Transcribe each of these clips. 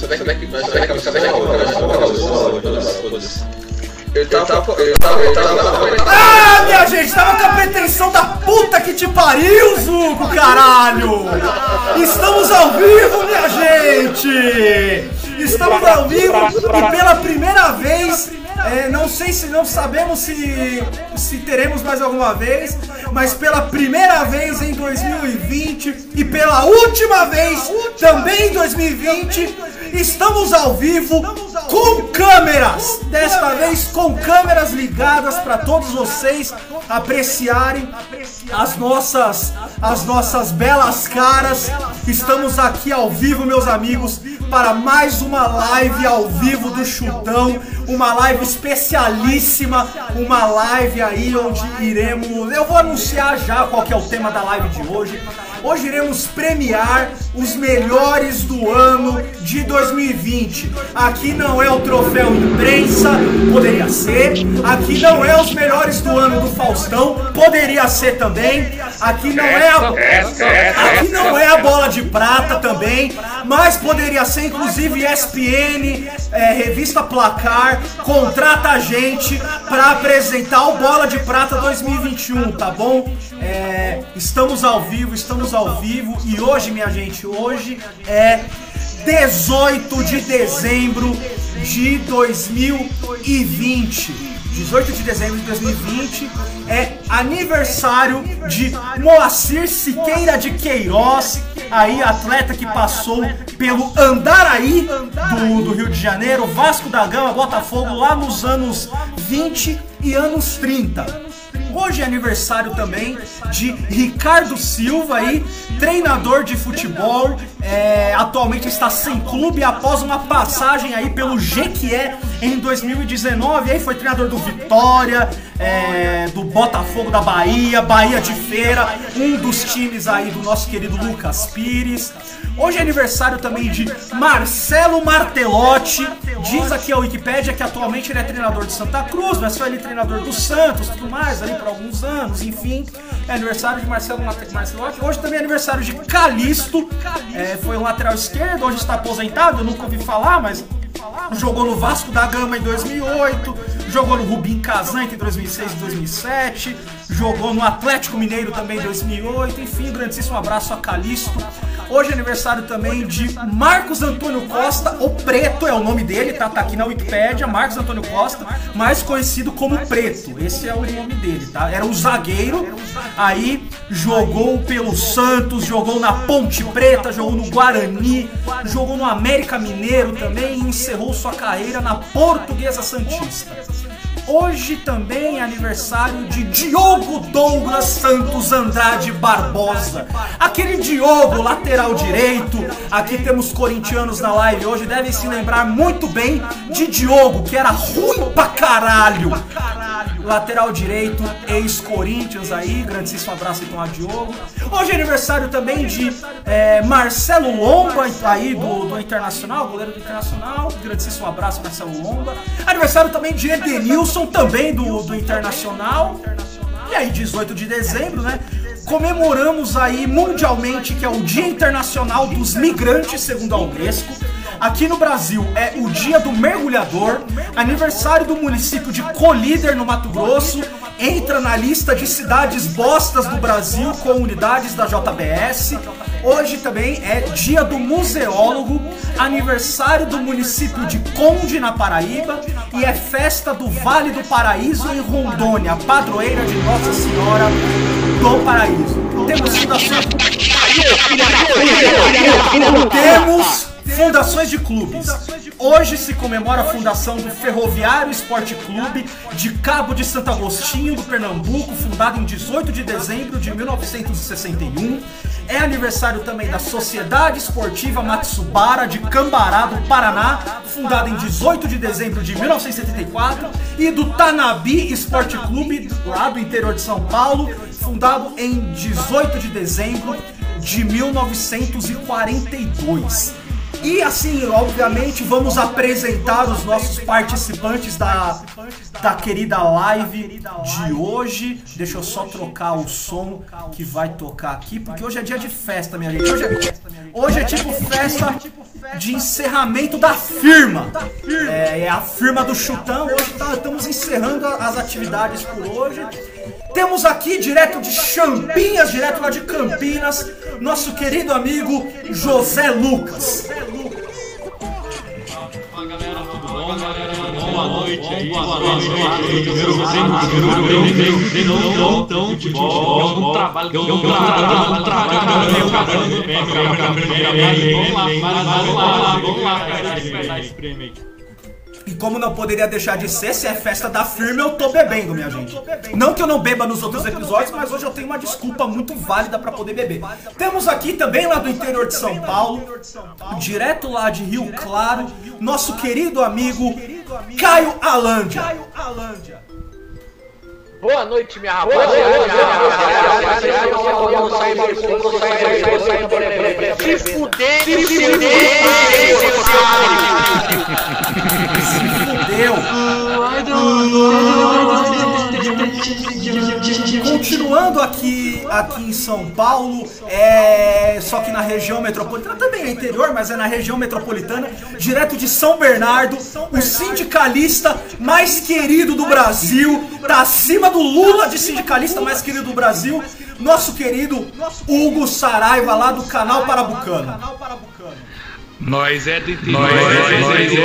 Que que que eu tava, eu tava, eu tava, Ah, minha gente, tava com a pretensão da puta que te pariu, Zuko, caralho! Estamos ao vivo, minha gente! Estamos ao vivo e pela primeira vez, é, não sei se não sabemos se, se teremos mais alguma vez, mas pela primeira vez em 2020 e pela última vez também em 2020, estamos ao vivo com câmeras! Desta vez com câmeras ligadas para todos vocês apreciarem as nossas as nossas belas caras. Estamos aqui ao vivo, meus amigos, para mais uma live ao vivo do Chutão, uma live especialíssima, uma live aí onde iremos, eu vou anunciar já qual é o tema da live de hoje. Hoje iremos premiar os melhores do ano de 2020. Aqui não é o troféu imprensa, poderia ser. Aqui não é os melhores do ano do Faustão, poderia ser também. Aqui não é a, aqui não é a bola de prata também, mas poderia ser inclusive ESPN, é, revista Placar, contrata a gente para apresentar o Bola de Prata 2021, tá bom? É, estamos ao vivo, estamos ao vivo e hoje, minha gente, hoje é 18 de dezembro de 2020. 18 de dezembro de 2020 é aniversário de Moacir Siqueira de Queiroz, aí atleta que passou pelo Andaraí do, do Rio de Janeiro, Vasco da Gama, Botafogo lá nos anos 20 e anos 30. Hoje é aniversário também de Ricardo Silva aí, treinador de futebol, é, atualmente está sem clube após uma passagem aí pelo Jequié em 2019. Aí foi treinador do Vitória, é, do Botafogo da Bahia, Bahia de Feira, um dos times aí do nosso querido Lucas Pires. Hoje é aniversário também de Marcelo Martelotti. Diz aqui a Wikipédia que atualmente ele é treinador de Santa Cruz, mas foi ali treinador do Santos tudo mais, ali por alguns anos, enfim. É aniversário de Marcelo Martelotti. Hoje também é aniversário de Calisto. É, foi um lateral esquerdo, hoje está aposentado, eu nunca ouvi falar, mas jogou no Vasco da Gama em 2008, jogou no Rubim Kazan entre 2006 e 2007, jogou no Atlético Mineiro também em 2008, enfim, grandíssimo abraço a Calisto. Hoje é aniversário também de Marcos Antônio Costa, o Preto é o nome dele, tá, tá aqui na Wikipédia, Marcos Antônio Costa, mais conhecido como Preto, esse é o nome dele, tá? Era o zagueiro, aí jogou pelo Santos, jogou na Ponte Preta, jogou no Guarani, jogou no América Mineiro também e encerrou sua carreira na Portuguesa Santista. Hoje também é aniversário de Diogo Douglas Santos Andrade Barbosa. Aquele Diogo, lateral direito. Aqui temos corintianos na live hoje, devem se lembrar muito bem de Diogo, que era ruim pra caralho. Lateral direito, ex-Corinthians aí, grandíssimo abraço então a Diogo. Hoje é aniversário também de é, Marcelo Lomba, aí do, do Internacional, goleiro do Internacional. Grandíssimo abraço, Marcelo Lomba. Aniversário também de Edenilson, também do, do Internacional. E aí, 18 de dezembro, né? Comemoramos aí mundialmente que é o Dia Internacional dos Migrantes, segundo a Unesco. Aqui no Brasil é o Dia do Mergulhador, aniversário do município de Colíder, no Mato Grosso, entra na lista de cidades bostas do Brasil com unidades da JBS. Hoje também é dia do museólogo, aniversário do município de Conde, na Paraíba, e é festa do Vale do Paraíso em Rondônia, padroeira de Nossa Senhora do Paraíso. Temos fundações. Temos Fundações de clubes. Hoje se comemora a fundação do Ferroviário Esporte Clube de Cabo de Santo Agostinho, do Pernambuco, fundado em 18 de dezembro de 1961. É aniversário também da Sociedade Esportiva Matsubara de Cambará, do Paraná, fundada em 18 de dezembro de 1974. E do Tanabi Esporte Clube, lá do interior de São Paulo, fundado em 18 de dezembro de 1942. E assim, obviamente, vamos apresentar os nossos participantes da, da querida live de hoje. Deixa eu só trocar o som que vai tocar aqui, porque hoje é dia de festa, minha gente. Hoje é, hoje é tipo festa de encerramento da firma. É, é a firma do chutão. Hoje tá, estamos encerrando as atividades por hoje. Temos aqui direto de Champinhas, direto lá de Campinas, nosso querido amigo José Lucas. Boa boa noite. Trabalho, trabalho. Vamos lá, vamos lá, vamos lá, vamos lá, vamos lá, vamos lá, vamos lá, vamos lá, vamos lá, vamos lá, vamos lá, vamos lá e como não poderia deixar de ser, se é festa da firma, eu tô bebendo, minha gente. Não que eu não beba nos outros episódios, mas hoje eu tenho uma desculpa muito válida para poder beber. Temos aqui também lá do interior de São Paulo, direto lá de Rio Claro, nosso querido amigo Caio Alândia. Boa noite, minha rapaziada. Se fuder, se fudeu, se fudeu. Se fudeu. Continuando aqui, aqui em São Paulo, é, só que na região metropolitana, também é interior, mas é na região metropolitana, direto de São Bernardo, o sindicalista mais querido do Brasil, tá acima do Lula de sindicalista mais querido do Brasil, nosso querido Hugo Saraiva, lá do canal Parabucano. Nós é de Nós é de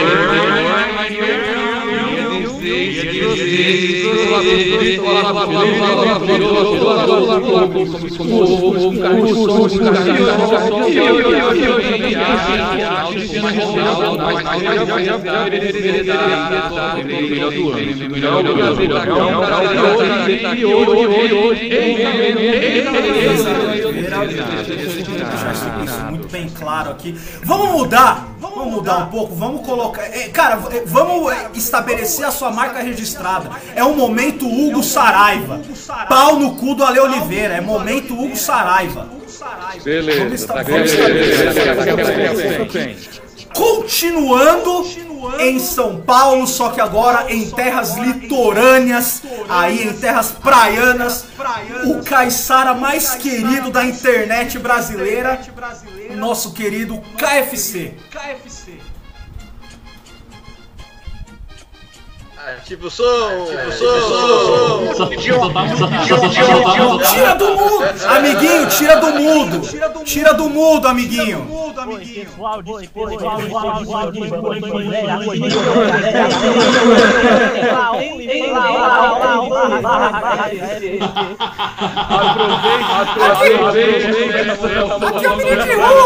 muito bem claro aqui. Vamos mudar vamos, vamos mudar. mudar um pouco, vamos colocar. É, cara, eh, vamos eh, estabelecer a sua marca registrada. É o momento é Hugo Saraiva. Pau no cu do Ale Oliveira. É momento Hugo Saraiva. Beleza. Vamos estabelecer continuando, continuando em São Paulo, só que agora em terras litorâneas, aí em terras praianas, o caiçara mais querido da internet brasileira, nosso querido KFC. KFC. Tipo som, tipo som. som. Tira do mundo, amiguinho, tira do mundo. Tira do mundo, amiguinho. Aproveite, aproveite. Aqui é o menino de rua. Aqui é o menino de rua.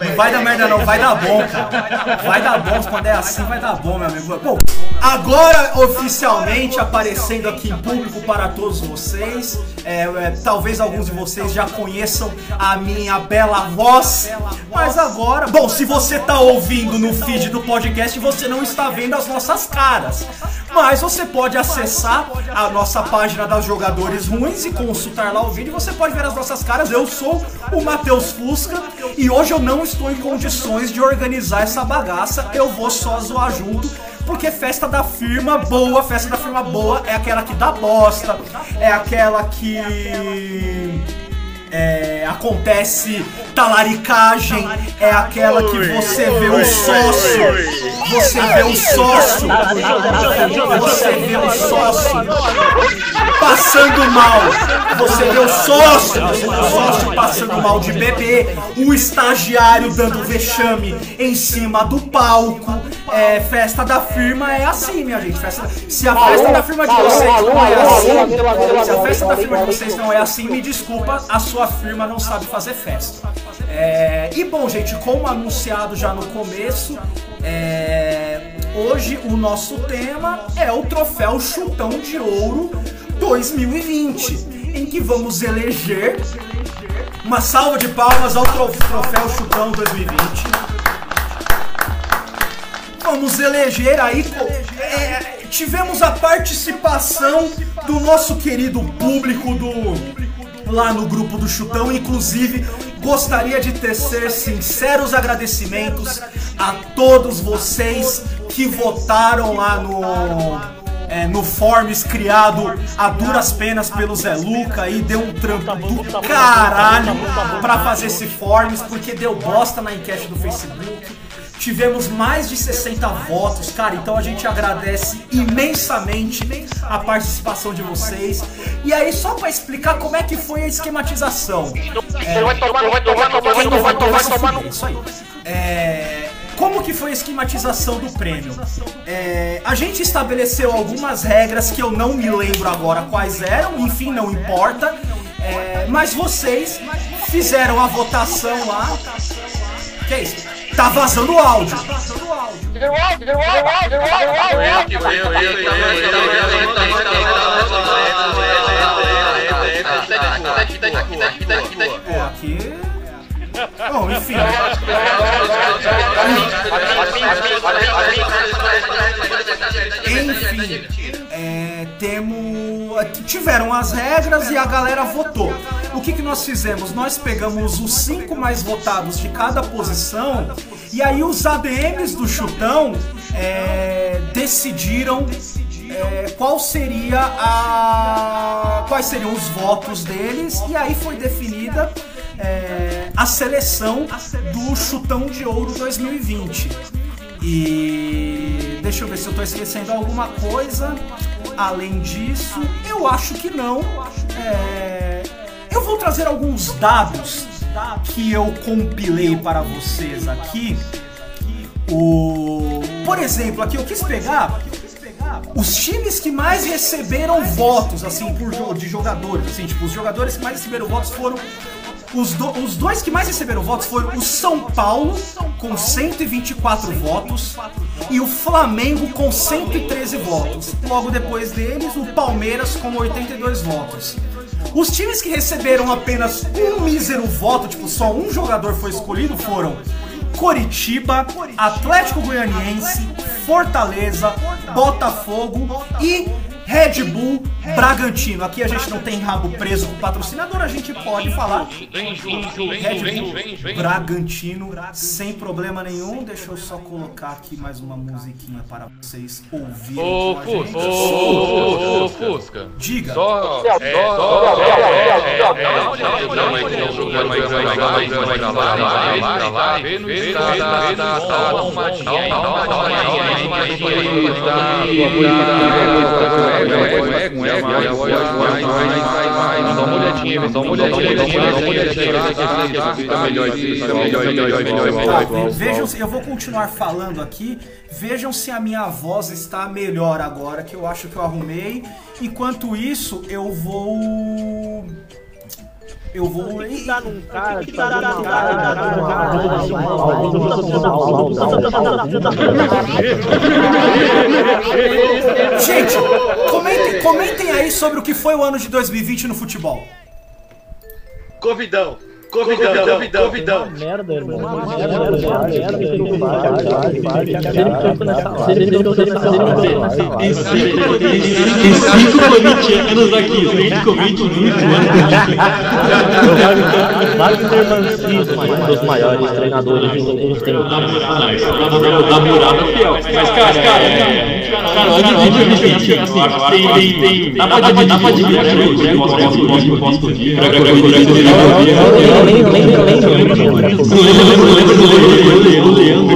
Não vai dar merda não, vai dar bom, cara. Vai dar bom, quando é assim vai dar bom, meu amigo. Bom, agora oficialmente aparecendo aqui em público para todos vocês. É, é, talvez alguns de vocês já conheçam a minha bela voz, mas agora, bom, se você tá ouvindo no feed do do podcast você não está vendo as nossas caras. Mas você pode acessar a nossa página das Jogadores Ruins e consultar lá o vídeo. Você pode ver as nossas caras. Eu sou o Matheus Fusca e hoje eu não estou em condições de organizar essa bagaça. Eu vou só zoar junto porque festa da firma boa, festa da firma boa é aquela que dá bosta, é aquela que é, acontece talaricagem, é aquela que você vê o sócio, você vê o sócio, você vê o sócio passando mal, você vê o sócio, o sócio passando mal de bebê, o estagiário dando vexame em cima do palco, é, festa da firma é assim, minha gente, festa, se a festa da firma de vocês não é assim, se a festa da firma de vocês não é assim, me desculpa a sua firma não sabe fazer festa. É, e bom, gente, como anunciado já no começo, é, hoje o nosso tema é o troféu Chutão de Ouro 2020, em que vamos eleger uma salva de palmas ao tro- troféu Chutão 2020. Vamos eleger aí. co- é, tivemos a participação do nosso querido público do lá no grupo do Chutão. Inclusive, gostaria de tecer sinceros agradecimentos a todos vocês que votaram lá no. é, no Forms criado a duras penas pelo Zé Luca e deu um trampo do caralho pra fazer esse Forms, porque deu bosta na enquete do Facebook. Tivemos mais de 60 votos, cara, então a gente agradece imensamente a participação de vocês. E aí, só pra explicar como é que foi a esquematização. Você vai tomar, vai tomar, vai tomar, vai tomar vai tomar isso aí. É, como que foi a esquematização do prêmio? É, a gente estabeleceu algumas regras que eu não me lembro agora quais eram, enfim, não importa. É, mas vocês fizeram a votação lá. Que é isso? Tá vazando o áudio. É, aqui. Bom, enfim. Enfim, é, temos. Tiveram as regras e a galera votou. O que, que nós fizemos? Nós pegamos os cinco mais votados de cada posição e aí os ADMs do chutão é, decidiram é, qual seria a. quais seriam os votos deles e aí foi definida é, a seleção do Chutão de Ouro 2020. E deixa eu ver se eu tô esquecendo alguma coisa. Além disso, eu acho que não. É, eu vou trazer alguns dados que eu compilei para vocês aqui. O, por exemplo, aqui eu quis pegar os times que mais receberam votos, assim, por de jogadores, assim, tipo, os jogadores que mais receberam votos foram os, do- os dois que mais receberam votos foram o São Paulo, com 124 votos, e o Flamengo, com 113 votos. Logo depois deles, o Palmeiras, com 82 votos. Os times que receberam apenas um mísero voto, tipo, só um jogador foi escolhido, foram Coritiba, Atlético Goianiense, Fortaleza, Botafogo e Red Bull Bragantino. Aqui a gente não tem rabo preso com patrocinador, a gente pode falar Red Bull. Bragantino sem problema nenhum. Deixa eu só colocar aqui mais uma musiquinha para vocês ouvirem. Ô, Fusca, ô, Fusca. Diga. Só, é, só, é, é, dá uma dá uma olhadinha dá uma olhadinha dá uma olhadinha, Tá, vejam se eu vou continuar falando aqui. Vejam se a minha voz está melhor agora, que eu acho que eu arrumei. Enquanto isso, eu vou. Eu vou. Ih, Gente, comentem, comentem aí sobre o que foi o ano de 2020 no futebol. Covidão. Covidão, covidão, covidão. Merda, irmão. Merda, merda, merda. Se ele fosse nessa live. Tem cinco corintianos aqui, gente comente muito, Wagner Mancini, um dos maiores treinadores gente tem. Da murada fiel. Mas, cara, cara, é. Cara, olha o vídeo assim, assim, assim, tem, tem. Dá pra dividir, dá pra dividir, né? Eu. Pra pra Eu lembro, lembro, lembro. Não lembro, lembro é lembro.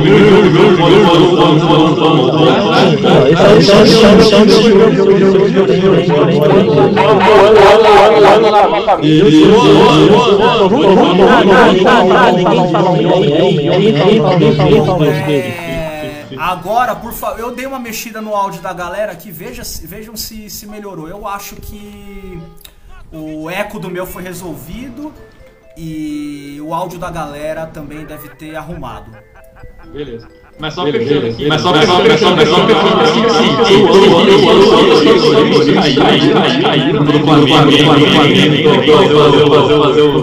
Ninguém fala, ninguém fala, ninguém fala, Agora, por favor, eu dei uma mexida no áudio da galera aqui, veja, se- vejam se, se melhorou. Eu acho que o eco do meu foi resolvido e o áudio da galera também deve ter arrumado. Beleza. Mas só pensando aqui, mas só pensando, mas só pensando aqui, assim, assim, aí, aí, aí, aí, no Flamengo, Flamengo, Flamengo, fazer, fazer o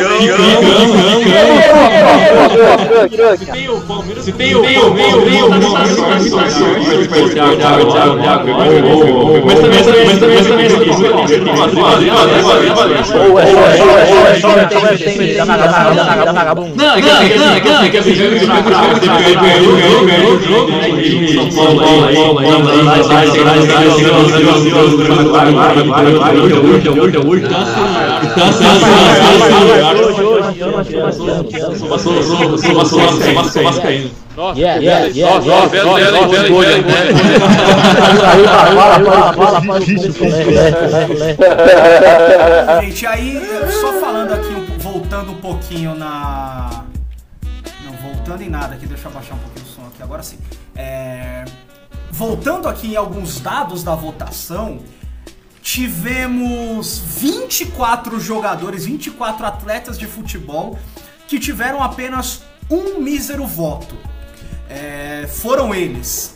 se tem o meio, meio, meio, mas também, mas também, mas também, não, é assim, não, é que assim, é assim, ganhou, ganhou, ganhou, o jogo, né? E São Paulo aí, aí, aí, aí, vai, vai, vai, vai, então assim, então assim, sou, sou, sou, sou, sou, sou vascaíno. Yeah, yeah, yeah. Nossa, nossa, vendo, vendo, vendo, escolha, né? Gente, aí, só falando aqui, um- voltando um pouquinho na. Não, voltando em nada aqui, deixa eu abaixar um pouquinho o som aqui, agora sim. É, Voltando aqui em alguns dados da votação, tivemos 24 jogadores, 24 atletas de futebol que tiveram apenas um mísero voto. É, foram eles: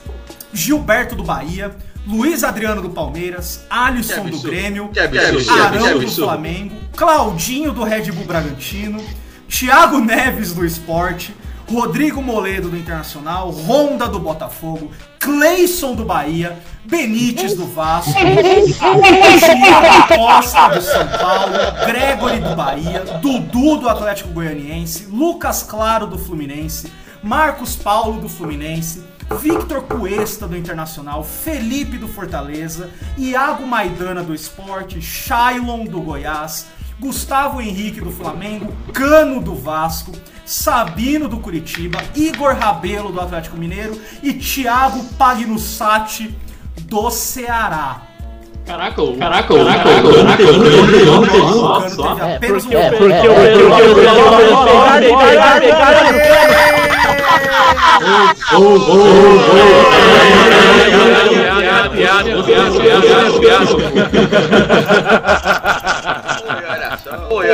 Gilberto do Bahia, Luiz Adriano do Palmeiras, Alisson do. Grêmio, Arão do. Flamengo, Claudinho do Red Bull Bragantino, Thiago Neves do Esporte, Rodrigo Moledo do Internacional, Honda do Botafogo, Cleison do Bahia, Benítez do Vasco, Thiago Costa do São Paulo, Gregory do Bahia, Dudu do Atlético Goianiense, Lucas Claro do Fluminense, Marcos Paulo do Fluminense, Victor Cuesta do Internacional, Felipe do Fortaleza, Iago Maidana do Esporte, Shailon do Goiás, Gustavo Henrique do Flamengo, Cano do Vasco, Sabino do Curitiba, Igor Rabelo do Atlético Mineiro e Thiago Pagnussati do Ceará. Caraca, o- caraca, o- caraca, o- caraca, o- Cano só. teve apenas um É, voto. porque o piada, piada. Olha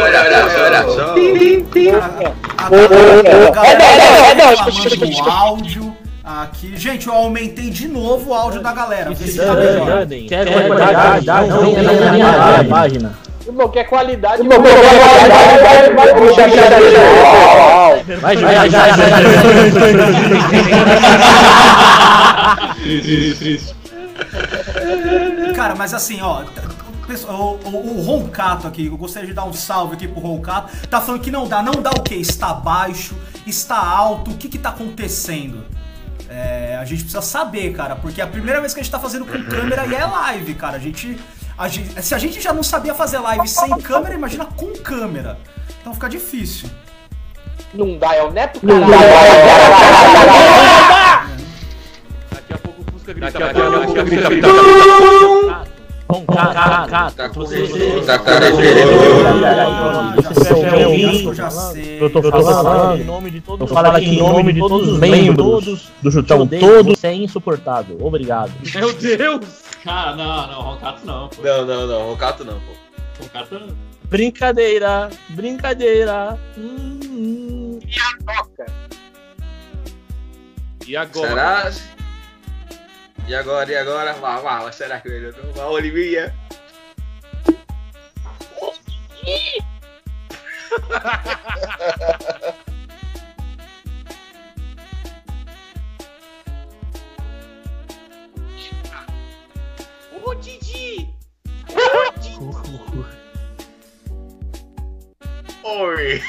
olha só, olha só. A galera, a galera reclamando do áudio aqui. Gente, eu aumentei de novo o áudio da galera. Vê se tá melhor. Quero qualidade, não tem na minha página. Qualquer qualidade. Vai, vai, vai, vai, Triste, triste. Cara, mas assim, ó. Pessoal, O, o, o Roncato aqui, eu gostaria de dar um salve aqui pro Roncato. Tá falando que não dá. Não dá o quê? Está baixo? Está alto? O que que tá acontecendo? É, a gente precisa saber, cara, porque é a primeira vez que a gente tá fazendo com câmera e é live, cara. A gente, a gente- se a gente já não sabia fazer live sem câmera, imagina com câmera. Então fica difícil. Não dá, é o Neto, caralho. Daqui a pouco o Fusca grita, daqui a pouco o Fusca grita, Tá Ah, é eu ouvinte, eu já sei. Eu tô falando em nome de todos, eu falo aqui em nome de todos os membros do Chutão, todos, você é insuportável. Obrigado. Meu Deus! Cara, não, não, Roncato não, pô. Não, não, não, Rocato não, pô. Roncato não. Brincadeira, brincadeira. Hum, hum. E agora? Será? E agora, e agora? Vá, vá, vá, será que ele não vai, Olivinha? Oi!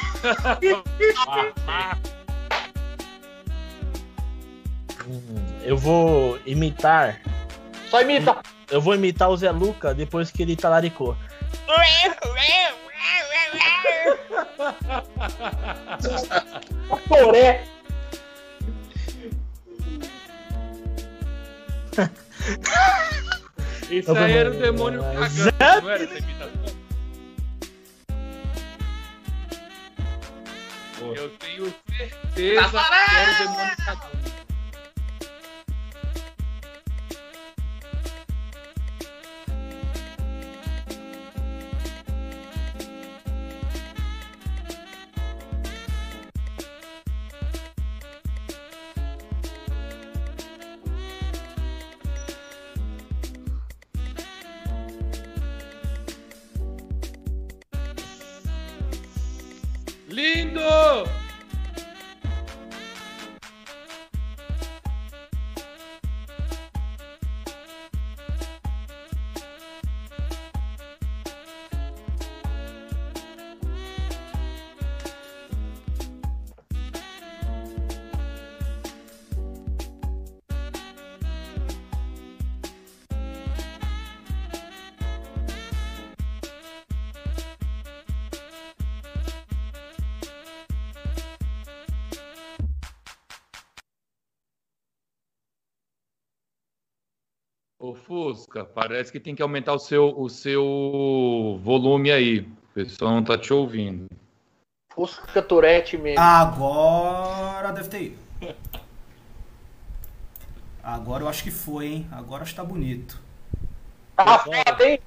Eu vou imitar. Só imita. Eu vou imitar o Zé Luca depois que ele talaricou. Poré. Isso aí era o demônio cagando, não era essa imitação? Eu tenho certeza que era o demônio cagando. Lindo! Ô Fusca, parece que tem que aumentar o seu, o seu volume aí. O pessoal não tá te ouvindo. Fusca Tourette mesmo. Agora deve ter ido. Agora eu acho que foi, hein? Agora acho que tá bonito. Tá foda, hein?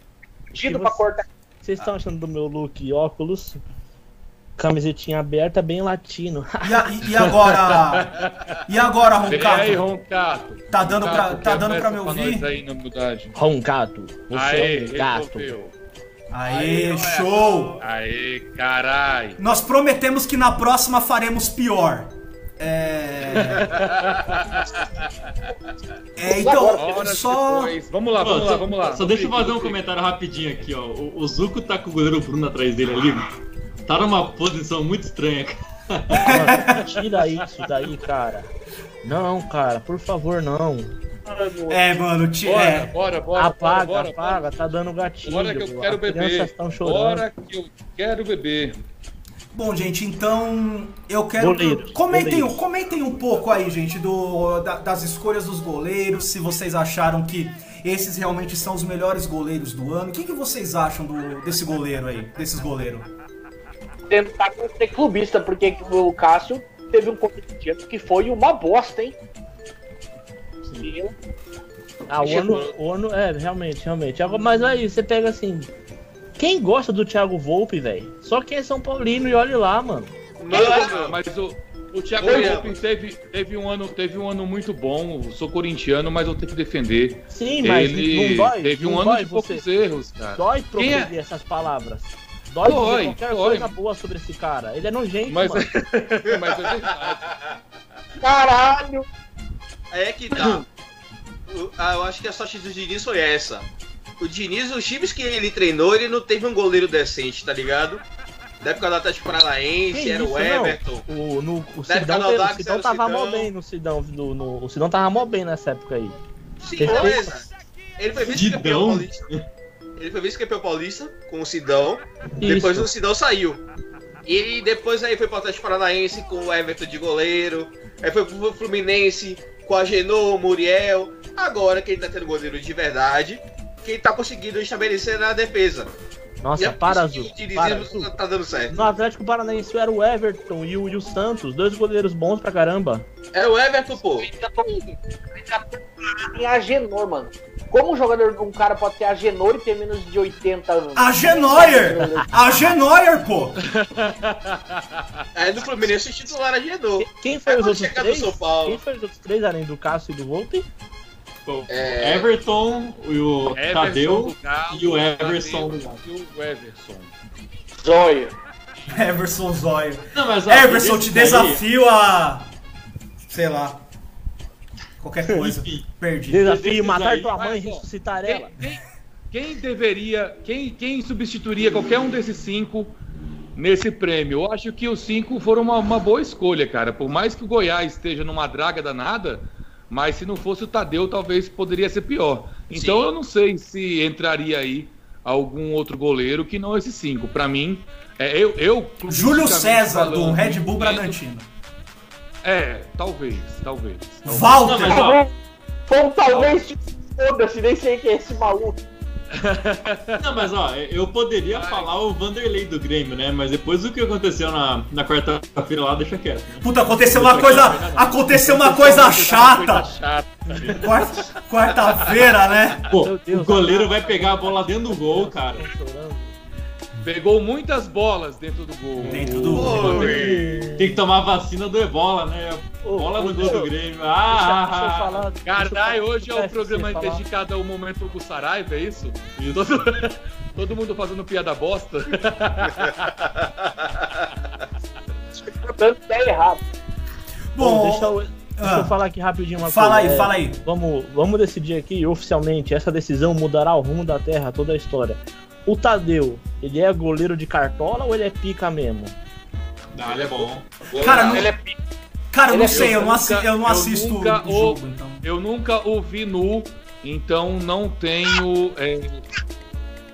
Pedido pra cortar. Vocês estão achando do meu look óculos? Camisetinha aberta, bem latino. E, a- e- e agora? E agora, Vem aí, Roncato? Roncato. Tá dando pra- Roncato, tá dando pra me ouvir? nós aí na humildade. Roncato, você Aê, é um gato. Aê, show! Aê, carai. Nós prometemos que na próxima faremos pior. É. É, então, só. depois. Vamos lá, vamos só, lá, vamos lá. Só deixa eu fazer um comentário rapidinho aqui, ó. O, o Zuko tá com o goleiro Bruno atrás dele ali. Tá numa posição muito estranha, cara. Mano, tira isso daí, cara. Não, cara, por favor, não. É, mano, ti- Bora, é. bora, bora, apaga, bora, bora, apaga, tá dando gatilho. Bora que eu quero As beber. crianças estão chorando. Bora que eu quero beber. Bom, gente, então eu quero. Goleiros, Comentem, goleiros. comentem um pouco aí, gente, do, da- das escolhas dos goleiros. Se vocês acharam que esses realmente são os melhores goleiros do ano. O que, que vocês acham do, desse goleiro aí? Desses goleiros? Tentar ser clubista, porque o Cássio teve um corintiano que foi uma bosta, hein? Eu- Ah, o ano, o ano, é, realmente, realmente. Mas aí, você pega assim. Quem gosta do Thiago Volpe, velho? Só quem é São Paulino e olhe lá, mano. Ah, mas o, o Thiago Oi, Volpe teve, teve, um ano, teve um ano muito bom. Eu sou corintiano, mas eu tenho que defender. Sim, mas Ele não dói. teve um não ano dói de você. poucos erros, cara. Dói é- proferir essas palavras. Dói, dizer qualquer dói. coisa boa sobre esse cara. Ele é nojento, Mas, mano. mas é verdade. Caralho! É que tá. O- ah, eu acho que a sorte do Diniz foi essa. O Diniz, os times que ele treinou, ele não teve um goleiro decente, tá ligado? Da época do Atlético Paranaense, Que era isso, o não. Everton. O, no, o Da época Sidão, do teve- o Sidão tava mó bem no Sidão. No, no- o Sidão tava mó bem nessa época aí. Sim, beleza. Ele foi vice-campeão paulista. Ele foi vice-campeão paulista com o Sidão. Isso. Depois o Sidão saiu. E depois aí foi pro Atlético Paranaense com o Everton de goleiro. Aí foi pro Fluminense com a Genô, Muriel. Agora que ele tá tendo goleiro de verdade, que ele tá conseguindo estabelecer na defesa. Nossa, E é para, Azul. Para, Azul. tá, dando certo. No Atlético Paranaense era o Everton e o, e o Santos, dois goleiros bons pra caramba. É o Everton, pô. Em Agenor, mano. Como um jogador, um cara pode ter Agenor e ter menos de 80 anos? A Genoyer! A Genoyer, pô! Aí no Fluminense o titular era Genô. Quem foi os outros três? Quem foi os outros três, além do Cássio e do Volpe? Pô, É. Everton, o Everson Tadeu Galo, e o Everson do Galo. E o Everson. Zóio. Everson Zóio. Não, mas, ó, Everson, te daí- desafio a. Sei lá. Qualquer coisa. Perdi. Desafio matar aí- tua mãe e ressuscitar Quem, ela. quem- quem deveria. Quem, quem substituiria qualquer um desses cinco nesse prêmio? Eu acho que os cinco foram uma, uma boa escolha, cara. Por mais que o Goiás esteja numa draga danada, mas se não fosse o Tadeu, talvez poderia ser pior. Então Sim. eu não sei se entraria aí algum outro goleiro que não esses cinco. Pra mim, é, eu, eu. Júlio César, do Red Bull Bragantino. É, talvez, talvez. talvez. Walter! Não, mas, ó, Foi um talvez Foda-se, nem sei quem é esse maluco. Não, mas ó, eu poderia falar o Vanderlei do Grêmio, né? Mas depois do que aconteceu na, na quarta-feira lá, deixa quieto. Né? Puta, aconteceu uma coisa. Aconteceu uma coisa chata. chata. Quarta- Quarta-feira, né? Pô, o goleiro vai pegar a bola dentro do gol, cara. Pegou muitas bolas dentro do gol. Dentro do Oi. Tem que tomar a vacina do Ebola, né? Ô, Bola no gol deixa- do Grêmio. Deixa, Ah, deixa eu ah, ah. falar. Caralho, hoje é o deixa programa dedicado ao momento do Saraiva, é isso? Todo, todo mundo fazendo piada bosta. Dando ideia errada. Bom, Bom, deixa eu, deixa ah. eu falar aqui rapidinho uma fala coisa. aí, É, fala aí. Vamos, vamos decidir aqui oficialmente. Essa decisão mudará o rumo da Terra, toda a história. O Tadeu, ele é goleiro de cartola ou ele é pica mesmo? Não, ele é bom. Cara, não- Ele é pica. Cara, eu não Eu sei, eu não, nunca- assi- eu não eu assisto nunca o jogo, então. Eu nunca o vi nu, então não tenho é,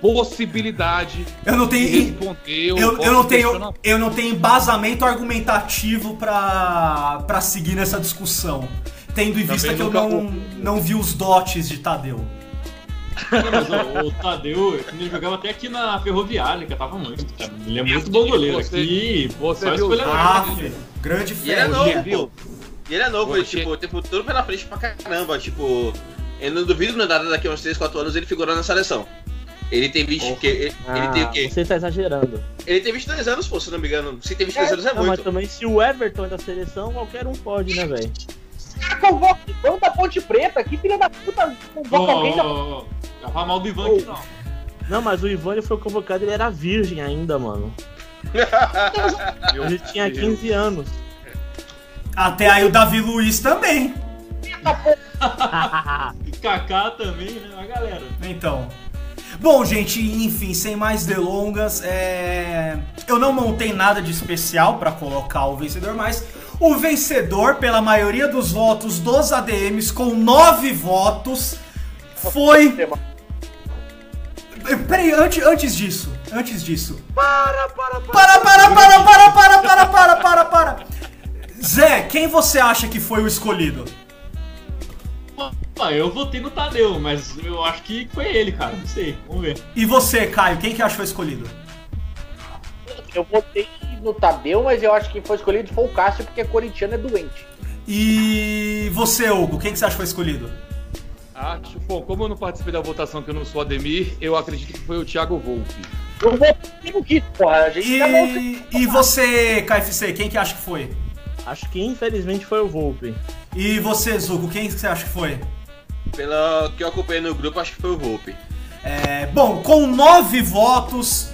possibilidade Eu não de tenho. responder. Eu, ou eu, não tenho, eu não tenho embasamento argumentativo pra, pra seguir nessa discussão. Tendo em vista Também que eu não, não vi os dotes de Tadeu. Não, mas o, o Tadeu, ele jogava até aqui na Ferroviária, que eu tava muito, cara. Ele é muito bom goleiro. Você- aqui, você só viu escolher. Ah, filho, grande E ele é novo, viu? pô. E ele é novo, ele, tipo, tem futuro pela frente pra caramba. Tipo, eu não duvido que nada daqui a uns 3, 4 anos ele figurando na seleção. Ele tem 20. que- ele, ele tem o Ah, quê? Você tá exagerando. Ele tem 22 anos, pô, se não me engano. Se tem 22 anos é Não, mas muito. também se o Everton é da seleção, qualquer um pode, né, velho? Convoca o Ivan da Ponte Preta. Que filha da puta convoca alguém da Ô, Não fala mal do Ivan aqui, não. Não, mas o Ivan ele foi convocado, ele era virgem ainda, mano. Ele tinha Deus. 15 anos. Até aí o Davi Luiz também. Kaká também, né? A galera. Então. Bom, gente, enfim, sem mais delongas, é... eu não montei nada de especial pra colocar o vencedor, mas o vencedor, pela maioria dos votos dos ADMs, com nove votos, foi. Peraí, antes, antes disso, antes disso. Para, para, para, para, para, para, para, para, para, para, para. Zé, quem você acha que foi o escolhido? Ah, eu votei no Tadeu, mas eu acho que foi ele, cara. Não sei. Vamos ver. E você, Caio, quem que acha que foi escolhido? Eu votei no Tadeu, mas eu acho que foi escolhido foi o Cássio porque corintiano é doente. E você, Hugo, quem que você acha que foi escolhido? Acho, bom, como eu não participei da votação que eu não sou Ademir, eu acredito que foi o Thiago Volpe. Eu votei no Kito, porra. A gente já não E, e você, KFC, quem que acha que foi? Acho que infelizmente foi o Volpe. E você, Zuko, quem que você acha que foi? Pelo que eu acompanhei no grupo, acho que foi o Volpe. É, bom, com nove votos,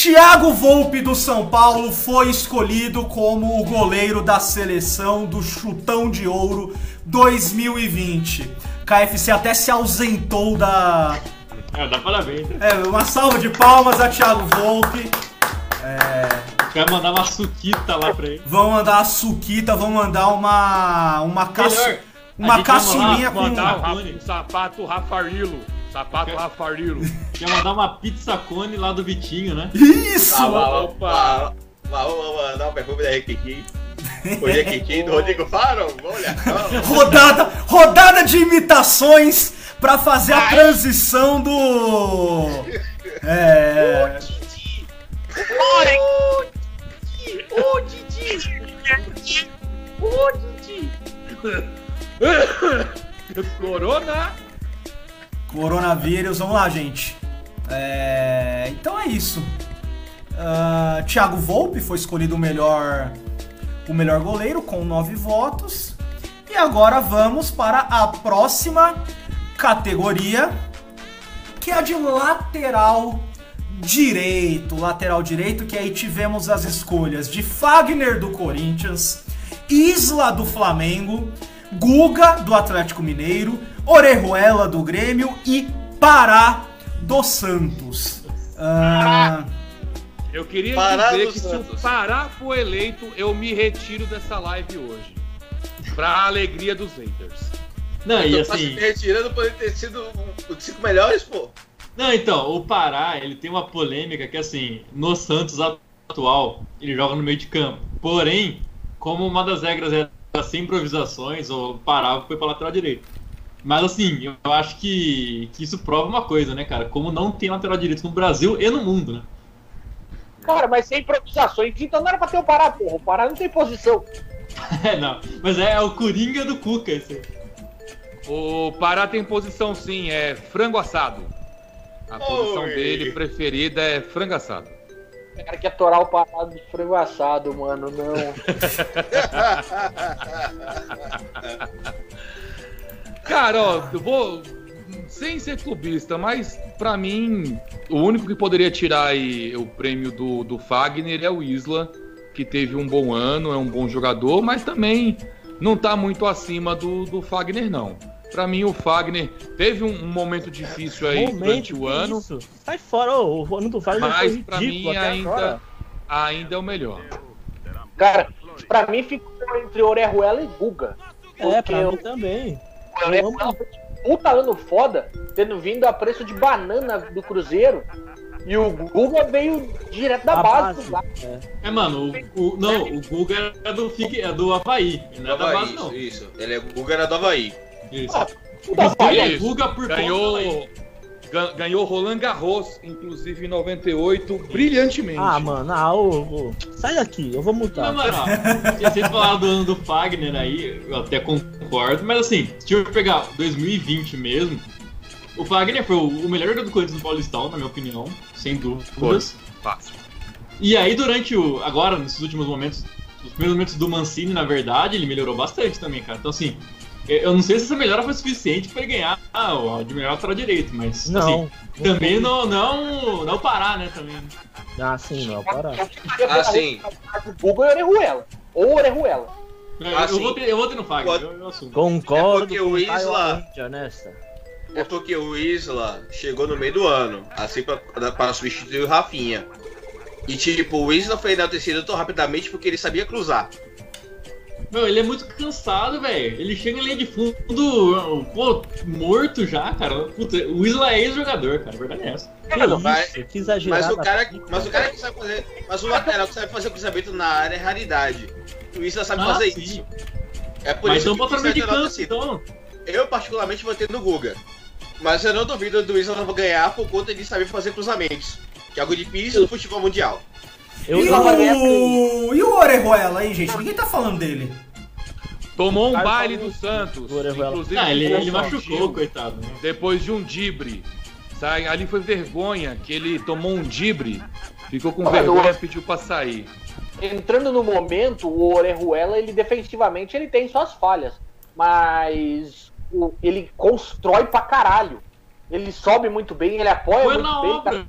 Thiago Volpe do São Paulo foi escolhido como o goleiro da seleção do Chutão de Ouro 2020. KFC até se ausentou da. É, dá parabéns. né? É, uma salva de palmas a Thiago Volpe. Quero mandar uma suquita lá pra ele. Vão mandar a suquita, vão mandar uma. Uma a Uma vai caçulinha com. mandar- Um, Rafa- um sapato Rafarilo. Sapato Rafarilo. Quer mandar uma pizza cone lá do Vitinho, né? Isso! Ah, vá, vá, Opa. vamos mandar o perfume da Requiquim. O Requiquim do Rodrigo Faro. Olha, Rodada, rodada de imitações pra fazer a transição do. É. Ô, Didi! Ô, Didi! Corona! Coronavírus, vamos lá, gente. É, Então é isso. Ah, Thiago Volpe foi escolhido o melhor, o melhor goleiro com nove votos. E agora vamos para a próxima categoria, que é a de lateral direito. Lateral direito, que aí tivemos as escolhas de Fagner do Corinthians, Isla do Flamengo, Guga do Atlético Mineiro, Orejuela do Grêmio e Pará do Santos. Ah, Eu queria Pará dizer que se Santos. o Pará for eleito, eu me retiro dessa live hoje. Pra alegria dos haters. Não, e assim. me retirando por ter sido um dos cinco melhores, pô. Não, então, o Pará, ele tem uma polêmica que, assim, no Santos atual, ele joga no meio de campo. Porém, como uma das regras era sem improvisações, o Pará foi pra lateral direito. Mas assim, eu acho que, que isso prova uma coisa, né, cara? Como não tem lateral direito no Brasil e no mundo, né? Cara, mas sem improvisações, então não era pra ter o Pará, porra. O Pará não tem posição. É, não. Mas é, o Coringa do Cuca, esse aí. O Pará tem posição sim, é frango assado. A posição Oi. dele preferida é frango assado. O cara quer torar o Pará de frango assado, mano. Não. Cara, ó, eu vou. Sem ser clubista, mas pra mim, o único que poderia tirar o prêmio do, do Fagner é o Isla, que teve um bom ano, é um bom jogador, mas também não tá muito acima do, do Fagner, não. Pra mim, o Fagner teve um, um momento difícil aí durante o ano, Isso. Sai fora, ô, o ano do Fagner mas foi pra ridículo mim até ainda, agora. ainda é o melhor. Cara, pra mim ficou entre Orejuela e Guga. É, pra o mim também. Orejuela fez um puta ano foda, tendo vindo a preço de banana do Cruzeiro. E o Guga veio direto da A base. base. do É. É, mano, o, o- não, o Guga é do, é do Havaí, ele não é da base, não. isso, isso. Ele é Guga era do Havaí. Isso. Ah, é Guga por do Ganhou, ganhou Roland Garros, inclusive em 98, brilhantemente. Ah, mano, ah, ô, ô, sai daqui, eu vou multar. Não, mano, ó, vocês falaram do ano do Fagner aí, eu até concordo, mas assim, se eu pegar 2020 mesmo, o Fagner foi o melhor jogador do Corinthians no Paulistão, na minha opinião, sem dúvidas. Fácil. E aí, durante o. Agora, nesses últimos momentos, os primeiros momentos do Mancini, na verdade, ele melhorou bastante também, cara. Então, assim, eu eu não sei se essa melhora foi suficiente pra ele ganhar ah, o de melhor lateral direito, mas Não. assim, também não, não, não parar, né? Também. Ah, sim, não, para. Ah, sim. O Guga e Orejuela. Ou Orejuela. Eu, eu Assim, vou, ter, eu vou ter no Fagner, pode- eu, eu assumo. Concordo É porque com o Isla-. É porque o Isla chegou no meio do ano, assim pra, pra substituir o Rafinha. E tipo, o Isla foi enaltecido tão rapidamente porque ele sabia cruzar. Meu, ele é muito cansado, velho. Ele chega em linha de fundo, pô, morto já, cara. Puta, o Isla é ex-jogador, cara. A verdade é essa. Que Mas- isso, mas- que exagerado. Mas o cara, mas o cara que sabe fazer, mas o lateral que sabe fazer cruzamento na área é raridade. O Isla sabe Ah, fazer sim. isso. É por Mas isso então que o meio de é campo, enaltecido. então. Eu particularmente votei no Guga. Mas eu não duvido do Isla não ganhar por conta de saber fazer cruzamentos. Que é algo difícil no futebol mundial. Eu, E o, e o Orejuela aí, gente? Ninguém tá falando dele. Tomou um baile do Santos. do. Inclusive, Ah, ele, ele machucou, coitado. Né? Depois de um dibre. Sai, ali foi vergonha que ele tomou um dibre, ficou com vergonha e pediu pra sair. Entrando no momento, o Orejuela, ele defensivamente, ele tem suas falhas. Mas o- ele constrói pra caralho. Ele sobe muito bem, ele apoia Foi muito na bem. obra.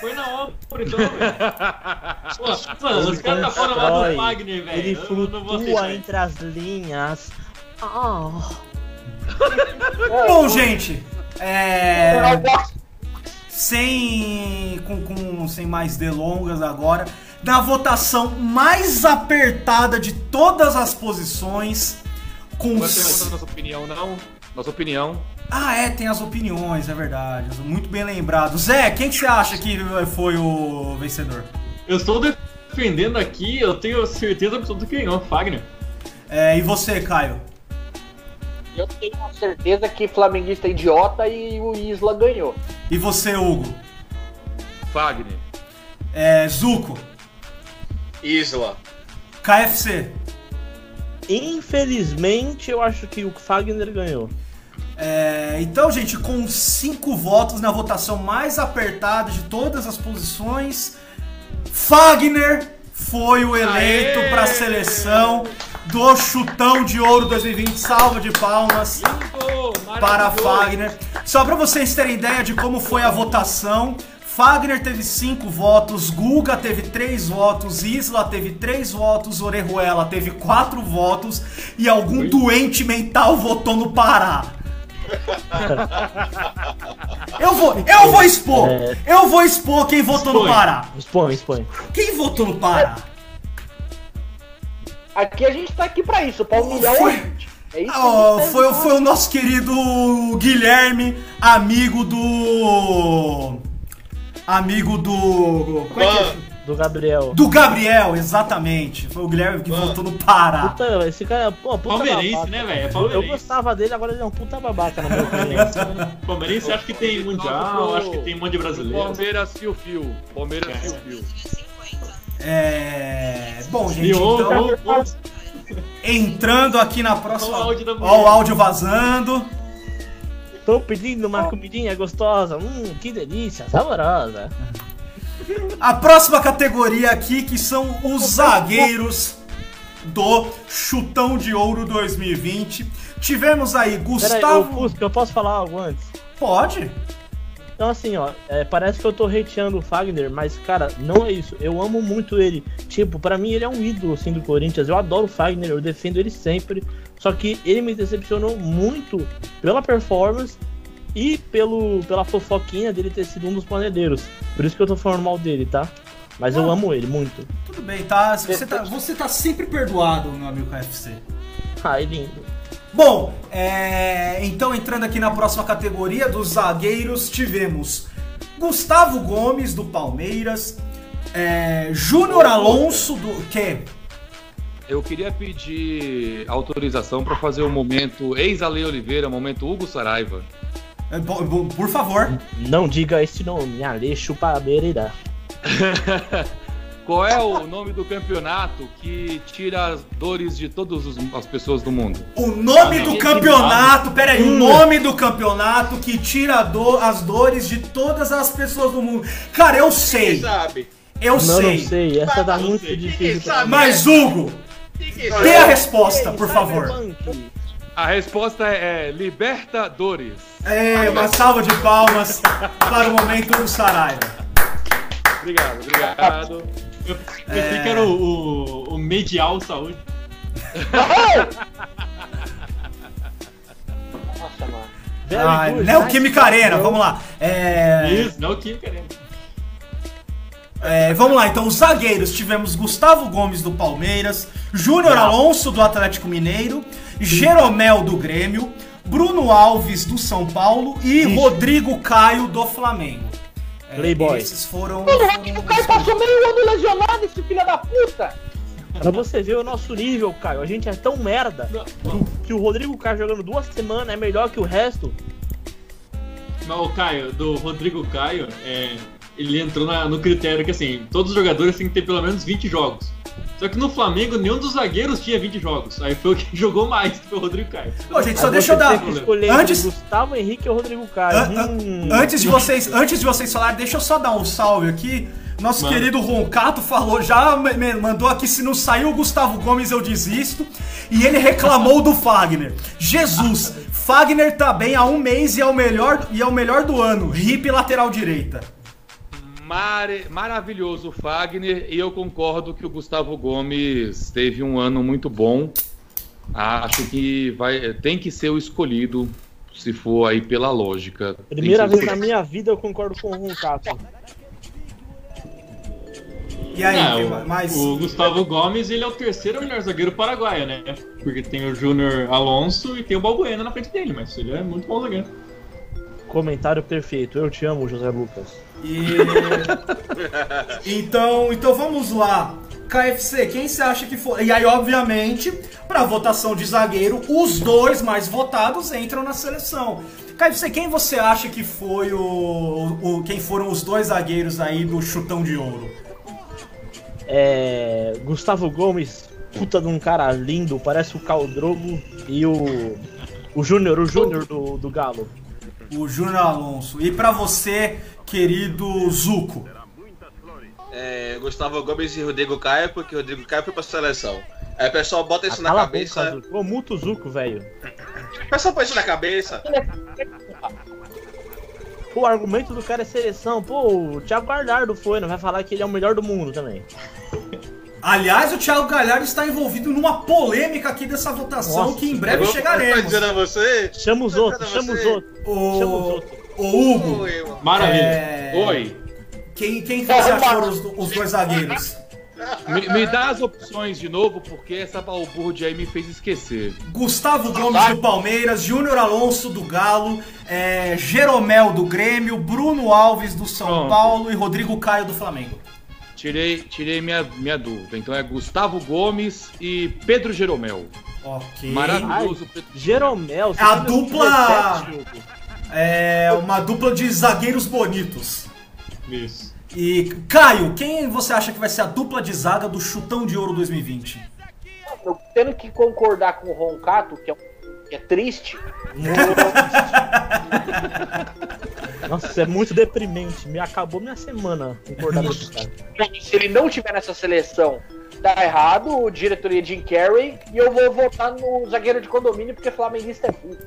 Foi na obra, então, velho. Mano, os Ele caras tá mal constrói, do Wagner, velho. ele flutua entre as linhas. Ah, Bom, gente, é. Sem, com, com- sem mais delongas agora, na votação mais apertada de todas as posições, com... Você não conta nossa opinião, não? Nossa opinião. Ah, é, tem as opiniões, é verdade, muito bem lembrado. Zé, quem que você acha que foi o vencedor? Eu estou defendendo aqui, eu tenho certeza absoluta que ganhou, Fagner. É, e você, Caio? Eu tenho a certeza que flamenguista é idiota e o Isla ganhou. E você, Hugo? Fagner. É, Zuko? Isla. KFC? infelizmente, eu acho que o Fagner ganhou. É, então, gente, com cinco votos na votação mais apertada de todas as posições, Fagner foi o eleito para a seleção do Chutão de Ouro 2020. Salva de palmas para Fagner. Só para vocês terem ideia de como foi a votação. Fagner teve 5 votos, Guga teve 3 votos, Isla teve 3 votos, Orejuela teve 4 votos e algum doente mental votou no Pará. Eu vou, eu vou expor! É. Eu vou expor quem votou no Expõe. Pará. Expõe, expõe. Quem votou no Pará? Aqui a gente tá aqui pra isso, pra humilhar o Foi- ouvinte. É isso que Oh, tá foi, foi o nosso querido Guilherme, amigo do. Amigo do. Como é que é? Do Gabriel. Do Gabriel, exatamente. Foi o Guilherme que votou no Pará. Puta, esse cara é pô, puta Palmeirense, babaca. né, velho? É Eu, gostava dele, agora ele é um puta babaca, na minha opinião. Palmeirense acha que tem mundial, acho que tem um monte de brasileiro. Palmeiras fio fio. Palmeiras fio fio. É. Bom, gente, então. Entrando aqui na próxima. Ó o áudio da mulher. Ó, o áudio vazando. Tô pedindo uma comidinha gostosa. Hum, que delícia, saborosa. A próxima categoria aqui, que são os zagueiros do Chutão de Ouro 2020. Tivemos aí Gustavo. Fusca, eu posso falar algo antes? Pode? Então assim, ó, é, parece que eu tô hateando o Fagner, mas, cara, não é isso. Eu amo muito ele. Tipo, pra mim ele é um ídolo, assim, do Corinthians. Eu adoro o Fagner, eu defendo ele sempre. Só que ele me decepcionou muito pela performance e pelo, pela fofoquinha dele ter sido um dos panedeiros. Por isso que eu tô falando mal dele, tá? Mas eu amo ele muito. Tudo bem, tá? Você tá, você tá sempre perdoado, meu amigo KFC. Ai, lindo. Bom, é, então entrando aqui na próxima categoria dos zagueiros, tivemos Gustavo Gomes do Palmeiras, é, Júnior Alonso do que? Eu queria pedir autorização para fazer o momento ex-Ale Oliveira, momento Hugo Saraiva. É, Por favor. Não diga esse nome, Aleixo Pabereira. Qual é o nome do campeonato que tira as dores de todas as pessoas do mundo? O nome Ah, do campeonato, peraí, Hum. o nome do campeonato que tira do- as dores de todas as pessoas do mundo. Cara, eu Quem sei, sabe? eu Não, sei. não sei, essa tá não muito sei. difícil. Mas Hugo, Quem dê a resposta, por favor. A resposta é, é Libertadores. É, uma salva de palmas para o momento do Saraiva. Obrigado, obrigado. Eu pensei que era o, o, o Medial Saúde. Nossa, mano. Ah, Neoquímica. Arena, vamos lá. É, Isso, não que querendo. É, vamos lá, então, os zagueiros tivemos Gustavo Gomes do Palmeiras, Júnior Alonso do Atlético Mineiro, Jeromel do Grêmio, Bruno Alves do São Paulo e Rodrigo Caio do Flamengo. É, Playboy. Esses foram. Mano, o Rodrigo Caio passou meio ano lesionado, esse filho da puta. Pra você ver o nosso nível, Caio, a gente é tão merda que o Rodrigo Caio jogando duas semanas é melhor que o resto. Mas o Caio, do Rodrigo Caio, é, ele entrou na- no critério que assim, todos os jogadores têm que ter pelo menos 20 jogos. Só que no Flamengo, nenhum dos zagueiros tinha 20 jogos. Aí foi o que jogou mais, que foi o Rodrigo Caio. Ô, gente, só Aí deixa eu você dar. Antes, entre Gustavo Henrique ou Rodrigo Caio. An- an- Hum. Antes de vocês, antes de vocês falarem, deixa eu só dar um salve aqui. Nosso Manda. querido Roncato falou, já mandou aqui se não saiu o Gustavo Gomes eu desisto. E ele reclamou do Fagner. Jesus, Fagner tá bem há um mês e é o melhor e é o melhor do ano. Hip lateral direita. Mare- maravilhoso o Fagner e eu concordo que o Gustavo Gomes teve um ano muito bom. Acho que vai, tem que ser o escolhido, se for aí pela lógica. Primeira vez na minha vida eu concordo com o Roncato. E aí, quem o, mais? o Gustavo Gomes, ele é o terceiro melhor zagueiro paraguaio, né? Porque tem o Júnior Alonso e tem o Balbuena na frente dele, mas ele é muito bom zagueiro. Comentário perfeito. Eu te amo, José Lucas. E... então, então vamos lá. KFC, quem você acha que foi? E aí, obviamente, para votação de zagueiro, os dois mais votados entram na seleção. KFC, quem você acha que foi o, o quem foram os dois zagueiros aí do chutão de ouro? É, Gustavo Gomes, puta de um cara lindo, parece o Caldrogo e o o Júnior, o Júnior do, do Galo. O Júnior Alonso. E para você, querido Zuco? É, Gustavo Gomes e Rodrigo Caio, porque o Rodrigo Caio foi pra seleção. Aí o pessoal bota isso na Cala a cabeça. boca, Zuco. Ô, muto Zuco, velho. O pessoal põe isso na cabeça. Pô, o argumento do cara é seleção. Pô, o Thiago Galhardo foi, não vai falar que ele é o melhor do mundo também. Aliás, o Thiago Galhardo está envolvido numa polêmica aqui dessa votação Nossa, que em breve chegaremos. Tô dizendo a você. Chama os outros, chama os outros. Chama os O, outros. O Hugo, Oi. Maravilha. é, Oi, quem, quem você que foram os, os dois zagueiros? me, me dá as opções de novo, porque essa balbúrdia aí me fez esquecer. Gustavo Gomes do Palmeiras, Júnior Alonso do Galo, é, Jeromel do Grêmio, Bruno Alves do São Pronto. Paulo e Rodrigo Caio do Flamengo. tirei, tirei minha, minha dúvida. Então é Gustavo Gomes e Pedro Jeromel. Ok. Maravilhoso Pedro Jeromel. você É a tem dupla- 17, Hugo. É uma dupla de zagueiros bonitos. Isso. E Caio, quem você acha que vai ser a dupla de zaga do Chutão de Ouro 2020? Eu tendo que concordar com o Roncato, que é, que é triste, Nossa, é muito deprimente. Me acabou minha semana concordar com esse cara. se ele não tiver nessa seleção, tá errado, diretoria Jim Carrey, e eu vou votar no zagueiro de condomínio porque flamenguista é burro.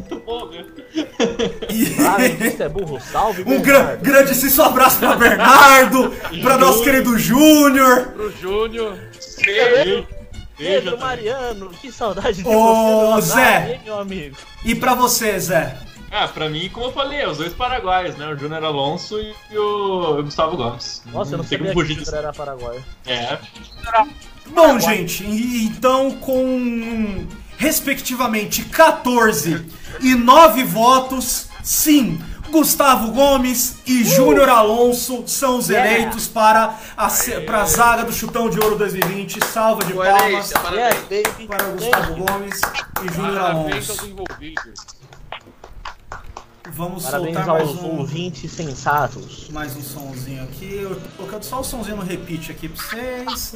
Muito bom, né? Ah, isso é burro. Salve, Um gra Bernardo. grandíssimo abraço pra Bernardo, pra nosso querido Júnior. Pro Júnior. Pedro também. Mariano, que saudade de Ô, você, Zé. hein, meu amigo. E pra você, Zé? Ah, pra mim, como eu falei, é os dois paraguaios, né? O Júnior Alonso e o Gustavo Gomes. Nossa, eu não sabia como fugir o disso. Pedro era paraguaio. É. Bom, gente, então com respectivamente 14 e 9 votos, sim, Gustavo Gomes e Júnior Alonso são os Yeah. eleitos para a, se- para a zaga do Chutão de Ouro 2020. Salva de palmas parabéns. Para Gustavo Gomes e Júnior Alonso. Vamos Parabéns soltar mais um, ouvintes sensatos. mais um sonzinho aqui. Eu tô colocando só o sonzinho no repeat aqui pra vocês.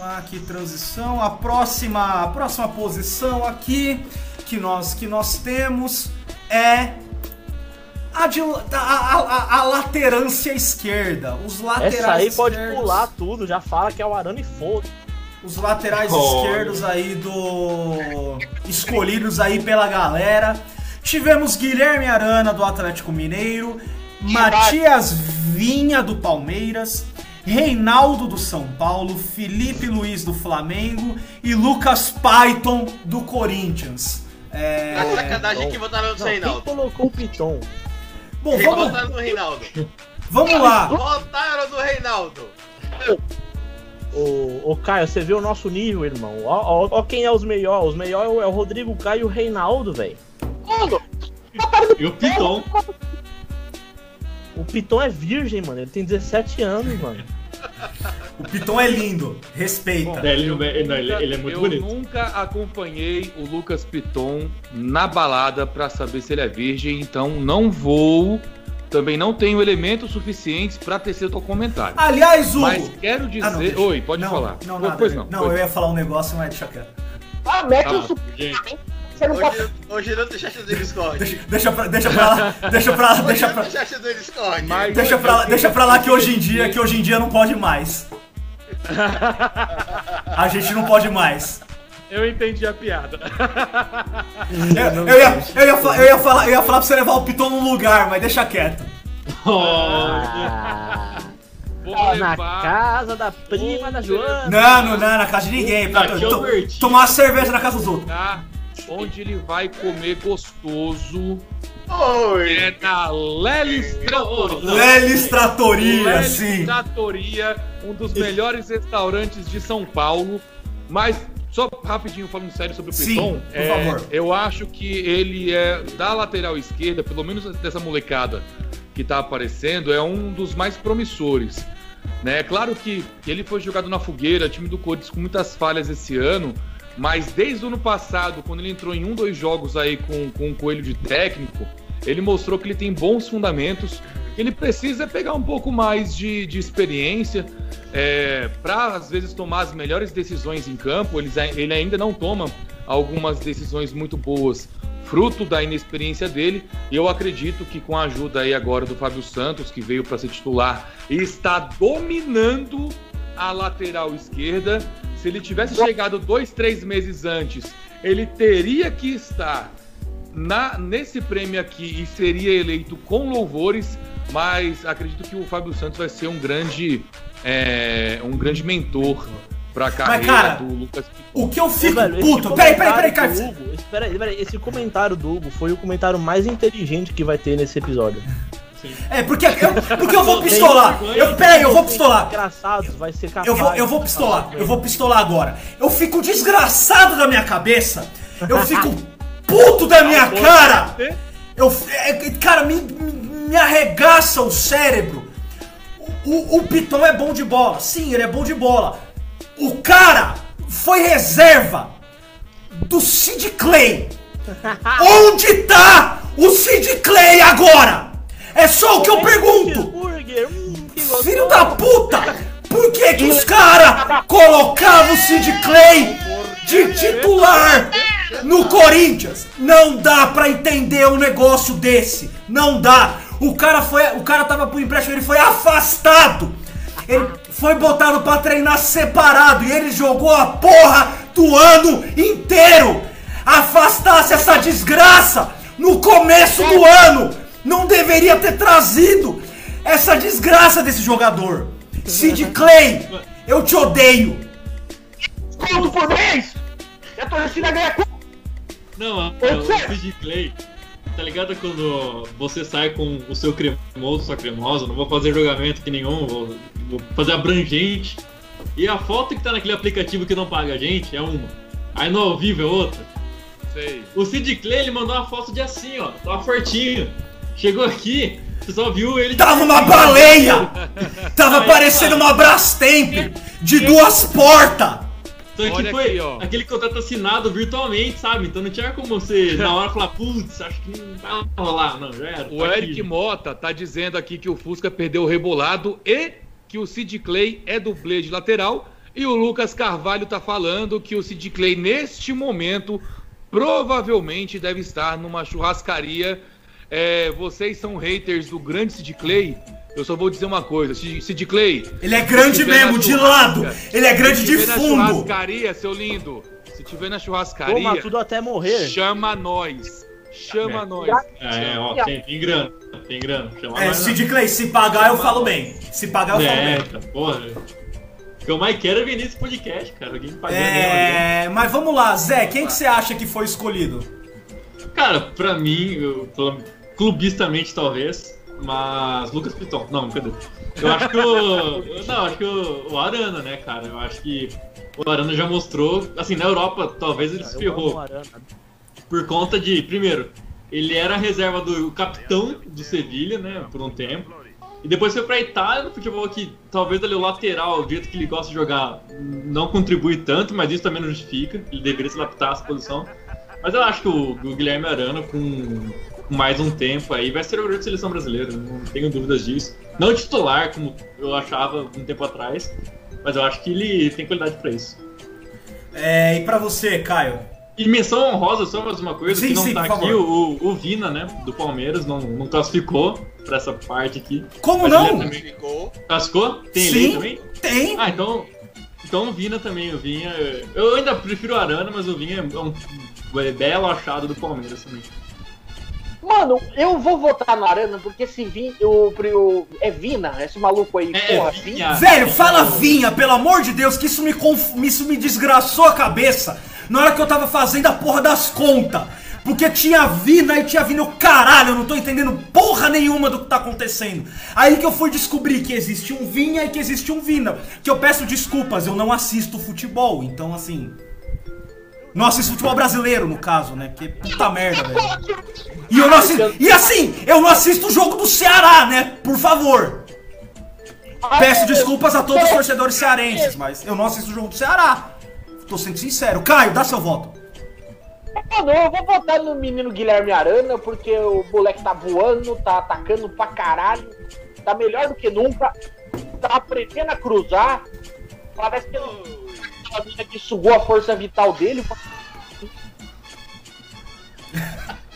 Vamos lá, aqui transição. A próxima, a próxima posição aqui que nós, que nós temos é a, de, a, a, a- laterância esquerda. Os laterais Essa aí pode esquerdos- pular tudo, já fala que é o Arana e foda. Os laterais Oh. esquerdos aí do. escolhidos aí pela galera. Tivemos Guilherme Arana do Atlético Mineiro, Matias Vinha do Palmeiras, Reinaldo do São Paulo, Felipe Luiz do Flamengo e Lucas Python do Corinthians. É... Tá sacanagem que votaram no Não, quem Reinaldo. colocou o Piton? Bom, Quem vamos, votaram no Reinaldo? vamos lá. Votaram no Reinaldo. Ô, ô Caio, você vê o nosso nível, irmão. Ó, ó, ó quem é os melhores. Os melhores é o- é o Rodrigo Caio e o Reinaldo, velho. Mano, E o Piton. O Piton é virgem, mano. Ele tem 17 anos, mano. O Piton é lindo, respeita. É, ele, não é- não, ele- ele é muito eu bonito. nunca acompanhei o Lucas Piton na balada pra saber se ele é virgem, então não vou. Também não tenho elementos suficientes pra tecer teu comentário. Aliás, Hugo. Mas quero dizer. Ah, não, deixa. Oi, pode não, falar. Não, Pois- nada. pois não. não pois eu ia falar um negócio, mas deixa quieto. ah, mete Ah, o. Você não pode... Hoje, hoje não tem chat do Discord. Deixa, deixa pra, deixa pra lá, deixa pra lá, Hoje deixa pra, Discord. Mas- deixa pra lá, deixa pra lá que hoje em dia, que hoje em dia não pode mais. A gente não pode mais. Eu entendi a piada. Eu, eu ia, eu, ia, fa- eu, ia falar, eu ia falar pra você levar o Piton num lugar, mas deixa quieto. Ah, na casa da prima da Joana. Não, não, não, na casa de ninguém. Pra é to- Bertinho. tomar uma cerveja na casa dos outros. Tá? Onde ele vai comer gostoso Oi. é na Lelis Trattoria. Lelis Tratoria, Lelis sim. Trattoria, um dos melhores restaurantes de São Paulo. Mas, só rapidinho falando sério sobre o Sim, Piton, por favor. eu acho que ele é da lateral esquerda, pelo menos dessa molecada que tá aparecendo, é um dos mais promissores. Né? É claro que ele foi jogado na fogueira, time do Corinthians com muitas falhas esse ano, mas desde o ano passado, quando ele entrou em um, dois jogos aí com, com o Coelho de técnico, ele mostrou que ele tem bons fundamentos. Ele precisa pegar um pouco mais de, de experiência para, às vezes, tomar as melhores decisões em campo. Eles, ai- ele ainda não toma algumas decisões muito boas, fruto da inexperiência dele. E eu acredito que, com a ajuda aí agora do Fábio Santos, que veio para ser titular e está dominando a lateral esquerda, se ele tivesse chegado dois, três meses antes, ele teria que estar na, nesse prêmio aqui e seria eleito com louvores, mas acredito que o Fábio Santos vai ser um grande, é, um grande mentor para a carreira cara, do Lucas Piton. O que eu Ô, fico velho, esse puto. Peraí, peraí, peraí, cara. Hugo- Espera aí, espera aí. Esse comentário do Hugo foi o comentário mais inteligente que vai ter nesse episódio. É, porque eu, porque eu vou pistolar. Eu, peraí, eu vou pistolar. Engraçados, vai ser capaz. Eu vou, eu vou pistolar, eu vou pistolar agora. Eu fico desgraçado da minha cabeça. Eu fico puto da minha cara. Eu, é, cara, me, me- me arregaça o cérebro. O, o Piton é bom de bola. Sim, ele é bom de bola. O cara foi reserva do Sid Clay. Onde tá o Sid Clay agora? É só o que eu pergunto. Hum. Filho da puta! Por que que os caras colocavam o Sid Clay de titular no Corinthians? Não dá pra entender um negócio desse. Não dá. O cara foi, o cara tava pro empréstimo, ele foi afastado. Ele foi botado pra treinar separado e ele jogou a porra do ano inteiro. Afastasse essa desgraça no começo do ano. Não deveria ter trazido essa desgraça desse jogador. Sid Clay, eu te odeio. Conto por mês! E a torcida ganha! Não, é o Sid Clay. Tá ligado quando você sai com o seu cremoso, sua cremosa, não vou fazer julgamento que nenhum, vou, vou fazer abrangente. E a foto que tá naquele aplicativo que não paga a gente é uma. Aí no ao vivo é outra. Sei. O Sid Clay ele mandou uma foto de assim, ó, tava fortinho. Chegou aqui, você só viu ele. Tava uma baleia! Tava parecendo uma Brastemp de duas portas! Que Olha foi aqui, ó. aquele contrato assinado virtualmente, sabe? Então não tinha como você na hora falar, putz, acho que não vai rolar. Não, já era. O tá aqui. Eric Mota tá dizendo aqui que o Fusca perdeu o rebolado e que o Sid Clay é dublê de lateral. E o Lucas Carvalho tá falando que o Sid Clay, neste momento, provavelmente deve estar numa churrascaria. É, vocês são haters do grande Sid Clay. Eu só vou dizer uma coisa, Sid Clay. Ele é grande mesmo, de lado! Ele é grande se de tiver na fundo! churrascaria, seu lindo. Se tiver na churrascaria, Toma tudo até morrer. chama nós. Chama É. nós. É, ó, tem, tem grana, tem grana. Chama É, nós, Sid Clay, se pagar eu falo bem. Se pagar eu falo É, bem. porra. O que eu mais quero é vender esse podcast, cara. Alguém pagando? É, mas vamos lá, Zé, quem que você acha que foi escolhido? Cara, pra mim, eu, clubistamente talvez, mas Lucas Piton. Não, cadê? Eu acho que o. Não, acho que o, o Arana, né, cara? Eu acho que o Arana já mostrou. Assim, na Europa, talvez ele se Eu amo ferrou. Por conta de, primeiro, ele era a reserva do capitão do Sevilha, né, por um tempo. E depois foi pra Itália no futebol que talvez ali o lateral, o jeito que ele gosta de jogar, não contribui tanto, mas isso também não justifica. Ele deveria se adaptar essa posição. Mas eu acho que o, o Guilherme Arana, com mais um tempo aí, vai ser o jogador de seleção brasileira, não tenho dúvidas disso. Não titular, como eu achava um tempo atrás, mas eu acho que ele tem qualidade pra isso. É, e pra você, Caio? E menção honrosa, só mais uma coisa, Sim, que não sim, tá aqui, o, o Vina, né, do Palmeiras, não, não classificou pra essa parte aqui. Como Mas não? ele também- Ficou. Classificou? Tem Sim. ele também? Tem! Ah, então. Então o Vina também, o Vinha. Eu ainda prefiro o Arana, mas o Vinha é um belo achado do Palmeiras também. Mano, eu vou votar no Arana porque esse Vin, o, o, é Vina, esse maluco aí, É, porra, Vinha. Velho, fala vinha, pelo amor de Deus, que isso me, conf... isso me desgraçou a cabeça na hora que eu tava fazendo a porra das contas. Porque tinha Vina e tinha Vina, eu caralho, eu não tô entendendo porra nenhuma do que tá acontecendo. Aí que eu fui descobrir que existe um Vinha e que existe um Vina. Que eu peço desculpas, eu não assisto futebol, então assim. Não assisto futebol brasileiro, no caso, né? Que puta merda, velho. E eu não assisto. E assim, eu não assisto o jogo do Ceará, né? Por favor. Peço desculpas a todos os torcedores cearenses, mas eu não assisto o jogo do Ceará. Tô sendo sincero. Caio, dá seu voto. Mano, eu vou votar no menino Guilherme Arana, porque o moleque tá voando, tá atacando pra caralho, tá melhor do que nunca, tá aprendendo a cruzar. Parece que aquela mina que sugou a força vital dele.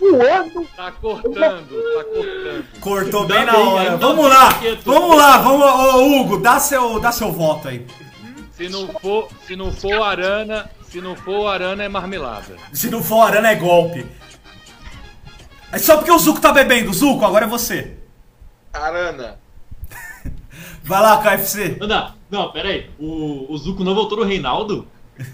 Voando, Tá cortando, tá cortando. Cortou Dá bem na bem, hora. ainda Vamos bem lá. é tudo Vamos lá, vamos. Ô, Hugo, dá seu, dá seu voto aí. Se não for, se não for Arana, se não for Arana é marmelada. Se não for Arana, é golpe. É só porque o Zuko tá bebendo. Zuko, agora é você. Arana. Vai lá, KFC. Não, não, não, pera aí. O, o Zuko não voltou no Reinaldo?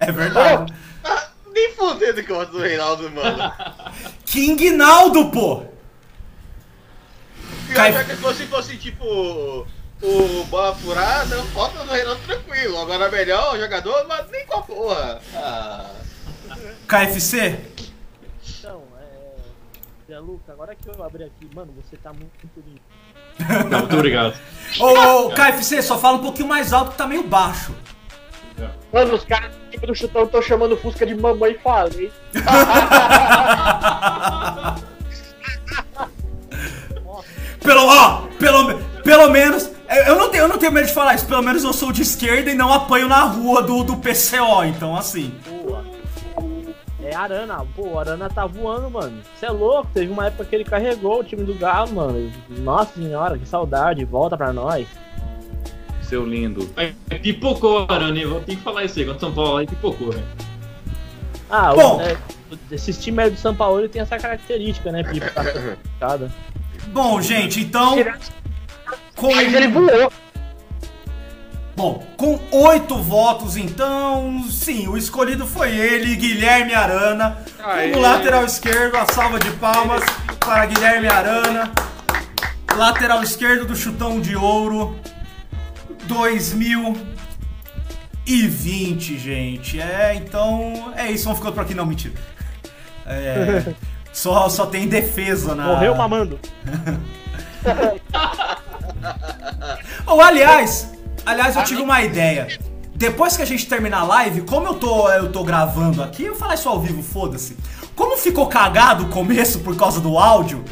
É verdade. Ah, nem fudendo que eu voto do Reinaldo, mano. King Naldo, pô. Cai- já que fosse, fosse tipo o bola furada, volta do Reinaldo tranquilo. Agora melhor jogador, mas nem com a porra. Ah. KFC. Então, é. Zé Luca, agora que eu abri aqui, mano, você tá muito, muito lindo. Não, muito obrigado. Ô, ô, KFC, só fala um pouquinho mais alto que tá meio baixo. Mano, os caras do time do chutão estão chamando o Fusca de mamãe falei. Pelo, ó, pelo, pelo menos, eu não, tenho, eu não tenho medo de falar isso, pelo menos eu sou de esquerda e não apanho na rua do, do PCO, então assim. Boa. É Arana, pô, Arana tá voando, mano. Você é louco, teve uma época que ele carregou o time do Galo, mano. Nossa senhora, que saudade, volta pra nós. Seu lindo. Aí, pipocou, Arana, eu vou ter que falar isso aí. Quando São Paulo aí pipocou, velho. Ah, o- Bom. é, esses times aí do São Paulo ele tem essa característica, né, Pipa? Cada. Bom, gente, então. Com, Mas ele voou. bom, com oito votos, então, sim, o escolhido foi ele, Guilherme Arana. Aê. Como lateral esquerdo, a salva de palmas para Guilherme Arana. Lateral esquerdo do Chutão de Ouro 2020, gente. É, então, é isso, vamos ficando por aqui. Não, mentira. É, só, só tem defesa na. Morreu mamando. Ou aliás, aliás, eu tive uma ideia. Depois que a gente terminar a live, como eu tô, eu tô gravando aqui, eu vou falar isso ao vivo, foda-se. Como ficou cagado o começo por causa do áudio,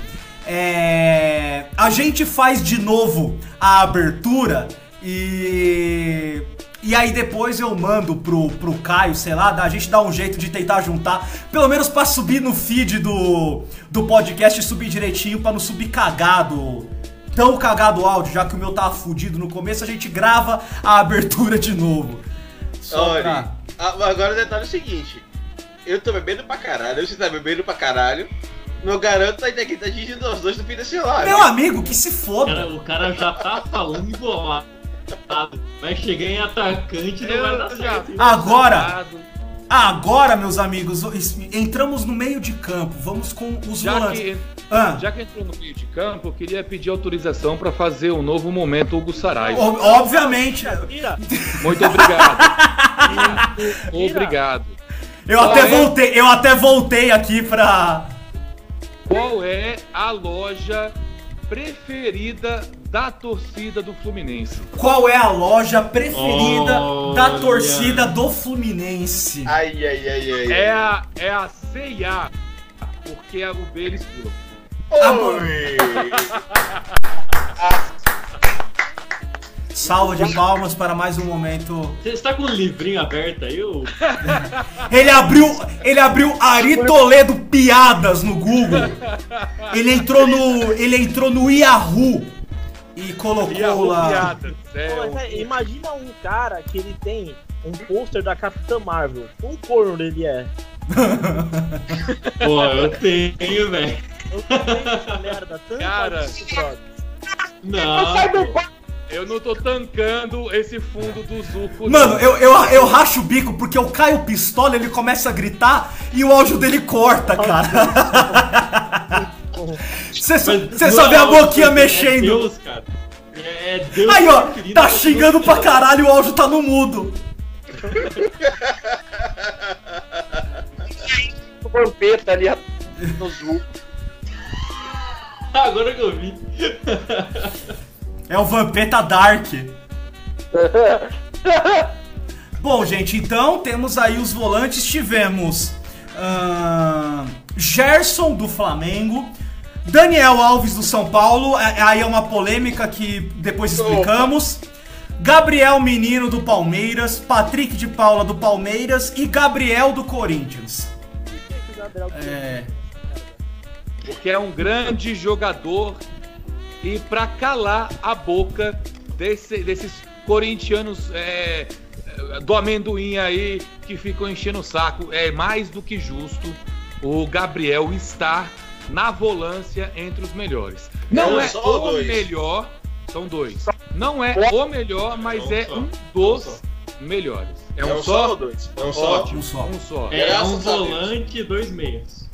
é, a gente faz de novo a abertura e. E aí depois eu mando pro, pro Caio, sei lá, a gente dá um jeito de tentar juntar, pelo menos pra subir no feed do, do podcast e subir direitinho, pra não subir cagado tão cagado o áudio, já que o meu tava fudido no começo, a gente grava a abertura de novo. Só Olha, pra- agora o detalhe é o seguinte: eu tô bebendo pra caralho, você tá bebendo pra caralho. Meu garoto ainda aqui tá dirigindo nós dois no fim desse live. Meu amigo, que se O foda. cara, o cara já tá falando embolado. Vai chegar em atacante e não vai dar certo. Agora, agora, meus amigos, entramos no meio de campo. Vamos com os Já volantes. que, Ah, já que entrou no meio de campo, eu queria pedir autorização para fazer um novo momento Hugo Saraiva. ob- obviamente! Muito obrigado. Muito obrigado. eu até Qual é? voltei, eu até voltei aqui pra. Qual é a loja preferida da torcida do Fluminense? Qual é a loja preferida da torcida do Fluminense? Ai, ai, ai, ai. É a, é a CIA, porque a, o B eles. Oi. Salva de palmas para mais um momento Você está com o livrinho aberto aí? Ele abriu, ele abriu Ari Toledo piadas no Google. Ele entrou no, ele entrou no Yahoo e colocou E a lá. piada, é, é, imagina um cara que ele tem um pôster da Capitã Marvel. Um corno ele é. Pô, eu tenho, velho. Eu também essa merda. Tanto Cara. Não. eu não tô tancando esse fundo do Zuko. Mano, eu, eu, eu racho o bico porque o Caio Pistola ele começa a gritar e o áudio dele corta, cara. Você só, vê a não, boquinha é mexendo. Deus, cara. É é Deus. Aí, ó, querido, tá xingando pra caralho e o áudio tá no mudo. O Vampeta ali no Zoom. Agora que eu vi. É o Vampeta Dark. Bom, gente, então temos aí os volantes. Tivemos ahn, Gerson do Flamengo, Daniel Alves do São Paulo. é- Aí é uma polêmica que depois explicamos. Gabriel Menino do Palmeiras, Patrick de Paula do Palmeiras e Gabriel do Corinthians. É, Porque é um grande jogador e pra calar a boca desse- desses corintianos é, é, do amendoim aí que ficam enchendo o saco, é mais do que justo o Gabriel estar na volância entre os melhores. Não Não é só o dois. melhor, são dois. Não é o melhor, mas Não é só. um dos melhores. É É um só ou só? dois? É um só? Ótimo, Um só. um só. É Graças um volante e dois meias.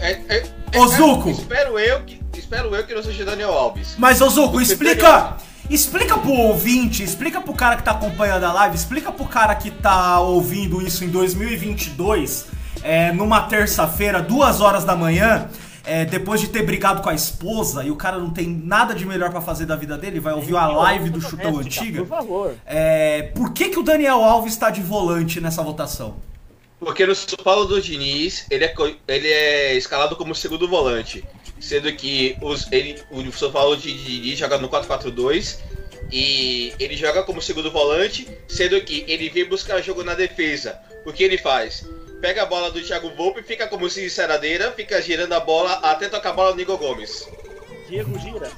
É, é, é, Ô, Zuko. Espero eu que, espero eu que não seja Daniel Alves. Mas, ô Zuko, Você explica. Explica pro ouvinte, explica pro cara que tá acompanhando a live, explica pro cara que tá ouvindo isso em 2022, é, numa terça-feira, duas horas da manhã, é, depois de ter brigado com a esposa e o cara não tem nada de melhor pra fazer da vida dele, vai ouvir a live do Chutão Antiga. Por favor. É, por que, que o Daniel Alves tá de volante nessa votação? Porque no São Paulo do Diniz, ele é, ele é escalado como segundo volante. Sendo que os, ele, o São Paulo de Diniz joga no 4-4-2 e ele joga como segundo volante, sendo que ele vem buscar jogo na defesa. O que ele faz? Pega a bola do Thiago Volpe, fica como sinceradeira, fica girando a bola até tocar a bola no Igor Gomes. Diego gira.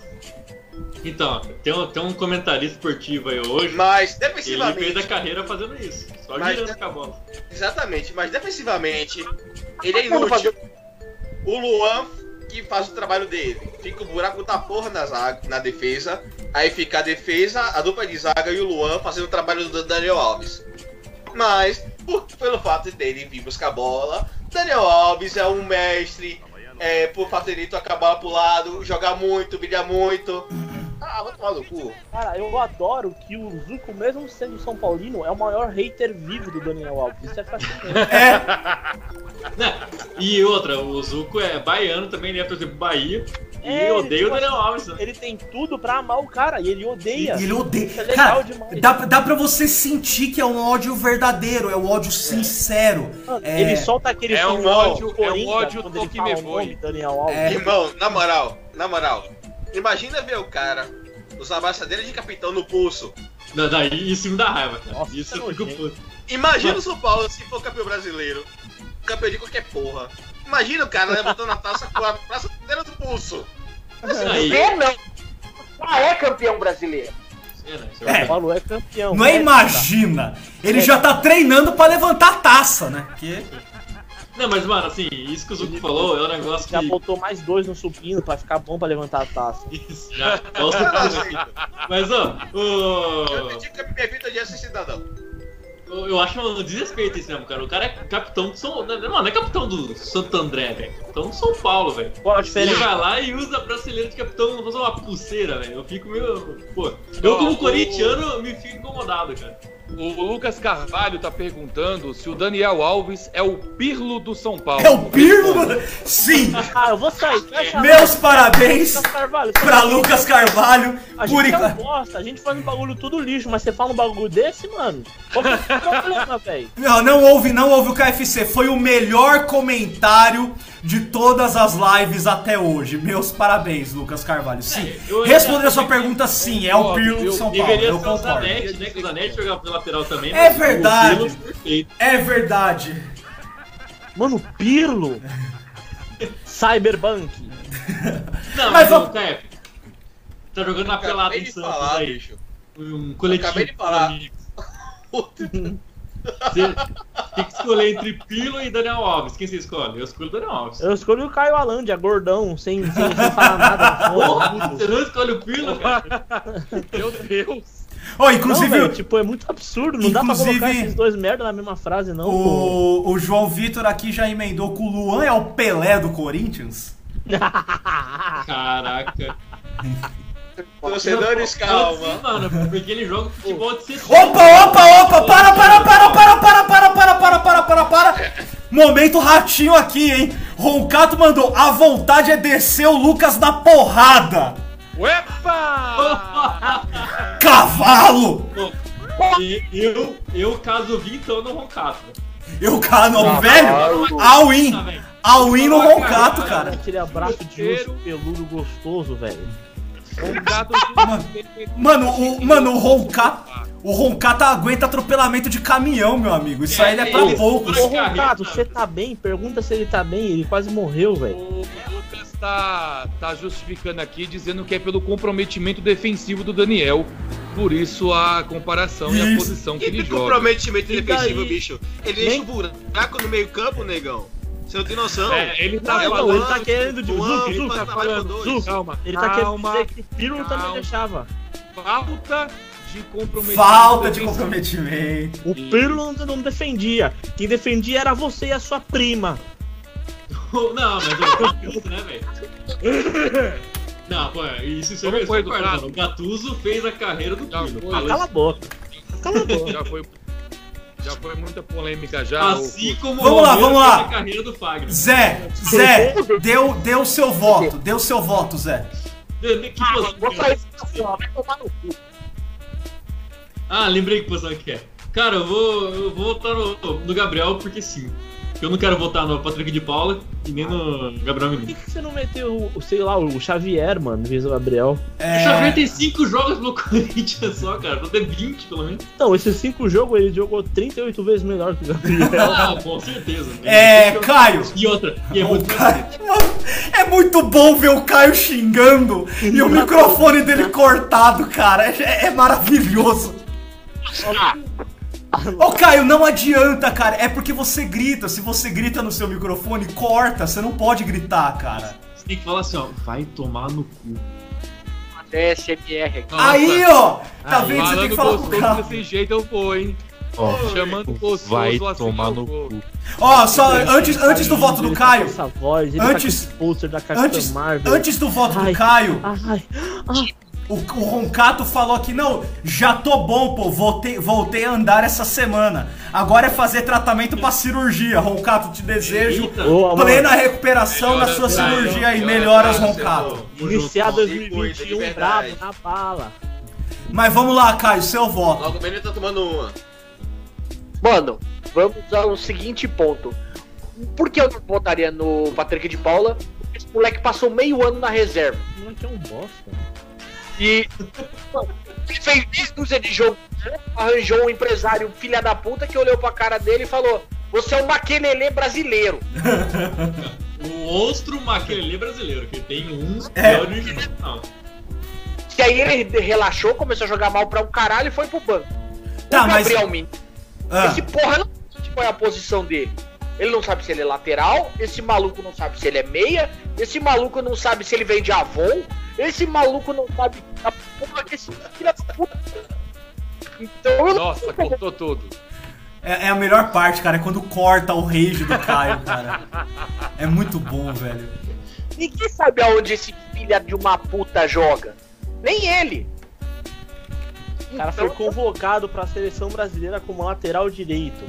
Então, tem um, tem um comentarista esportivo aí hoje. Mas Ele fez a defensivamente, carreira fazendo isso. Só Mas- girando com a bola. exatamente, mas defensivamente, ele é inútil. O Luan que faz o trabalho dele. Fica o buraco da porra na, zaga, na defesa. Aí fica a defesa, a dupla de zaga e o Luan fazendo o trabalho do Daniel Alves. Mas, pelo fato dele vir buscar a bola, Daniel Alves é um mestre. É, por fato dele tocar a bola pro lado, jogar muito, brilhar muito. Ah, vai tomar no cu. Cara, eu adoro que o Zuko, mesmo sendo São Paulino, é o maior hater vivo do Daniel Alves. Isso é fascinante. Né? E outra, o Zuko é baiano também, ele é, por exemplo, Bahia. E É, eu odeio tipo o Daniel assim, Alves. né? Ele tem tudo pra amar o cara e ele odeia. E ele odeia. Isso é legal Cara, demais. dá, dá pra você sentir que é um ódio verdadeiro, é um ódio sincero. Mano, É. Ele solta aquele É um ódio- do é um ódio quando ele toque fala me nome Daniel Alves. É. Irmão, na moral, na moral. Imagina ver o cara usar a braçadeira de capitão no pulso. Não, daí isso me dá raiva, cara. Nossa, isso isso eu é fico puto. Imagina o São Paulo se for campeão brasileiro. Campeão de qualquer porra. Imagina o cara levantando a taça com a braçadeira do pulso. Aí, Você não. Já é campeão brasileiro. é, né, É. é O Paulo é campeão. Não é né? imagina. Ele já tá treinando pra levantar a taça, né? Porque Não, mas mano, assim, isso que o Zuko falou é um negócio Já que. botou mais dois no supino pra ficar bom pra levantar a taça. Isso, já. Nossa, Eu não aceito. mas ó, Eu o. pedi que me evita de esse cidadão. Eu acho um desrespeito isso mesmo, cara. O cara é capitão do São. Mano, não é capitão do Santo André, velho. Capitão do São Paulo, velho. Ele vai lá e usa a brasileira de capitão, não fazer uma pulseira, velho. Eu fico meio. Pô, eu como corintiano me fico incomodado, cara. O Lucas Carvalho tá perguntando se o Daniel Alves é o Pirlo do São Paulo. é o Pirlo? Sim! Ah, eu vou sair. Meus parabéns Lucas Carvalho. pra Lucas Carvalho. A Por gente é um enquanto. bosta, a gente faz um bagulho tudo lixo, mas você fala um bagulho desse, mano? Qual que é o problema, velho? Não, não houve, não houve o KFC. Foi o melhor comentário de todas as lives até hoje. Meus parabéns, Lucas Carvalho. Sim. eu- Respondendo a sua pergunta, sim, é o Pirlo Eu São Paulo. deveria Eu ser o. Zanetti, né? Que o Zanetti jogava pela lateral também. É verdade. Pirlo, perfeito. É verdade. Mano, Pirlo. Cyberbank. Não, Mas mas, vamos- o Cap, tá jogando na pelada em de Santos falar, aí. bicho. Um coletivo. Acabei de falar. Você tem que escolher entre Pirlo e Daniel Alves. Quem você escolhe? Eu escolho o Daniel Alves. Eu escolhi o Caio Alandia, gordão, sem, sem, sem falar nada. Porra, você não escolhe o Pirlo, cara? Meu Deus. Não, inclusive, velho, tipo, é muito absurdo. Não dá pra colocar esses dois merda na mesma frase, não, pô. o, o João Vitor aqui já emendou que o Luan é o Pelé do Corinthians. Caraca. Torcedores, Não, calma. ser, mano, porque ele joga futebol de. Opa, opa, Momento ratinho aqui, hein? Roncato mandou, a vontade é descer o Lucas na porrada. Uepa! Cavalo! E eu, eu caso Vitão no Roncato. Eu, cara, não, velho, all in, Tá, velho. all in no Roncato, cara. Aquele abraço de urso peludo gostoso, velho. Mano, o, mano, o Roncato, o Roncato aguenta atropelamento de caminhão, meu amigo. Isso aí ele é pra Ele- poucos. Ô. Roncato, você tá bem? Pergunta se ele tá bem. Ele quase morreu, velho. O Lucas tá, tá justificando aqui, dizendo que é pelo comprometimento defensivo do Daniel. Por isso a comparação e a Isso. posição que E ele que joga. comprometimento E defensivo, bicho. Ele Nem- deixa um buraco no meio campo, negão. Você não tem noção. É, ele tá Não, não, falando. ele tá querendo de Zuc, passa tá falando. Calma, Ele tá querendo dizer que Pirlo também deixava. falta de comprometimento. Falta de comprometimento. O Pirlo não, não defendia. Quem defendia era você e a sua prima. Não, mas o Gattuso, né, velho? Não, pô, isso você Como vai foi, mano. O Gattuso fez a carreira do Pirlo. Falou Cala a boca. Cala a boca. Já foi. Já foi muita polêmica já. Assim o- como Vamos lá, Romero vamos lá. carreira do Fagner. Zé, Zé, deu, deu seu voto, deu seu voto, Zé. Que posição Vou é? sair ó, vai tomar no cu. Ah, lembrei que posição que é. Cara, eu vou, eu vou votar no, no Gabriel porque sim. Eu não quero votar no Patrick de Paula e nem no Gabriel Por que, Menino. que você não meteu, o- sei lá, o Xavier, mano, em vez do Gabriel? O Xavier É, tem 5 jogos no Corinthians só, cara. Pra ter 20 pelo menos. Não, esses cinco jogos ele jogou 38 vezes melhor que o Gabriel. Ah, com certeza. é, Caio. E outra, e é muito Caio- é muito bom ver o Caio xingando e o microfone dele cortado, cara. É, é maravilhoso. Ô Caio, não adianta, cara. É porque você grita. Se você grita no seu microfone, corta. Você não pode gritar, cara. Você tem que falar assim, ó, vai tomar no cu. É SMR aqui. Aí, ó. Tá vendo? Você tem que falar com o cara. desse jeito eu vou, hein? Chamando gostoso Vai assim tomar no vou. cu. Ó, só antes, antes do voto do tá Caio. Essa voz, Antes- tá Antes, Marvel. antes do voto do Ai. Caio, Ai, o, o Roncato falou que não, já tô bom, pô, voltei, voltei a andar essa semana. Agora é fazer tratamento pra cirurgia. Roncato, te desejo Eita. Plena recuperação na sua cirurgia aí. Melhoras, Roncato. Iniciar cuida, de 2021 verdade. brabo na bala. Mas vamos lá, Caio, seu voto. Logo bem ele tá tomando uma. Mano, vamos ao seguinte ponto. Por que eu não votaria no Patrick de Paula? Porque esse moleque passou meio ano na reserva. O moleque é um bosta. E fez meia dúzia de jogo, arranjou um empresário filha da puta que olhou pra cara dele e falou: Você é um maquelele brasileiro. O monstro maquelele brasileiro, que tem um É. é original. Que aí ele relaxou, começou a jogar mal pra um caralho e foi pro banco. Tá, o mas. Gabriel Menino, Ah, esse porra não sabe qual é a posição dele. Ele não sabe se ele é lateral, esse maluco não sabe se ele é meia, esse maluco não sabe se ele vem de Avon, esse maluco não sabe a porra que esse filho da puta. Então eu não Nossa, cortou tudo. é, é a melhor parte, cara, é quando corta o rage do Caio, cara. É muito bom, velho. Ninguém sabe aonde esse filho de uma puta joga. Nem ele. O cara Então, foi convocado pra seleção brasileira como lateral direito.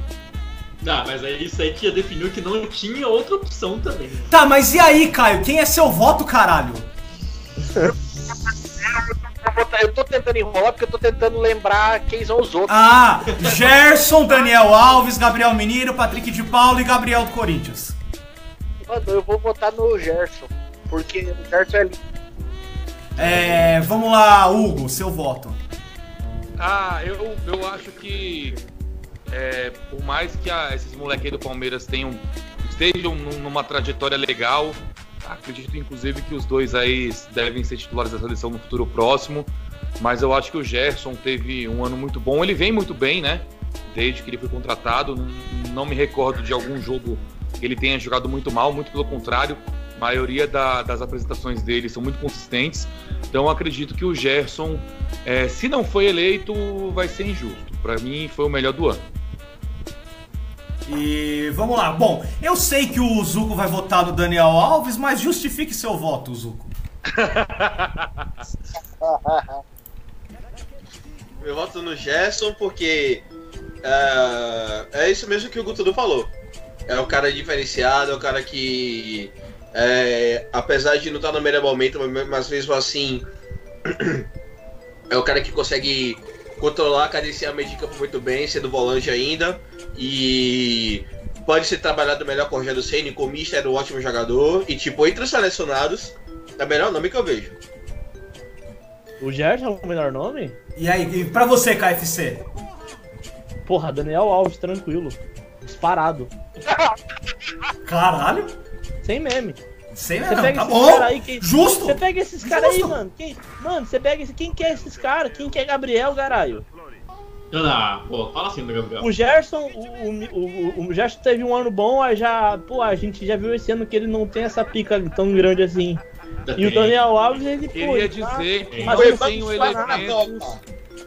Não, mas aí isso aí que já definiu que não tinha outra opção também. Tá, mas e aí, Caio? Quem é seu voto, caralho? eu tá- tô tentando enrolar porque eu tô tentando lembrar quem são os outros. Ah, Gerson, Daniel Alves, Gabriel Menino, Patrick de Paulo e Gabriel do Corinthians. Mano, eu vou votar no Gerson. Porque o Gerson é lindo. É, vamos lá, Hugo, seu voto. Ah, eu, eu acho que é, por mais que a- esses moleques do Palmeiras tenham estejam num- numa trajetória legal, acredito inclusive que os dois aí devem ser titulares da seleção no futuro próximo. Mas eu acho que o Gerson teve um ano muito bom. Ele vem muito bem, né? Desde que ele foi contratado. Não, me recordo de algum jogo que ele tenha jogado muito mal, muito pelo contrário. A maioria da- das apresentações dele são muito consistentes. Então acredito que o Gerson, é, se não foi eleito, vai ser injusto. Para mim, foi o melhor do ano. E vamos lá. Bom, eu sei que o Zuko vai votar no Daniel Alves, mas justifique seu voto, Zuko. Eu voto no Gerson porque é, é isso mesmo que o Gutudo falou. É o cara diferenciado, é o cara que, é, apesar de não estar no melhor momento, mas- mas mesmo assim, é o cara que consegue controlar, cadenciar meio de campo muito bem, sendo volante ainda. E pode ser trabalhado melhor com o Rogério Senna, com o Mister era um ótimo jogador. E tipo, entre os selecionados, é o melhor nome que eu vejo. O Gerson é o melhor nome? E aí, e pra você, KFC? Porra, Daniel Alves, tranquilo. Disparado. Caralho? Sem meme. Sei Você mesmo, pega tá esses bom. caras aí que. Justo. Você pega esses caras aí, mano. Quem, mano, você pega esse. Quem que é esses caras? Quem que é Gabriel, caralho? Ah, pô, fala assim do Gabriel. O Gerson, o, o, o, o Gerson teve um ano bom, aí já. Pô, a gente já viu esse ano que ele não tem essa pica tão grande assim. E o Daniel Alves, ele, pô. Queria ele tá dizer que banco tenho elementos,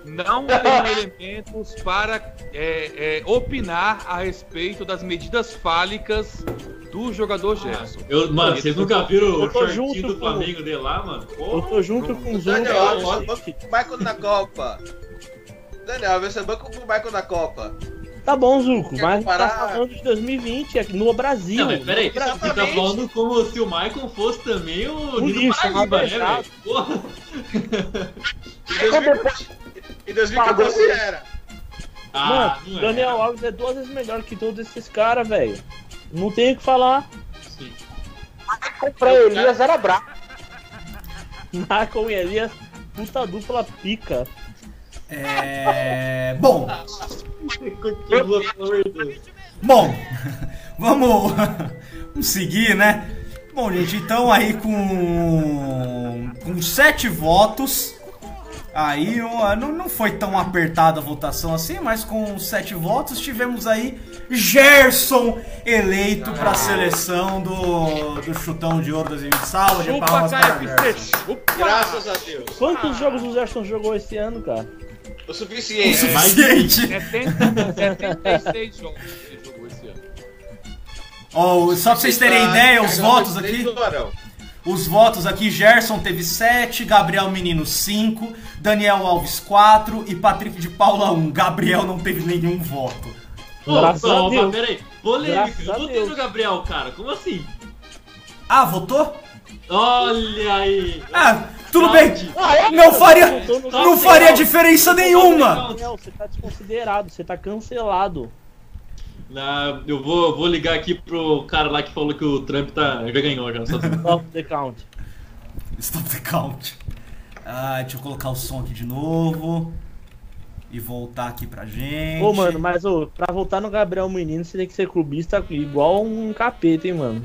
não tenho elementos para é, é, opinar a respeito das medidas fálicas do jogador Gerson. Eu, mano, vocês nunca viram o Eu shortinho do Flamengo dele lá, mano? Eu Porra. tô junto com o Zuko. Daniel eu Alves, que- banco na Copa. Daniel Alves, é banco pro Michael na Copa. Tá bom, Zuko, Quer mas comparar? tá falando de 2020 aqui no Brasil. Não, mas peraí, no Brasil. você tá falando como se o Michael fosse também o Nino Paraíba, né, velho? Porra. Em 2014 Em 2014 era. Ah, Mano, não é. Daniel Alves é duas vezes melhor que todos esses caras, velho. Não tem o que falar. Sim. Pra Elias era brabo. Michael e Elias, puta dupla pica. É. Bom, Continua, bom, vamos, vamos seguir, né? Bom, gente, então aí com, com sete votos, aí não, não, não foi tão apertada a votação assim, mas com sete votos tivemos aí Gerson eleito para a seleção do, do chutão de ouro 2020. Salve de palmas para Gerson. chupa! Graças a Deus. Quantos jogos o Gerson jogou esse ano, cara? O O suficiente. suficiente. 70, 76 jogos que ele jogou esse ano. Ó, só pra vocês terem Tá ideia, os carregando votos aqui. do Arão. Os votos aqui, Gerson teve 7, Gabriel Menino 5, Daniel Alves 4 e Patrick de Paula 1. Gabriel não teve nenhum voto. Ô, Graças não, a Deus. mas peraí. Polêmica, eu votei no Gabriel, cara. Como assim? Ah, votou? Olha aí. Ah, tudo Fraude. bem. Ah, é? Não faria, Votou no não faria diferença nenhuma. Daniel, você tá desconsiderado, você tá cancelado. Na- eu vou, vou ligar aqui pro cara lá que falou que o Trump tá, já ganhou já. sozinho. Off the count. Stop the count. Ah, deixa eu colocar o som aqui de novo. E voltar aqui pra gente. Ô, mano, mas ô, pra voltar no Gabriel Menino, você tem que ser clubista igual um capeta, hein, mano.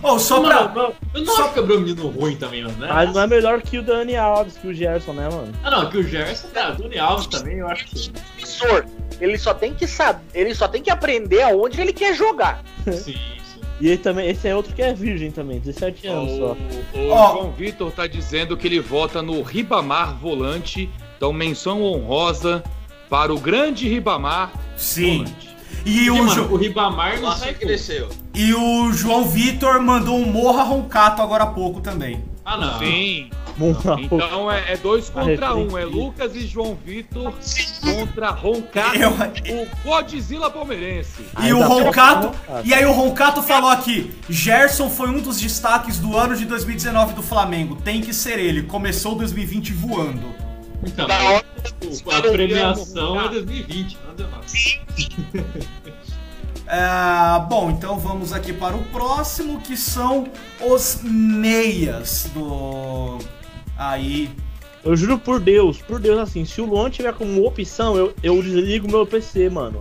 Ô, só Mano, pra. não, eu não acho o Gabriel Menino ruim também, mano. Né? Mas não é melhor que o Dani Alves, que o Gerson, né, mano? Ah não, que o Gerson, cara, o Tony Alves também, eu acho que Professor, ele só tem que saber, ele só tem que aprender aonde ele quer jogar. sim, sim. E ele também, esse é outro que é virgem também, 17 anos O, só. o Ó. João Vitor tá dizendo que ele vota no Ribamar Volante. Então, menção honrosa para o grande Ribamar Sim. Volante. E o, mano, Jo- o Ribamar não com... cresceu. e o João Vitor mandou um morra roncato agora há pouco também. Ah não. Sim. Então é, é dois contra um. É Lucas e João Vitor contra Roncato, Eu- o Godzilla palmeirense. E Aí o pra Roncato, e aí o Roncato falou aqui, Gerson foi um dos destaques do ano de 2019 do Flamengo. Tem que ser ele. Começou 2020 voando. Então, a premiação é 2020, não deu É, bom, então vamos aqui para o próximo, que são os meias do aí. Eu juro por Deus, por Deus, assim, se o Luan tiver como opção, eu, eu desligo meu PC, mano.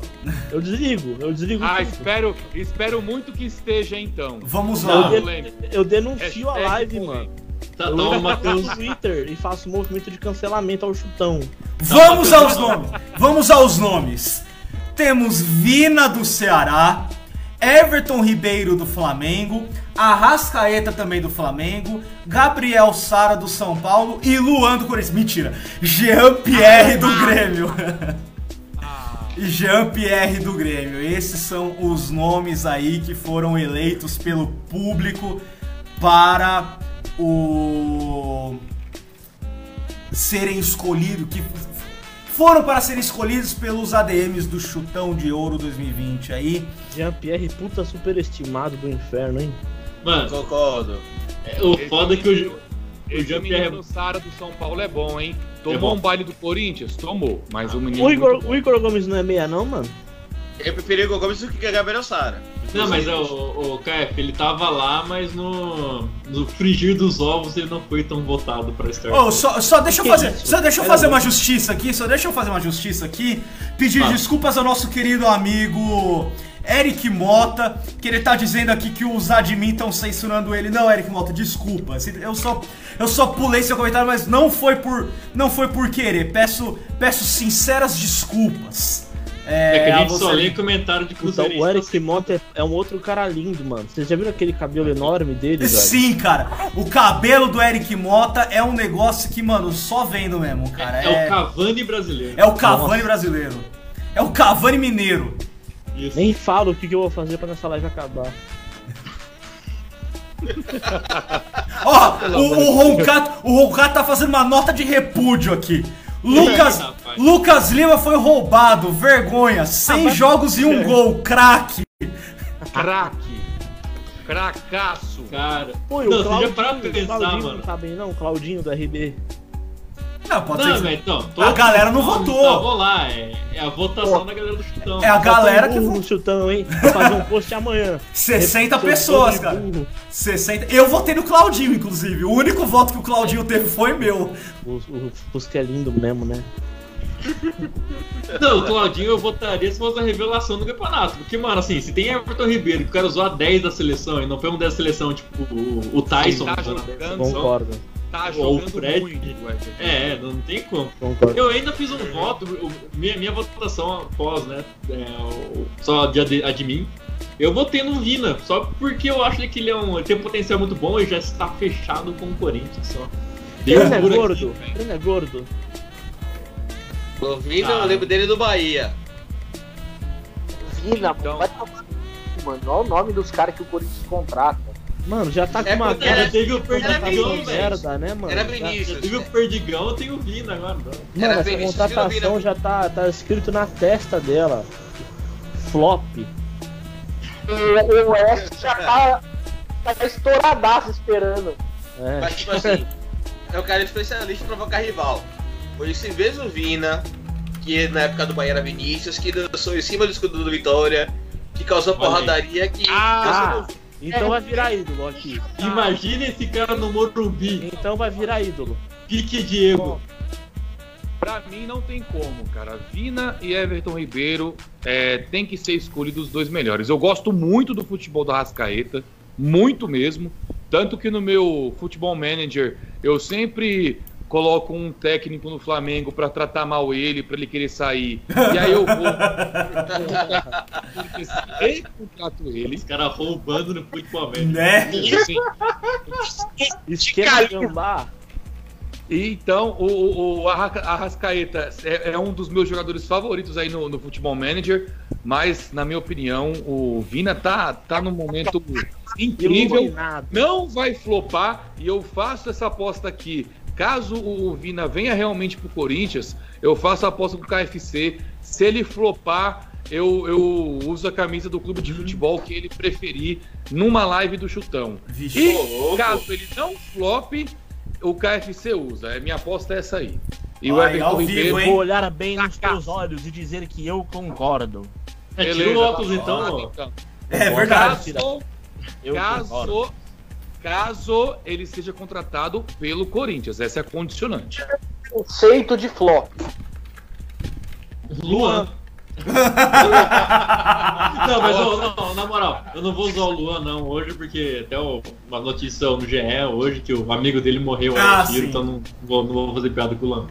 Eu desligo, eu desligo Ah, tudo. espero, espero muito que esteja então. Vamos Eu, lá. De- eu denuncio a live, mano. Tá, Eu tá Matheus. no Twitter e faço movimento de cancelamento ao chutão. Vamos aos nomes. Vamos aos nomes. Temos Vina do Ceará, Everton Ribeiro do Flamengo, Arrascaeta também do Flamengo, Gabriel Sara do São Paulo e Luan do Corinthians. Mentira. Jean Pierre do Grêmio. Jean Pierre do Grêmio. Esses são os nomes aí que foram eleitos pelo público para o serem escolhidos, que foram para serem escolhidos pelos ADMs do Chutão de Ouro 2020 aí. Jean-Pierre, puta superestimado do inferno, hein? Mano, Concordo. é, o foda é que o, o Jean-Pierre. menino Sara do São Paulo é bom, hein? É Tomou bom. um baile do Corinthians? Tomou. Mas o menino. O é Igor, o Igor Gomes não é meia, não, mano? Eu preferi o Gomes do que Gabriel Sara. Não, mas o, o, o KF, ele tava lá, mas no, no frigir dos ovos ele não foi tão votado pra estar. Oh, só, só deixa eu fazer, isso? só deixa eu fazer uma justiça aqui, só deixa eu fazer uma justiça aqui, pedir Ah. desculpas ao nosso querido amigo Eric Mota, que ele tá dizendo aqui que os admin estão censurando ele. Não, Eric Mota, desculpa. Eu só eu só pulei seu comentário, mas não foi por não foi por querer. Peço peço sinceras desculpas. É que a gente você. só lê comentário de Então, cruzeirense. o Eric Mota é, é um outro cara lindo, mano. Vocês já viram aquele cabelo enorme dele, velho? Sim, cara. O cabelo do Eric Mota é um negócio que, mano, só vendo mesmo, cara. É, o Cavani brasileiro. É o Cavani brasileiro. É o Cavani mineiro. Isso. Nem falo o que, que eu vou fazer pra nessa live acabar. Ó, o, o Roncato, o Roncato tá fazendo uma nota de repúdio aqui. Lucas, Rapaz. Lucas Lima foi roubado, vergonha. 100 mas- jogos e um gol, craque. Craque. Cracaço. Cara, Pô, e não, o você Claudinho, pra o pensar, Claudinho mano. não tá bem não, o Claudinho do RB. Não, pode Não, ser. então, A galera não votou. Estavam lá, é, é a votação da galera do chutão. É a galera que votou. no chutão, hein? Vou fazer um post amanhã. 60 Seu pessoas, cara. burro. 60. Eu votei no Claudinho, inclusive. O único voto que o Claudinho teve foi meu. O, o Fusca é lindo mesmo, né? Não, o Claudinho eu votaria se fosse a revelação do campeonato. Porque, mano, assim, se tem Everton Ribeiro que o cara usou a 10 da seleção e não foi um 10 da seleção, tipo o, o Tyson, Tá 10 da jogando, Concordo, Tá Ou o jogando Fred. muito. É, não tem como. concordo. Eu ainda fiz um voto, o- minha, minha votação após, né? é, o- só de ad- admin. Eu votei no Vina, só porque eu acho que ele, é um, ele tem um potencial muito bom e já está fechado com o Corinthians só. Deu é furo aqui, gordo. Bruno é gordo. O Vina, Ah. eu lembro dele do Bahia. Vina, Então- vai tomar. no cu, Mano, olha o nome dos caras que o Corinthians contrata. Mano, já tá com É uma porque Cara, cara teve o Era Perdigão, merda, né, mano? Era Já- Vinícius. Teve o Perdigão, tem o Vina agora. não. Mano, Era essa Vinícius, contratação já tá, tá escrito na testa dela. Flop. O o Oeste já tá, tá estouradaço esperando. É. Mas, tipo assim, é o cara especialista em provocar rival. Por isso, em vez do Vina, que na época do Bahia era Vinícius, que dançou em cima do escudo do Vitória, que causou Olha aí. porradaria, que. Ah, então vai virar ídolo aqui. Imagina esse cara no Morumbi. Então vai virar ídolo. Pique Diego. Pra mim não tem como, cara. Vina e Everton Ribeiro é, tem que ser escolhidos os dois melhores. Eu gosto muito do futebol do Rascaeta, muito mesmo. Tanto que no meu futebol manager eu sempre coloco um técnico no Flamengo pra tratar mal ele, pra ele querer sair. E aí eu vou. Eu contrato ele, Esse cara roubando no futebol. Né? assim, Esquema gambá. E então, o, o, o Arra- Arrascaeta é, é um dos meus jogadores favoritos aí no, no Futebol Manager, mas, na minha opinião, o Vina tá, tá num momento incrível, Iluminado. não vai flopar, e eu faço essa aposta aqui. Caso o Vina venha realmente pro Corinthians, eu faço a aposta com o KFC. Se ele flopar, eu, eu uso a camisa do clube de futebol que ele preferir numa live do chutão. Vixe. E louco. caso ele não flop, o KFC usa. É, Minha aposta é essa aí. E o Ai, Everton ao vivo, Ribeiro. hein? Vou olhar bem nos teus olhos e dizer que eu concordo. É, tira Beleza, o óculos tá então, então. É verdade. Caso, Eu concordo. Caso, ele seja contratado pelo Corinthians. Essa é a condicionante. Conceito de flop. Luan. não, mas ô, não, na moral, eu não vou usar o Luan não hoje, porque até o- uma notícia no GE hoje que o amigo dele morreu Ah, tiro, então não vou, não vou fazer piada com o Luan.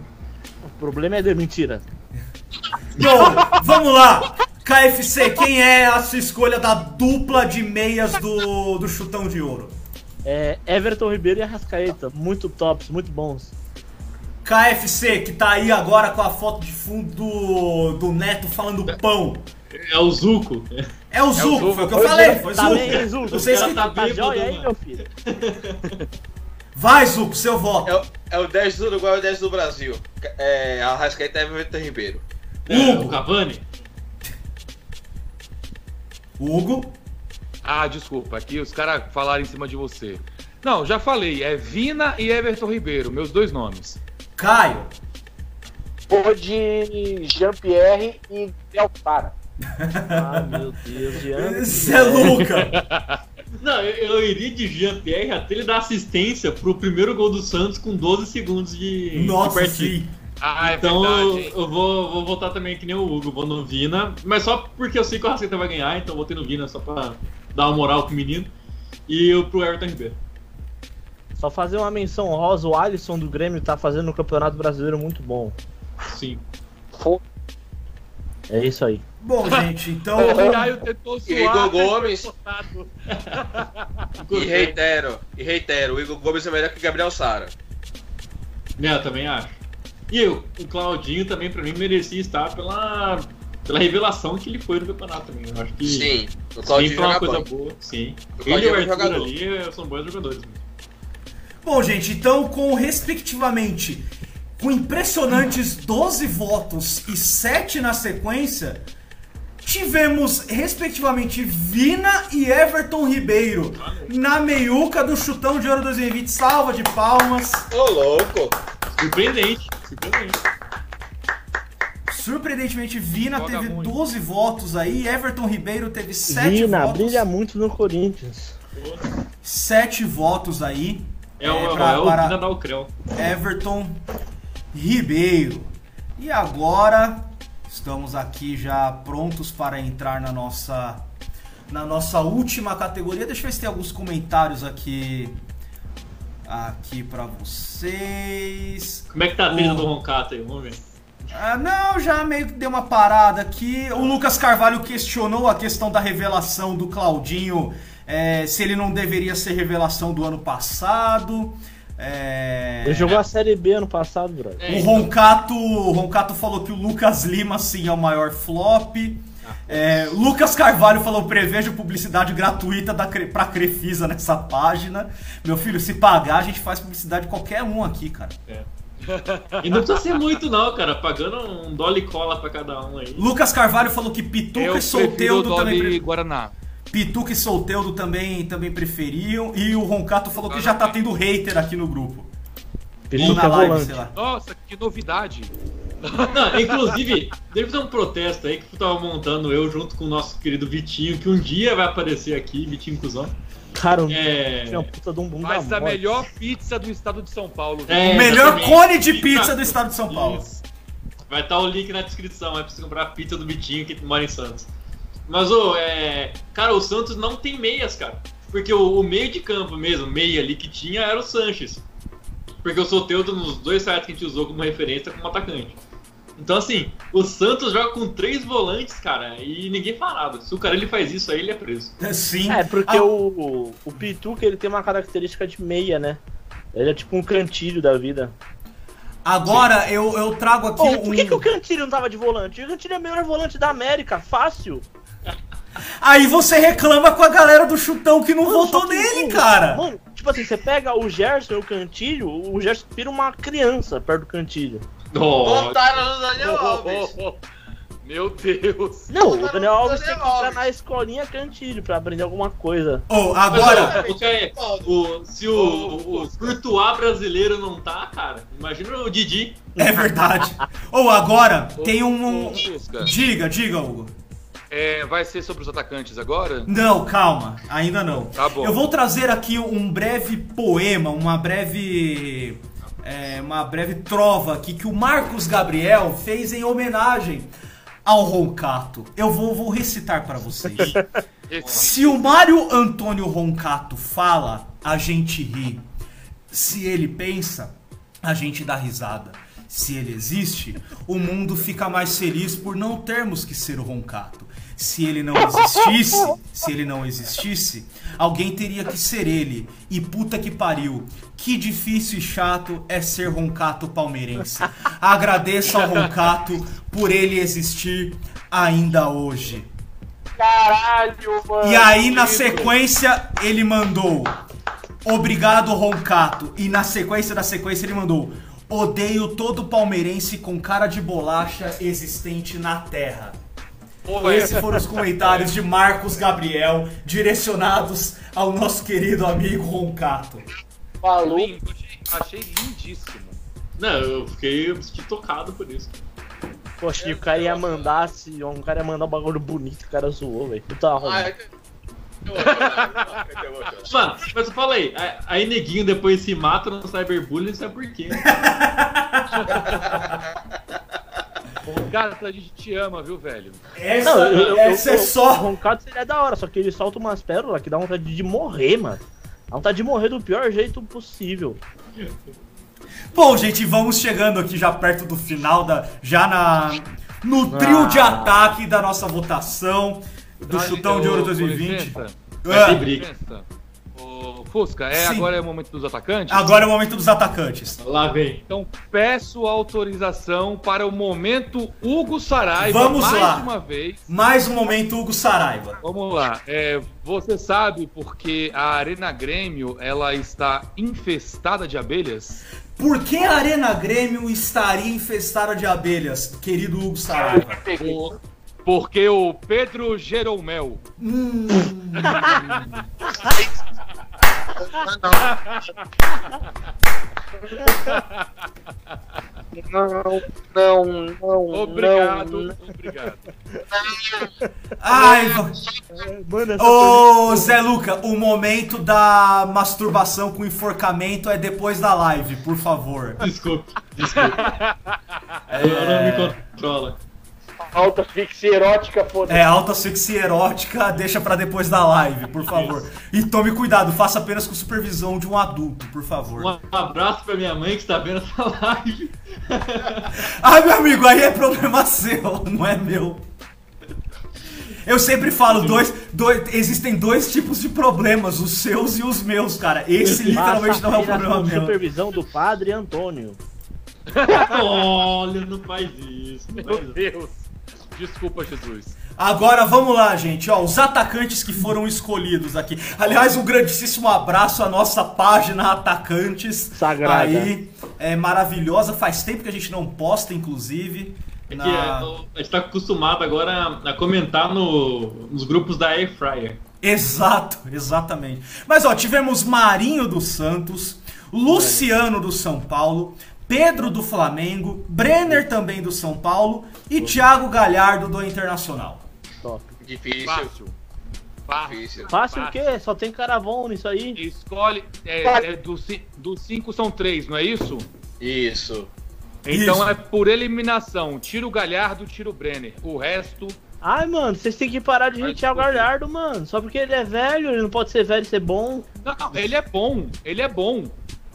O problema é de mentira. Bom, vamos lá. KFC, quem é a sua escolha da dupla de meias do, do chutão de ouro? É Everton Ribeiro e Arrascaeta. Muito tops, muito bons. KFC, que tá aí agora com a foto de fundo do, do Neto falando pão. É o Zuco. É o Zuco, Zuco. foi o que eu falei, foi Tá Zuco. bem, Zuco? Vocês O que... Tá aí, meu filho? Vai, Zuco, seu voto. É o, é o 10 do Uruguai e o 10 do Brasil. É, Arrascaeta e Everton Ribeiro. É, o Cavani? Hugo. Ah, desculpa, aqui os caras falaram em cima de você. Não, já falei, é Vina e Everton Ribeiro, meus dois nomes. Caio. Vou de Jean-Pierre e Del Sara. Ah, meu Deus, Jean. Zé Luca. Não, eu, eu iria de Jean-Pierre até ele dar assistência pro primeiro gol do Santos com 12 segundos de, de Nossa, partida. sim. Ah, é Então verdade. hein? eu vou, vou votar também que nem o Hugo, vou no Vina, mas só porque eu sei que o Raceta vai ganhar, então eu votei no Vina só pra dar uma moral pro menino. E eu pro Everton Ribeiro. Só fazer uma menção honrosa, o Alisson do Grêmio tá fazendo um campeonato brasileiro muito bom. Sim. É isso aí. Bom, gente, então. O Caio tentou E suar. Igor Gomes. E reitero, e reitero, o Igor Gomes é melhor que o Gabriel Sara. É, eu também acho. E o, o Claudinho também, pra mim, merecia estar pela, pela revelação que ele foi no campeonato também. Eu acho que Sim, o Claudinho foi uma coisa bom. boa. Sim. O Ele e Claudinho o é Arthur bom jogador. ali são bons jogadores. Bom, gente, então com respectivamente com impressionantes 12 votos e 7 na sequência, tivemos respectivamente Vina e Everton Ribeiro na meiuca do chutão de ouro 2020. Salva de palmas. Ô, louco. Surpreendente. Surpreendente. Surpreendentemente, Vina Joga teve muito. 12 votos aí, Everton Ribeiro teve 7 Vina, votos. brilha muito no Corinthians. 7 votos aí. É, o, pra- é o para Vina da Ucrel. Everton Ribeiro. E agora estamos aqui já prontos para entrar na nossa na nossa última categoria. Deixa eu ver se tem alguns comentários aqui aqui para vocês. Como é que tá a trilha O- do Roncato aí? Vamos ver. Ah, não, já meio que deu uma parada aqui. O Lucas Carvalho questionou a questão da revelação do Claudinho, é, se ele não deveria ser revelação do ano passado. É... Ele jogou a Série B ano passado, brother. É, O então, Roncato, o Roncato falou que o Lucas Lima sim é o maior flop. É, Lucas Carvalho falou prevejo publicidade gratuita da, pra Crefisa nessa página. Meu filho, se pagar, a gente faz publicidade de qualquer um aqui, cara. E não precisa ser muito, não, cara. Pagando um dólar e cola pra cada um aí. Lucas Carvalho falou que Pituca Eu e Solteudo também. Pre- Guaraná. Pituca e Solteudo também, também preferiam. E o Roncato falou que já tá tendo hater aqui no grupo. Ou na é live, sei lá. Nossa, que novidade. Não, inclusive, deve ter um protesto aí que eu tava montando eu junto com o nosso querido Vitinho, que um dia vai aparecer aqui, Vitinho Cusão. Cara, É. tinha puta de um bunda Mas a morte. melhor pizza do estado de São Paulo. É, O melhor exatamente. cone de pizza do estado de São Paulo. Isso. Vai estar o link na descrição, é pra você comprar a pizza do Vitinho que mora em Santos. Mas, ô, é. Cara, o Santos não tem meias, cara. Porque o, o meio de campo mesmo, meia ali que tinha, era o Sanches. Porque o Soteudo nos dois sites que a gente usou como referência como atacante. Então, assim, o Santos joga com três volantes, cara, e ninguém fala nada. Se o cara ele faz isso aí, ele é preso. Sim. É, porque Ah, o, o Pituca ele tem uma característica de meia, né? Ele é tipo um cantilho da vida. Agora eu, eu trago aqui Pô, um. por que, que o Cantilho não tava de volante? O Cantilho é o melhor volante da América, fácil. Aí você reclama com a galera do chutão que não Mano, votou que, nele, cara. Mano, tipo assim, você pega o Gerson e o Cantilho, o Gerson vira uma criança perto do Cantilho. Oh, Voltaram no Daniel Alves. oh, oh. Meu Deus. Não, o tá Daniel Alves tem Daniel que entrar na escolinha Cantilho pra aprender alguma coisa. Mas, agora. ó, o o- se o, o, o brasileiro não tá, cara, imagina o Didi. É verdade. Ou agora, tem um. Diga, diga, Hugo. é, vai ser sobre os atacantes agora? Não, calma, ainda não. Tá bom. Eu vou trazer aqui um breve poema, uma breve. É, uma breve trova aqui que o Marcos Gabriel fez em homenagem ao Roncato. Eu vou, vou recitar para vocês. Se o Mário Antônio Roncato fala, a gente ri. Se ele pensa, a gente dá risada. Se ele existe, o mundo fica mais feliz por não termos que ser o Roncato. Se ele não existisse, se ele não existisse, alguém teria que ser ele. E puta que pariu, que difícil e chato é ser Roncato palmeirense. Agradeço ao Roncato por ele existir ainda hoje. Caralho, mano. E aí, na sequência, ele mandou Obrigado, Roncato. E na sequência da sequência, ele mandou Odeio todo palmeirense com cara de bolacha existente na terra. Esses foram os comentários de Marcos Gabriel, direcionados ao nosso querido amigo Roncato. Falou. Achei, achei lindíssimo. Não, eu fiquei eu senti tocado por isso. Poxa, e o cara ia mandar, se um cara ia mandar um bagulho bonito, o cara zoou, velho. Puta eu- eu- Mano, mas eu fala aí, a- aí neguinho depois se mata no cyberbullying, sabe por quê? Cara, a gente te ama, viu, velho? Essa, Não, eu, eu, essa eu, é O só. Roncado seria da hora, só que ele solta umas pérolas que dá vontade de morrer, mano. Dá vontade de morrer do pior jeito possível. Bom, gente, vamos chegando aqui já perto do final, da, já na no trio Ah. de ataque da nossa votação do Chutão de Ouro ô, 2020. com licença, Vai ter briga. Ô, Fusca, é, Sim. agora é o momento dos atacantes? agora é o momento dos atacantes. Lá vem. Então peço autorização para o momento Hugo Saraiva Vamos mais lá. uma vez. Mais um momento Hugo Saraiva. Vamos lá. É, você sabe porque a Arena Grêmio ela está infestada de abelhas? Por que a Arena Grêmio estaria infestada de abelhas, querido Hugo Saraiva? Por- Porque o Pedro Jeromel. Hum, Não, não, não. Obrigado, não. obrigado. ai, Ô, Zé Luca, o momento da masturbação com enforcamento é depois da live, por favor. Desculpe, desculpe. Eu não me controla. Alta asfixia erótica, foda-se. É, alta asfixia erótica, deixa pra depois da live, por favor. E tome cuidado, faça apenas com supervisão de um adulto, por favor. Um abraço pra minha mãe que está vendo essa live. Ah, meu amigo, aí é problema seu, não é meu. Eu sempre falo, dois, dois, existem dois tipos de problemas, os seus e os meus, cara. Esse literalmente não é o problema com meu. supervisão do padre Antônio. Olha, não faz isso. Não faz Meu isso. Desculpa, Jesus. Agora vamos lá, gente. Ó, os atacantes que foram escolhidos aqui. Aliás, um grandíssimo abraço à nossa página Atacantes. Sagrada. Aí, é maravilhosa. Faz tempo que a gente não posta, inclusive. É que na- é, a gente tá acostumado agora a comentar no- nos grupos da Air Fryer. Exato, exatamente. Mas ó, tivemos Marinho dos Santos, Luciano do São Paulo, Pedro do Flamengo, Brenner também do São Paulo e Thiago Galhardo do Internacional. Top. Difícil. Fácil. Fácil. Difícil. Fácil o quê? Só tem caravão nisso aí. Escolhe. É, é dos dos cinco são três, não é isso? Isso. Então Isso. é por eliminação. Tira o Galhardo, tira o Brenner. O resto. Ai, mano, vocês têm que parar de hatear o. Galhardo, mano. Só porque ele é velho, ele não pode ser velho e ser bom. Não, não, ele é bom. Ele é bom.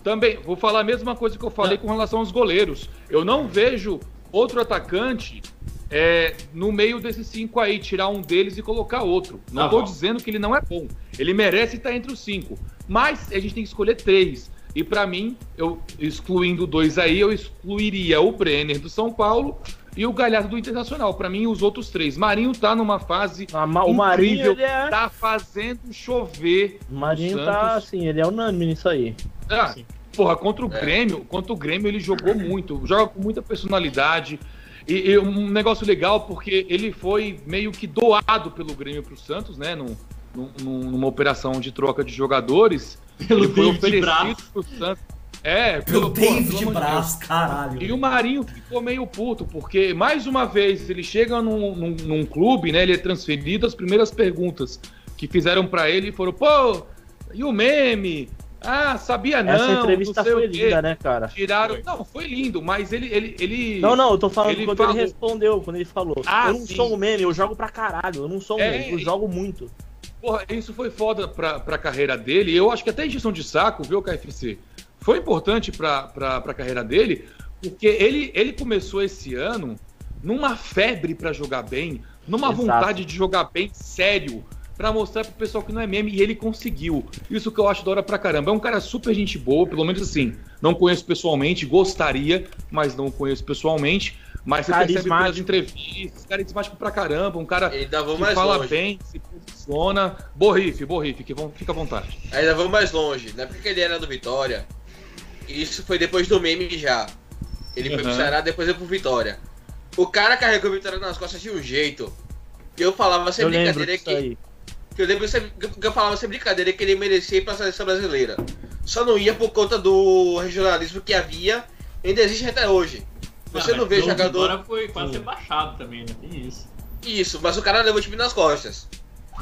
Também, vou falar a mesma coisa que eu falei com relação aos goleiros. Eu não vejo outro atacante é, no meio desses cinco aí, tirar um deles e colocar outro. Não tô bom. dizendo que ele não é bom. Ele merece estar entre os cinco. Mas a gente tem que escolher três. E pra mim, eu excluindo dois aí, eu excluiria o Brenner do São Paulo e o Galhardo do Internacional. Pra mim, os outros três. Marinho tá numa fase Ah, ma- o Marinho, incrível, ele é. tá fazendo chover. O Marinho o tá assim, ele é unânime nisso aí. Ah. Porra, contra o Grêmio, contra o Grêmio ele jogou muito, joga com muita personalidade. E, e um negócio legal porque ele foi meio que doado pelo Grêmio pro Santos, né? Num, num- num- numa operação de troca de jogadores. Pelo ele foi oferecido pro Santos. É, Pelo pelo, David de Braz, Deus. caralho. E o Marinho ficou meio puto, porque mais uma vez ele chega num, num, num clube, né? Ele é transferido, as primeiras perguntas que fizeram pra ele foram, pô, e o meme? Ah, sabia não. Essa entrevista não sei foi o quê." linda, né, cara? Tiraram. Foi. Não, foi lindo, mas ele. ele, ele... Não, não, eu tô falando Ele quando falou- ele respondeu, quando ele falou. Ah, eu não sim. sou um meme, eu jogo pra caralho. Eu não sou um É, meme, eu jogo muito. Porra, isso foi foda pra, pra carreira dele. Eu acho que até injeção de saco, viu, KFC? Foi importante pra, pra, pra carreira dele, porque ele, ele começou esse ano numa febre pra jogar bem, numa Exato. vontade de jogar bem sério, pra mostrar pro pessoal que não é meme, e ele conseguiu. Isso que eu acho da hora pra caramba. É um cara super gente boa, pelo menos assim. Não conheço pessoalmente, gostaria, mas não conheço pessoalmente. Mas você percebe pelas entrevistas, carismático pra caramba, um cara Ainda vou que mais fala longe. bem, se posiciona. Borrife, borrife, que vão- fica à vontade. Ainda vou mais longe. Na época que ele era do Vitória, isso foi depois do meme já. Ele foi pro Uhum. Ceará, depois foi pro Vitória. O cara carregou o Vitória nas costas de um jeito. Que eu falava sem eu brincadeira que. Eu lembro que eu falava sem brincadeira que ele merecia ir pra seleção brasileira. Só não ia por conta do regionalismo que havia, ainda existe até hoje. Você não mas vê o jogador. Vitória foi quase rebaixado também, né? Tem isso. Isso, mas o cara levou o time nas costas.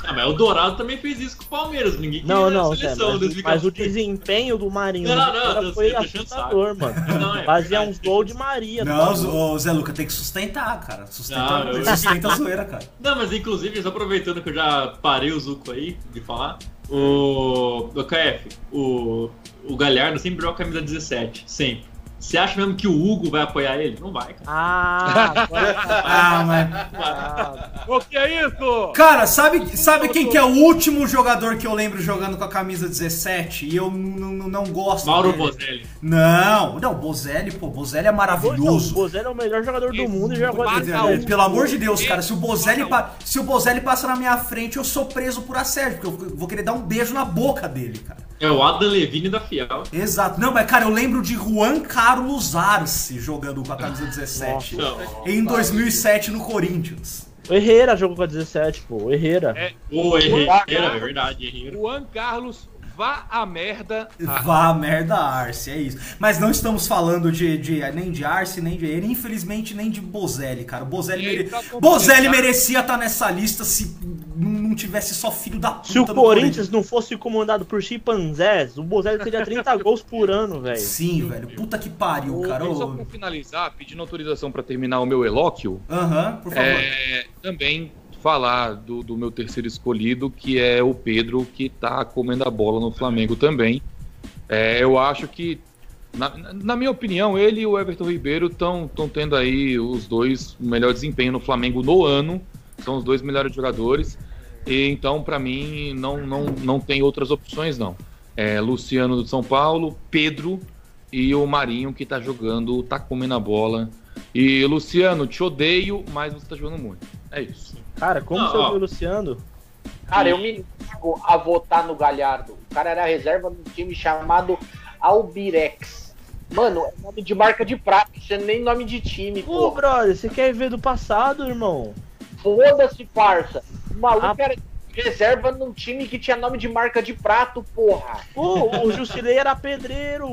Ah, mas o Dourado também fez isso com o Palmeiras. Ninguém queria Não, a não, Zé, seleção mas, 2014. mas o desempenho do Marinho Não, não, não, foi assustador, mano. Não, é Fazia uns gols de Maria. Não, o Zé Luca tem que sustentar, cara. Sustenta, Não, eu- sustenta a zoeira, cara. Não, mas inclusive, só aproveitando que eu já parei o Zuco aí de falar, o. O KF, o. O Galhardo sempre joga a camisa 17, sempre. Você acha mesmo que o Hugo vai apoiar ele? Não vai, cara. Ah, agora- Ah, mas. ah, O que é isso? Cara, sabe, sabe quem que é o último jogador que eu lembro jogando com a camisa 17 e eu não gosto Mauro dele? Bozelli. Não, não, Bozelli, pô, Bozelli é Então, o maravilhoso. Bozelli é o melhor jogador do mundo e jogou um. Pelo amor de Deus, cara, se o Bozelli, pa- se o Bozelli passa na minha frente, eu sou preso por assédio, porque eu vou querer dar um beijo na boca dele, cara. É o Adam Levine da Fiel. Exato. Não, mas cara, eu lembro de Juan Carlos Arce jogando com a camisa 17 em 2007 no Corinthians. O Herrera jogou com a 17, pô. O Herrera. É, Ô, Herrera, é verdade, Herrera. Juan Carlos, vá a merda. Ah, Vá a merda, Arce, é isso. Mas não estamos falando de, de- nem de Arce, nem de ele, infelizmente nem de Bozelli, cara. Bozelli, mere... completar- Bozelli merecia estar nessa lista se não tivesse só filho da puta Se o Corinthians não fosse comandado por chimpanzés, o Bozelli teria 30 gols por ano, velho. Sim, velho. Puta que pariu, cara. Só pra finalizar, pedindo autorização pra terminar o meu elóquio, Aham, por favor. é, também falar do, do meu terceiro escolhido, que é o Pedro, que tá comendo a bola no Flamengo também. É, eu acho que, na, na minha opinião, ele e o Everton Ribeiro estão tendo aí os dois o melhor desempenho no Flamengo no ano. São os dois melhores jogadores. E então, pra mim, não, não, não tem outras opções, não. É, Luciano do São Paulo, Pedro e o Marinho, que tá jogando, tá comendo a bola. E Luciano, te odeio, mas você tá jogando muito. É isso. Cara, como Não, você ouviu o Luciano? Cara, eu me nego a votar no Galhardo. O cara era reserva de um time chamado Albirex. Mano, é nome de marca de prato, isso é nem nome de time, Pô, pô. brother, você quer ver do passado, irmão? Foda-se, parça. O maluco Ah. era reserva num time que tinha nome de marca de prato, porra. Pô, o Jusilei era pedreiro,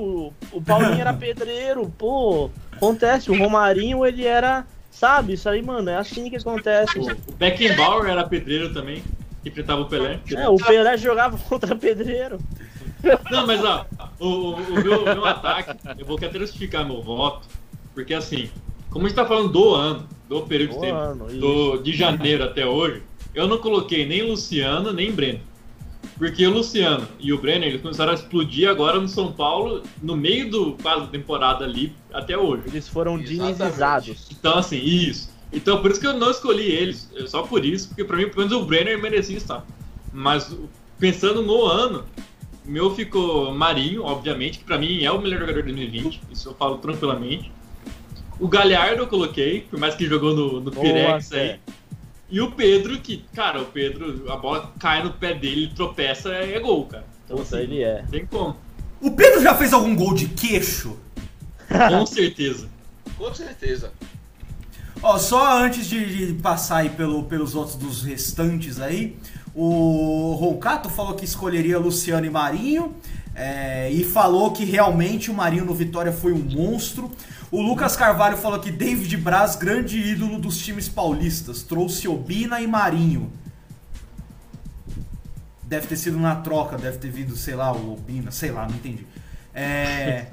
o Paulinho era pedreiro, pô. Acontece, o Romarinho, ele era. Sabe, isso aí, mano, é assim que acontece. O Beckenbauer era pedreiro também, que enfrentava o Pelé. É, o Pelé jogava contra pedreiro. Não, mas ó, o, o- o meu, meu ataque, eu vou querer justificar meu voto, porque assim, como a gente tá falando do ano, do período Do de tempo, ano, do, de janeiro até hoje, eu não coloquei nem Luciano, nem Breno. Porque o Luciano e o Brenner, eles começaram a explodir agora no São Paulo, no meio do quase da temporada ali, até hoje. Eles foram dinizados. Então, assim, isso. Então, por isso que eu não escolhi eles. é Só por isso, porque pra mim, pelo menos o Brenner merecia estar. Mas, pensando no ano, meu ficou Marinho, obviamente, que pra mim é o melhor jogador de 2020. Isso eu falo tranquilamente. O Galhardo eu coloquei, por mais que jogou no, no Pirex aí. E o Pedro, que, cara, o Pedro, a bola cai no pé dele, ele tropeça, é gol, cara. Então, Puta, assim, ele é. tem como. O Pedro já fez algum gol de queixo? Com certeza. Com certeza. Ó, só antes de, de passar aí pelo, pelos outros dos restantes aí, o Roncato falou que escolheria Luciano e Marinho. é, e falou que realmente o Marinho no Vitória foi um monstro. O Lucas Carvalho falou que David Braz, grande ídolo dos times paulistas, trouxe Obina e Marinho. Deve ter sido na troca, deve ter vindo, sei lá, o Obina, sei lá, não entendi. É,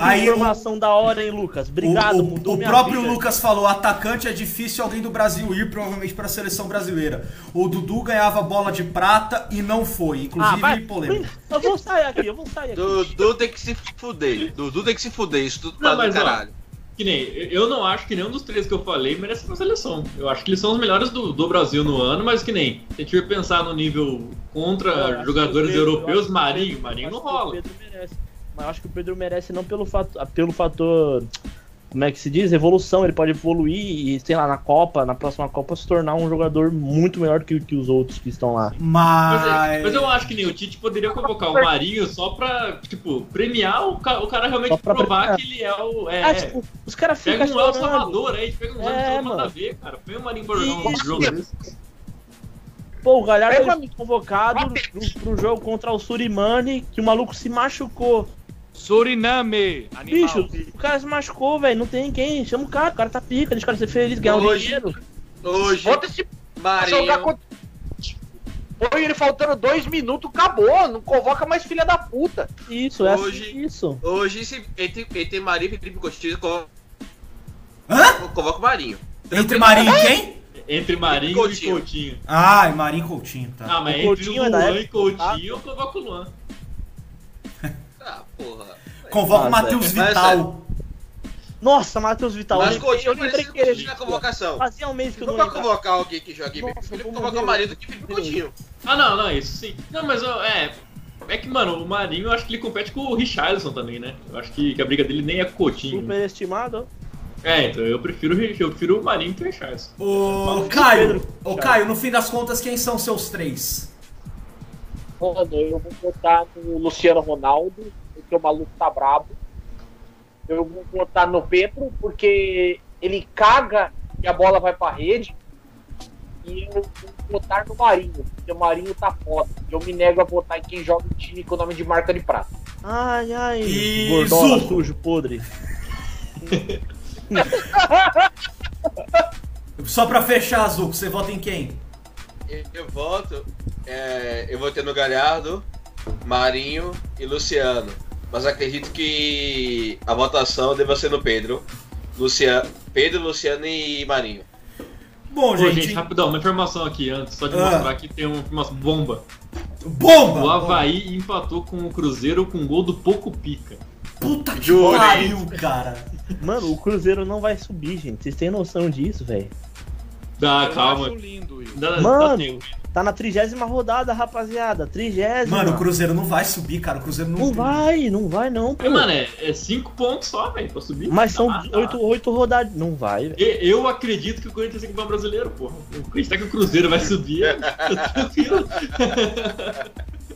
Aí, informação da hora, hein, Lucas? Obrigado, o, o- mudou o minha próprio vida. Lucas falou: atacante é difícil alguém do Brasil ir, provavelmente para a seleção brasileira. O Dudu ganhava bola de prata e não foi, Ah, inclusive vai. polêmica. Eu vou sair aqui, eu vou sair aqui. Dudu tem que se fuder. Dudu tem que se fuder. Isso tudo Não, tá do mas, ó, caralho. Que nem, eu não acho que nenhum dos três que eu falei merece uma seleção. Eu acho que eles são os melhores do, do Brasil no ano, mas que nem, se a gente pensar no nível Eu contra que jogadores Pedro- eu europeus, Marinho, Pedro- Marinho não rola. Mas eu acho que o Pedro merece não pelo fator, pelo fator como é que se diz? Evolução. Ele pode evoluir e, sei lá, na Copa, na próxima Copa, se tornar um jogador muito melhor que, que os outros que estão lá. Mas, Mas. é- mas eu acho que nem o Tite poderia convocar o Marinho só pra, tipo, premiar o, ca- o cara realmente provar premiar. que ele é o. É, Ah, tipo, os caras pega ficam um El. Salvador aí, pega uns É, nada a ver, cara. Põe o Marinho um Isso. jogo. Pô, o Galhardo Pega- foi convocado pro, pro jogo contra o Surimani, que o maluco se machucou. Suriname, animal. Bicho, o cara se machucou, velho. Não tem quem. Chama o cara, o cara tá pica, deixa o cara ser feliz, ganhar um dinheiro. Hoje, Bota esse Marinho. contra. Põe ele faltando dois minutos, acabou. Não convoca mais filha da puta. Isso, é Hoje- assim, isso. Hoje, se, entre, entre Marinho e Felipe Coutinho, convoca Hã? convoca o Marinho. Entre Marinho e quem? Entre Marinho Coutinho. e Coutinho. Ah, e Marinho e Coutinho, tá. Ah, mas O entre Coutinho é Luan época- e Coutinho, eu convoco o Luan. Ah, porra. Convoca o Matheus Mas, Vital. Nossa, Matheus Vital. Mas eu Coutinho precisa que na convocação. Fazia um mês que eu Não lembrava. convocar alguém que jogue bem. Nossa, vamos convocar o marido que Felipe Coutinho. Ah, não, não, isso sim. Não, mas é. É que, mano, o Marinho, eu acho que ele compete com o Richarlison também, né? Eu acho que, que a briga dele nem é com o Coutinho. Superestimado. É, então eu prefiro, eu prefiro o Marinho que o Richarlison. Ô. Caio, ô Caio, no fim das contas, quem são seus três? Mano, eu vou votar no Luciano Ronaldo, porque o maluco tá brabo. Eu vou votar no Pedro, porque ele caga e a bola vai pra rede. E eu vou votar no Marinho, porque o Marinho tá foda. Eu me nego a votar em quem joga em time com o nome de marca de prata. Ai, ai. E Gordola, sujo, podre. Só pra fechar, Azul, você vota em quem? Eu, eu voto. é, eu votei no Galhardo, Marinho e Luciano. Mas acredito que a votação deva ser no Pedro. Luciano, Pedro, Luciano e Marinho. Bom, Pô, gente, gente, rapidão, uma informação aqui antes, só de Ah. mostrar que tem um- uma bomba. bomba! O Havaí empatou com o Cruzeiro com um gol do Pouco Pica. Puta que pariu, cara. Mano, o Cruzeiro não vai subir, gente. Vocês têm noção disso, velho? Dá, Eu calma. lindo isso. Dá, dá Mano, tempo. tá na trigésima rodada, rapaziada. Trigésima. Mano, o Cruzeiro não vai subir, cara. O Cruzeiro não, Não vai, não vai não, pô. É, mano, é, é cinco pontos só, velho, pra subir. Mas são Tá, tá. oito, oito rodadas. Não vai, velho. Eu acredito que o Corinthians é campeão brasileiro, porra. Acreditar que o Cruzeiro vai subir, eu tô tranquilo.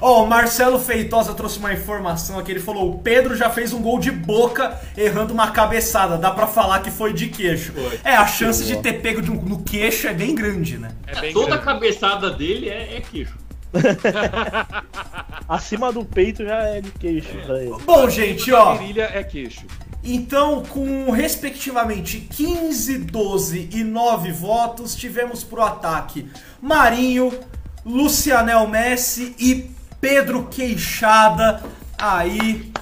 Ó, o Marcelo Feitosa trouxe uma informação aqui. Ele falou: o Pedro já fez um gol de boca errando uma cabeçada. Dá pra falar que foi de queixo. Foi. É, a chance de ter pego de um- no queixo é bem grande, né? É bem Toda a grande. cabeçada dele é, é queixo. Acima do peito já é de queixo, velho. Bom, gente, ó. Virilha é queixo. Então, com respectivamente 15, 12 e 9 votos, tivemos pro ataque Marinho, Lucianel Messi e Pedro Queixada. Aí,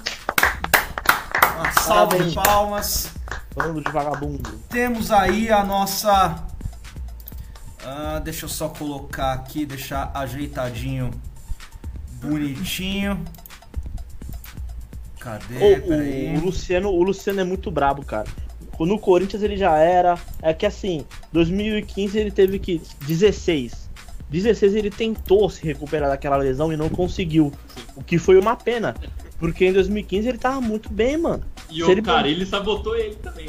uma salva de palmas. Falando de vagabundo. Temos aí a nossa. Ah, deixa eu só colocar aqui, deixar ajeitadinho, bonitinho. Cadê? O, o Luciano, o Luciano é muito brabo, cara. No Corinthians ele já era. É que assim, 2015 ele teve que 16. 16 ele tentou se recuperar daquela lesão e não conseguiu. O que foi uma pena. Porque em 2015 ele tava muito bem, mano. E Se o ele- cara, ele sabotou ele também,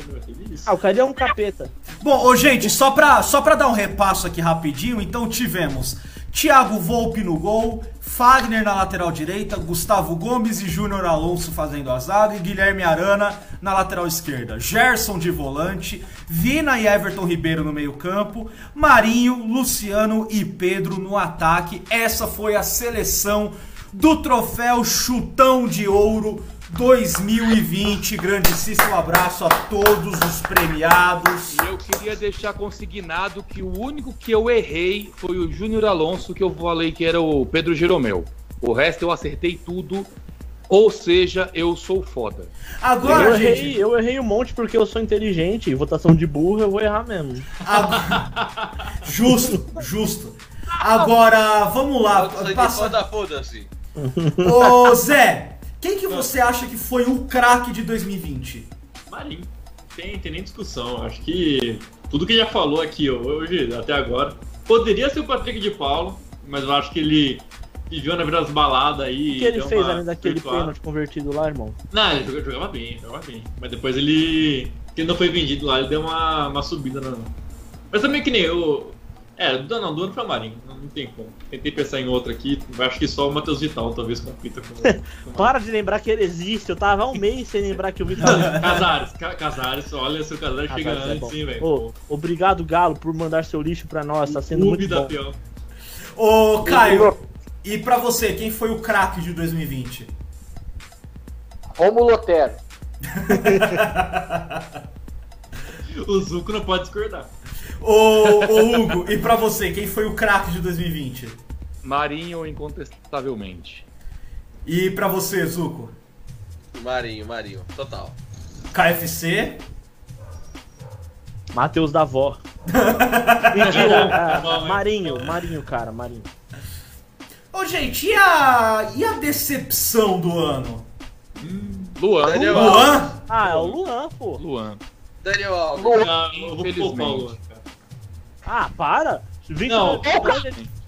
isso. Ah, o cara é um capeta. Bom, ô, gente, só pra, só pra dar um repasso aqui rapidinho, então tivemos Thiago Volpe no gol, Fagner na lateral direita, Gustavo Gomes e Júnior Alonso fazendo a zaga e Guilherme Arana na lateral esquerda. Gerson de volante, Vina e Everton Ribeiro no meio campo, Marinho, Luciano e Pedro no ataque. Essa foi a seleção do troféu Chutão de Ouro 2020. Grandíssimo abraço a todos os premiados. E eu queria deixar consignado que o único que eu errei foi o Júnior Alonso, que eu falei que era o Pedro Jeromel. O resto eu acertei tudo. Ou seja, eu sou foda. Agora, eu, errei, gente, eu errei um monte porque eu sou inteligente. E votação de burro eu vou errar mesmo. a- justo, justo. Agora, vamos lá. Passa... foda, foda-se. Ô, Zé, quem que você acha que foi o craque de 2020? Marinho. Tem, tem nem discussão. Acho que tudo que já falou aqui hoje, até agora, poderia ser o Patrick de Paulo, mas eu acho que ele viveu na vida das baladas aí. O que ele fez além daquele pênalti convertido lá, irmão? Não, ele jogava, jogava bem, jogava bem. Mas depois ele. Que não foi vendido lá, ele deu uma, uma subida na. Mas também que nem eu. É, do, não, do ano foi Marinho, não, tem como. Tentei pensar em outro aqui, acho que só o Matheus Vital talvez compita com. com Para de lembrar que ele existe. Eu tava há um mês sem lembrar que o Vitor. Casares, Ca- Casares, olha, se o Casares chega Casares é antes, bom. sim, velho. Ô, obrigado, Galo, por mandar seu lixo pra nós. Tá sendo muito da bom. peão. Ô, Caio, e pra você, quem foi o craque de 2020? Romulo Otero. O Zuco não pode discordar. Ô, ô, Hugo, e pra você, quem foi o craque de 2020? Marinho, incontestavelmente. E pra você, Zuko? Marinho, Marinho, total. KFC? Matheus da Vó. Mentira. ah? Marinho, Marinho, cara, Marinho. Ô, gente, e a, e a decepção do ano? Luan. Daniel Luan? Ah, é o Luan, pô. Luan. Daniel Alves. Luan, cara. Ah, para! Vem Não,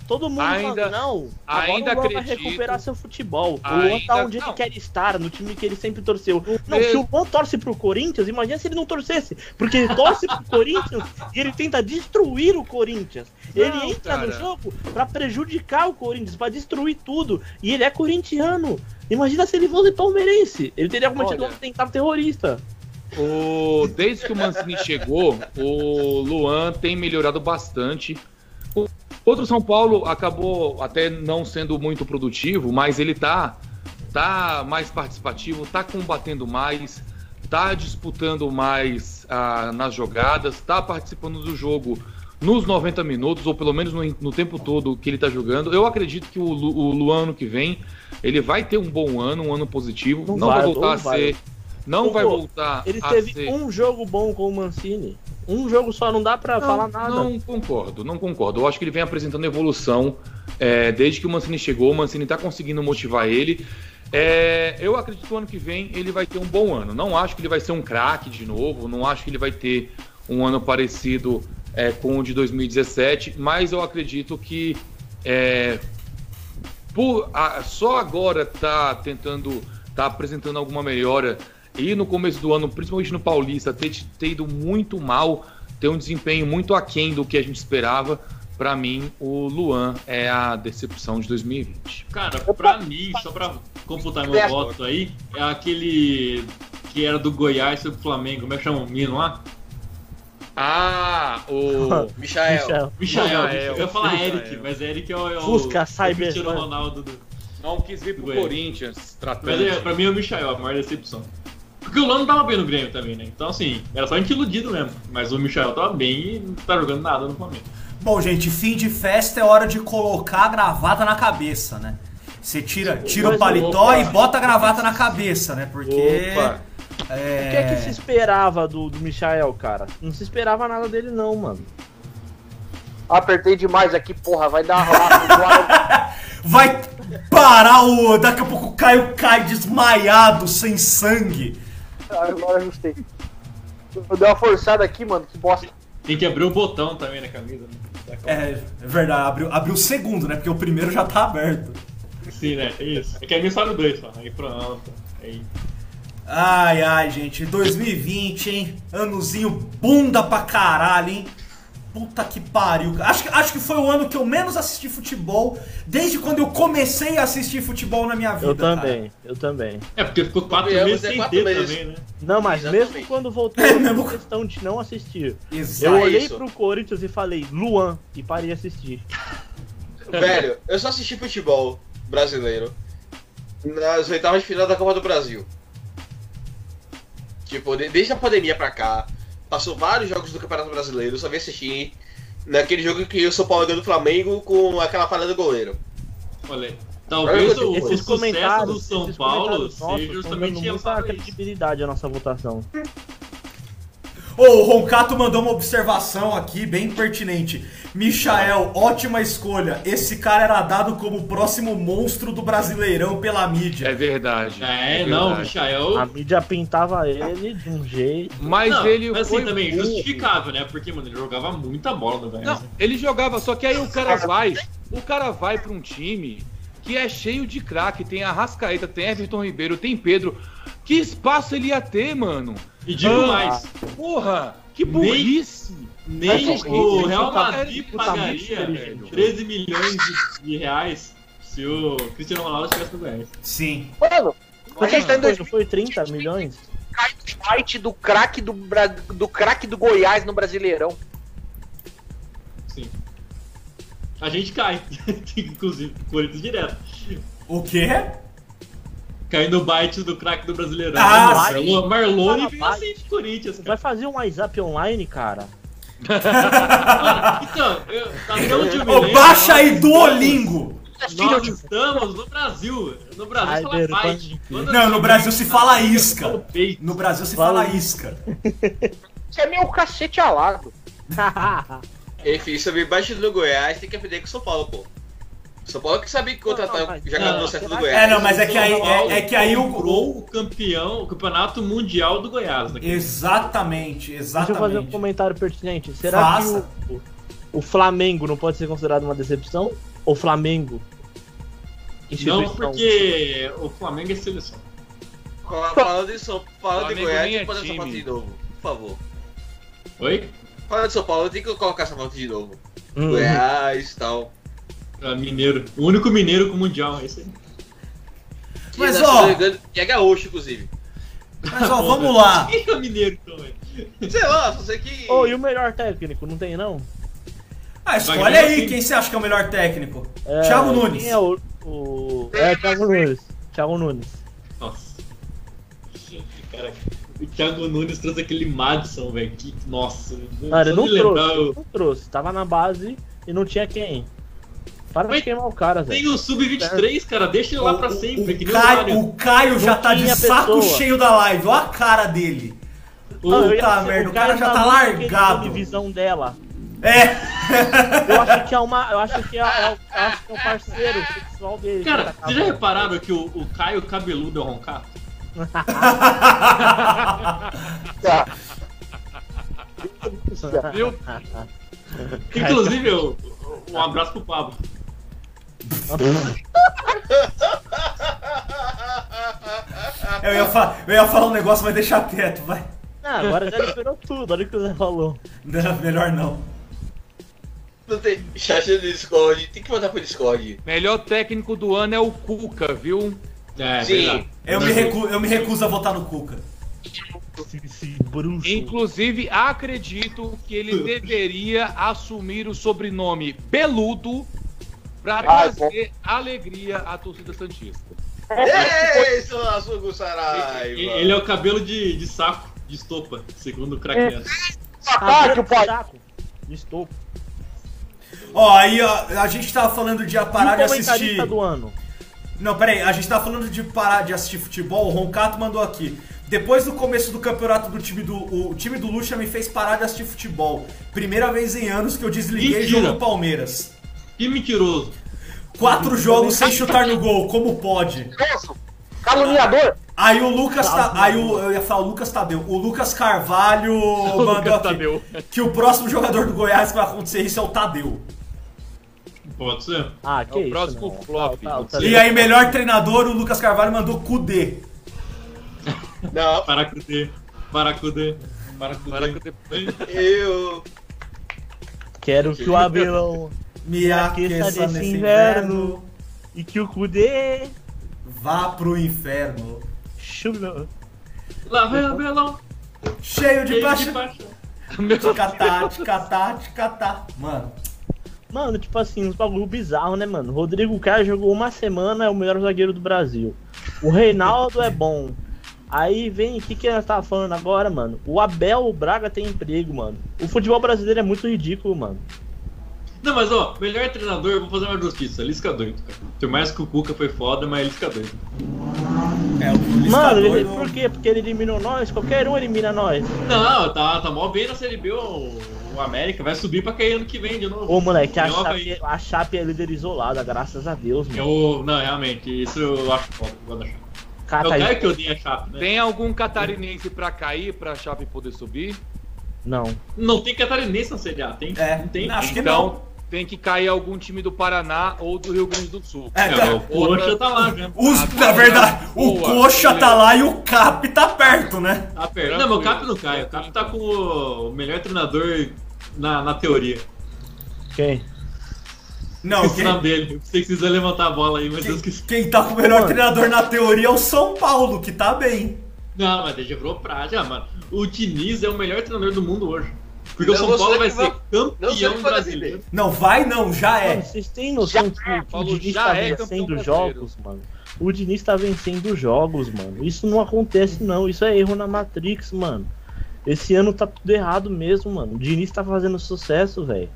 Todo mundo Ainda- fala, não, agora ainda o Luan vai acredito- recuperar seu futebol. O Luan tá onde não. ele quer estar, no time que ele sempre torceu. Não, se o Luan torce pro Corinthians, imagina se ele não torcesse. Porque ele torce pro Corinthians e ele tenta destruir o Corinthians. ele Não, entra no cara. jogo pra prejudicar o Corinthians, pra destruir tudo. E ele é corintiano. Imagina se ele fosse palmeirense. Ele teria cometido um Olha. atentado terrorista. O, desde que o Mancini chegou, o Luan tem melhorado bastante. O outro São Paulo acabou até não sendo muito produtivo, mas ele tá, tá mais participativo, tá combatendo mais, tá disputando mais ah, nas jogadas, tá participando do jogo nos 90 minutos, ou pelo menos no, no tempo todo que ele tá jogando. Eu acredito que o, o Luan ano que vem, ele vai ter um bom ano, um ano positivo. Não Não, vai, vai voltar não a vai. ser. Não Pô, vai voltar Ele teve ser. um jogo bom com o Mancini. Um jogo só, não dá pra falar nada. Não concordo, não concordo. Eu acho que ele vem apresentando evolução é, desde que o Mancini chegou. O Mancini tá conseguindo motivar ele. É, eu acredito que o ano que vem ele vai ter um bom ano. Não acho que ele vai ser um craque de novo. Não acho que ele vai ter um ano parecido é, com o de 2017. Mas eu acredito que é, por a- só agora tá tentando, tá apresentando alguma melhora e no começo do ano, principalmente no Paulista, ter, ter ido muito mal, ter um desempenho muito aquém do que a gente esperava. Pra mim, o Luan é a decepção de 2020. Cara, pra mim, só pra computar meu voto aí, é aquele que era do Goiás sobre o Flamengo. Como é que chama o menino lá? Ah, o Michael. Michel. Michael. Michael. Eu ia falar Michael. Eric, mas Eric é o, é o, Fusca, é Cyber- Cristiano Ronaldo do... não quis vir pro Goiás. Corinthians tratando. Mas é, pra mim é o Michael, a maior decepção. Porque o Luan não tava bem no Grêmio também, né? Então assim, era só a gente iludido mesmo. Mas o Michael tava bem e não tá jogando nada no Flamengo. Bom, gente, fim de festa é hora de colocar a gravata na cabeça, né? Você tira, tira o paletó opa. e bota a gravata na cabeça, né? Porque. Opa. O que é que se É... esperava do, do Michael, cara? Não se esperava nada dele, não, mano. Apertei demais aqui, porra, vai dar lá. Vai parar o. Daqui a pouco o Caio cai desmaiado, sem sangue. Agora ajustei. Eu dei uma forçada aqui, mano, que bosta. Tem que abrir o botão também na camisa, né? É, é verdade, abriu, abriu o segundo, né? Porque o primeiro já tá aberto. Sim, né? É isso. É que aí me sobe dois só. Aí pronto. Aí. Ai, ai, gente, 2020, hein? Anozinho bunda pra caralho, hein? Puta que pariu. Acho, que- acho que foi o ano que eu menos assisti futebol desde quando eu comecei a assistir futebol na minha vida. Eu cara. também, eu também. É, porque ficou quatro Convenhamos, meses é sem quatro ter meses. também, né? Não, mas Exatamente. mesmo quando voltou, É, eu mesmo- questão de não assistir. Exato. Eu É olhei isso. pro Corinthians e falei, Luan, e parei de assistir. Velho, eu só assisti futebol brasileiro nas oitavas de final da Copa do Brasil. Tipo, de- desde a pandemia pra cá, passou vários jogos do Campeonato Brasileiro, eu só vi assistir naquele jogo que o São Paulo ganhou do Flamengo com aquela falha do goleiro. Olha, talvez o, o Esses sucesso comentários do São Paulo seja justamente a credibilidade à nossa votação. Ô, o Roncato mandou uma observação aqui bem pertinente. Michael, ótima escolha. Esse cara era dado como o próximo monstro do Brasileirão pela mídia. É verdade. É, não, o verdade. Michael. A mídia pintava ele de um jeito. Mas não, ele mas assim foi também, burro. justificável, né? Porque, mano, ele jogava muita bola no. Não, ele jogava, só que aí o cara vai, o cara vai pra um time que é cheio de craque, tem Arrascaeta, tem Everton Ribeiro, tem Pedro. Que espaço ele ia ter, mano? E digo Ah, mais, Porra, que Nem- burrice. nem Mas o Real tá- Madrid tá pagaria inteligente. 13 milhões de, de reais se o Cristiano Ronaldo estivesse no Goiás. Sim. Mano, a gente tá em Foi, não foi 30 milhões? 2000 fight do craque do, Bra- do craque do Goiás no Brasileirão. A gente cai, inclusive, Corinthians direto. O quê? Cai no bite do craque do Brasileirão. Ah, Marlon, Marlone Fala, veio vai. assim de Corinthians, Vai cara. fazer um WhatsApp online, cara? Então, eu, até onde eu me Ô, lembro, baixa aí nós Duolingo. Nós estamos no Brasil. No Brasil fala Cyberpunk. fight. Quando Não, no Brasil se fala fala isca. No Brasil se Fala fala isca. Isso é meu cacete alado. Enfim, sobre baixo do Goiás, tem que aprender com o São Paulo, pô. São Paulo que sabia que contratar o jogador não, certo do Goiás. É, não, mas é que aí, é, é que aí o. comprou o campeão, o campeonato mundial do Goiás. Né? Exatamente, Deixa eu fazer um exatamente. comentário pertinente. Será Faça. que o, o Flamengo não pode ser considerado uma decepção? O Flamengo? Não, porque o Flamengo é seleção. Fala- Falando de São de Flamengo Goiás, nem tem é essa foto de novo, por favor. Oi? Falando de São Paulo, tem que colocar essa foto de novo. Hum. Goiás e tal. Ah, mineiro. O único mineiro com o mundial, é esse aí. Mas, E, ó- engano, E é gaúcho, inclusive. Mas ó, vamos lá. Quem é o mineiro então, velho? Sei lá, só sei que. Oh, e o melhor técnico? Não tem, não? Ah, escolhe aí quem você acha que é o melhor técnico. É, Thiago Nunes. Quem é o, o... É, Thiago Nunes. Thiago Nunes. Nossa. Cara, o Thiago Nunes trouxe aquele Madison, velho. Que, nossa. Não, ele só não de lembrar, trouxe, eu- não trouxe. Tava na base e não tinha quem. Para Mas de queimar o cara, Tem velho. o Sub-23, cara. Deixa ele lá pra sempre. O, Caio, Mário. o Caio já Não tá de saco pessoa. cheio da live. Olha a cara dele. Eu Puta merda, o cara já tá aquele largado. visão dela. É. Eu acho que é uma. Eu acho que é, é, o- eu acho que é o parceiro sexual dele. Cara, que tá vocês já repararam que o, o Caio cabeludo é o Roncato? Viu? Inclusive, eu, um abraço pro Pablo. Eu ia, eu ia falar um negócio, mas deixar quieto, vai. Ah, agora já liberou tudo, olha o que o Zé falou. Não, melhor não. Não tem chat no Discord, tem que mandar pro Discord. Melhor técnico do ano é o Cuca, viu? É, Sim. Eu me, recu- eu me recuso a votar no Cuca. Inclusive, acredito que ele deveria assumir o sobrenome Beludo pra Ai, trazer alegria à torcida Santista. Ei, seu Saraiva! Ele é o cabelo de, de saco, de estopa, segundo o É. craqueiro. Ataque, o pai. saco. Estou. Ó, aí ó, a gente tava falando de parar de e o assistir. do ano? Não, peraí, a gente tava falando de parar de assistir futebol, o Roncato mandou aqui. Depois do começo do campeonato do time do. O time do Lucha me fez parar de assistir futebol. Primeira vez em anos que eu desliguei Mentira. jogo do Palmeiras. Que mentiroso. Quatro jogos sem chutar no gol, como pode? Caluniador. Aí o Lucas. Ta- aí o, eu ia falar o Lucas Tadeu. O Lucas Carvalho mandou aqui Tadeu. que o próximo jogador do Goiás que vai acontecer isso é o Tadeu. Pode ser. Ah, que É o isso? próximo flop. Tá, tá, tá. E aí, melhor treinador, o Lucas Carvalho mandou Cudê. Não, Paracudê. Paracudê. Paracudê. Para que depois- eu. Quero que o Abelão Me aqueça aqueça nesse inverno. inverno. e que o Kudê Vá pro inferno. chuva. Lá vai o belão. Cheio de cheio de paixão. paixão. Ticatá, ticatá, ticatá. Mano, Mano, tipo assim, uns bagulho bizarro, né, mano? Rodrigo Caio jogou uma semana, é o melhor zagueiro do Brasil. O Reinaldo é bom. Aí vem, o que, que nós tava falando agora, mano? O Abel Braga tem emprego, mano. O futebol brasileiro é muito ridículo, mano. Não, mas ó, melhor treinador, vou fazer uma justiça. Lisca doido, cara. Por mais que o Cuca foi foda, mas Lisca doido. é o Lisca Mano, ele, doido. por quê? Porque ele eliminou nós? Qualquer um elimina nós. Não, tá, tá mó bem na Série B o, o América. Vai subir pra cair ano que vem de novo. Ô, moleque, a Chape, a Chape é líder isolada, graças a Deus, mano. Eu, não, realmente, isso eu acho foda. Eu gosto da Chape. O Cata Caio aí. que odeia a Chape, né? Tem algum catarinense pra cair pra Chape poder subir? Não. Não tem catarinense na Série A, tem? É, não tem. acho que Então tem que cair algum time do Paraná ou do Rio Grande do Sul. É, tá. o Coxa tá lá, já. Os, na verdade, o boa, Coxa beleza. tá lá e o Cap tá perto, né? Tá perto. Não, mas o Cap não cai. O Cap tá com o melhor treinador na, na teoria. Quem? Não, quem, dele. Eu sei que vocês vão levantar a bola aí, mas quem, esqueci. quem tá com o melhor Mano. treinador na teoria é o São Paulo, que tá bem. Não, mas deixa virou prática, mano. O Diniz é o melhor treinador do mundo hoje. Porque o Não São Paulo vai que ser vai- campeão vai brasileiro. Não, vai não, já Mano, é. vocês têm noção que, que o Paulo Diniz já tá é vencendo jogos, mano? O Diniz tá vencendo jogos, mano. Isso não acontece, não. Isso é erro na Matrix, mano. Esse ano tá tudo errado mesmo, mano. O Diniz tá fazendo sucesso, velho.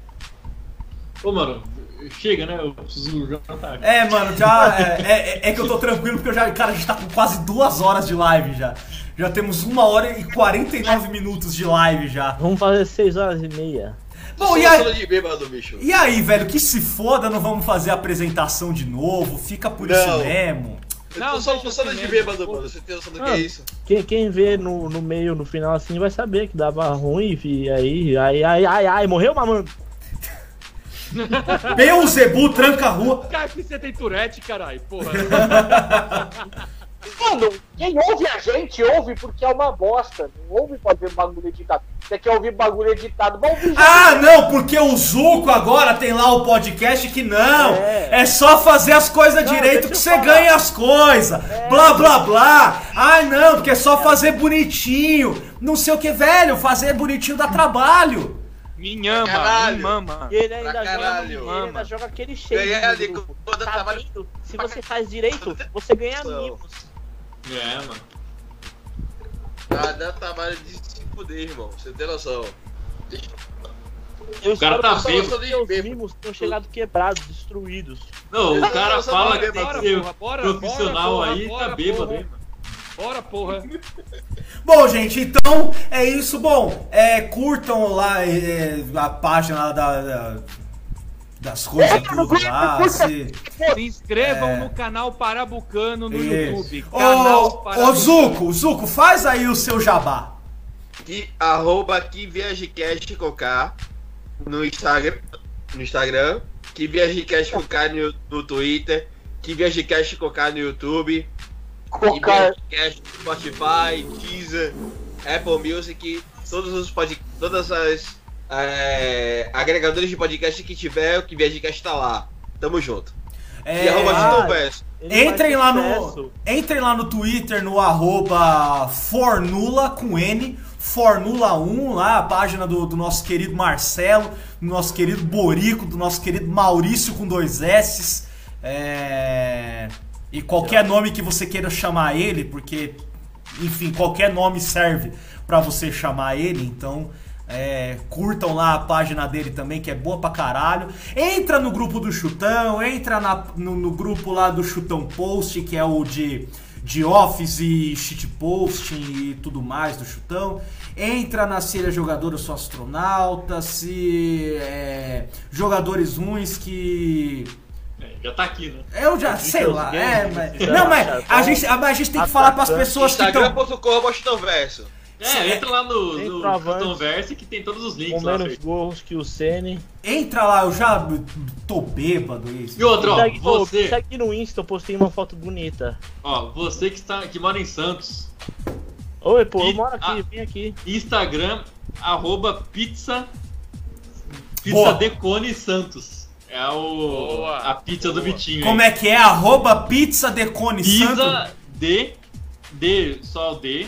Ô, mano, chega, né? Eu preciso jantar. É, mano, já. É, é- é que eu tô tranquilo porque eu já. Cara, a gente tá com quase duas horas de live já. Já temos uma hora e 49 minutos de live já. Vamos fazer 6 horas e meia. Bom, e Só aí, de bêbado, bicho. e aí, velho, que se foda, não vamos fazer a apresentação de novo, fica por isso Não. mesmo. Eu Não, só falando assim de bêbado, mano. Você tem noção do que Ah. é isso? Quem, quem vê no, no meio, no final assim, vai saber que dava ruim, e aí, ai, ai, ai, ai, morreu mamando. Beuzebu tranca a rua. Cara, que você tem Tourette, caralho, porra. Mano, quem ouve a gente, ouve porque é uma bosta. Não ouve pra ver bagulho editado. Você quer ouvir bagulho editado, vai ouvir Ah, não, porque o Zuco agora tem lá o podcast que não. É, É. só fazer as coisas direito que você falar. ganha as coisas. Blá, blá, blá. Ai, não, porque é só fazer bonitinho. Não sei o que, velho. Fazer bonitinho dá trabalho. Me ama, Caralho. me mama. E ele ainda, joga, caralho. ele ainda joga aquele. Ganhar de toda Tá trabalho-? Se você faz direito, você ganha amigos. É, mano. Ah, dá trabalho de se fuder, irmão. Você tem noção. Eu O cara tá seus bêbado. mimos tenham chegado quebrados, destruídos. Não, o cara fala que tem que ser profissional bora, aí, bora, tá bêbado, hein, mano. Bora, porra. Bom, gente, então é isso. Bom, é, curtam lá é, a página da, da- das coisas tudo lá. Se, Se inscrevam É. no canal Parabucano no Isso. YouTube. Canal Ô, ô. Zuco, Zuco, faz aí o seu jabá. Que, arroba que no Instagram. No Instagram. Que viajecast no, no Twitter. Que viajecast K no YouTube. Que Cocar. viajecast no Spotify, Deezer, Apple Music. Todos os pod, todas as é, agregadores de podcast que tiver, o que viajecast tá lá. Tamo junto. É, e arroba ah, Entrem lá, no, entrem lá no Twitter, no arroba Fornula com N, Fornula1, lá a página do, do nosso querido Marcelo, do nosso querido Borico, do nosso querido Maurício com dois S. É, E qualquer nome que você queira chamar ele, porque, enfim, qualquer nome serve pra você chamar ele, então. É, curtam lá a página dele também, que é boa pra caralho. Entra no grupo do Chutão, entra na- no, no grupo lá do Chutão Post, que é o de, de Office e shitposting e tudo mais do Chutão. Entra na Seria Jogador Eu Sou Astronauta, se é, jogadores ruins que. É, já tá aqui, né? Eu já sei lá, é, mas. Não, mas a gente, a gente tem que falar pras pessoas que estão. É, entra lá no, no Centroavante. Converse que tem todos os links Com lá, menos feito. gols que o Sene. Entra lá, eu já tô bêbado. Isso. E outra, ó, Segue, você, segue no Insta, eu postei uma foto bonita. ó, você que, está, que mora em Santos, Oi, pô, eu E- moro aqui, ah. vem aqui. Instagram, arroba pizza, Boa. pizza Decone Santos. É o, Boa. a pizza do Vitinho. Como é que é? Arroba pizza de cone santo. Pizza de, de, só o D,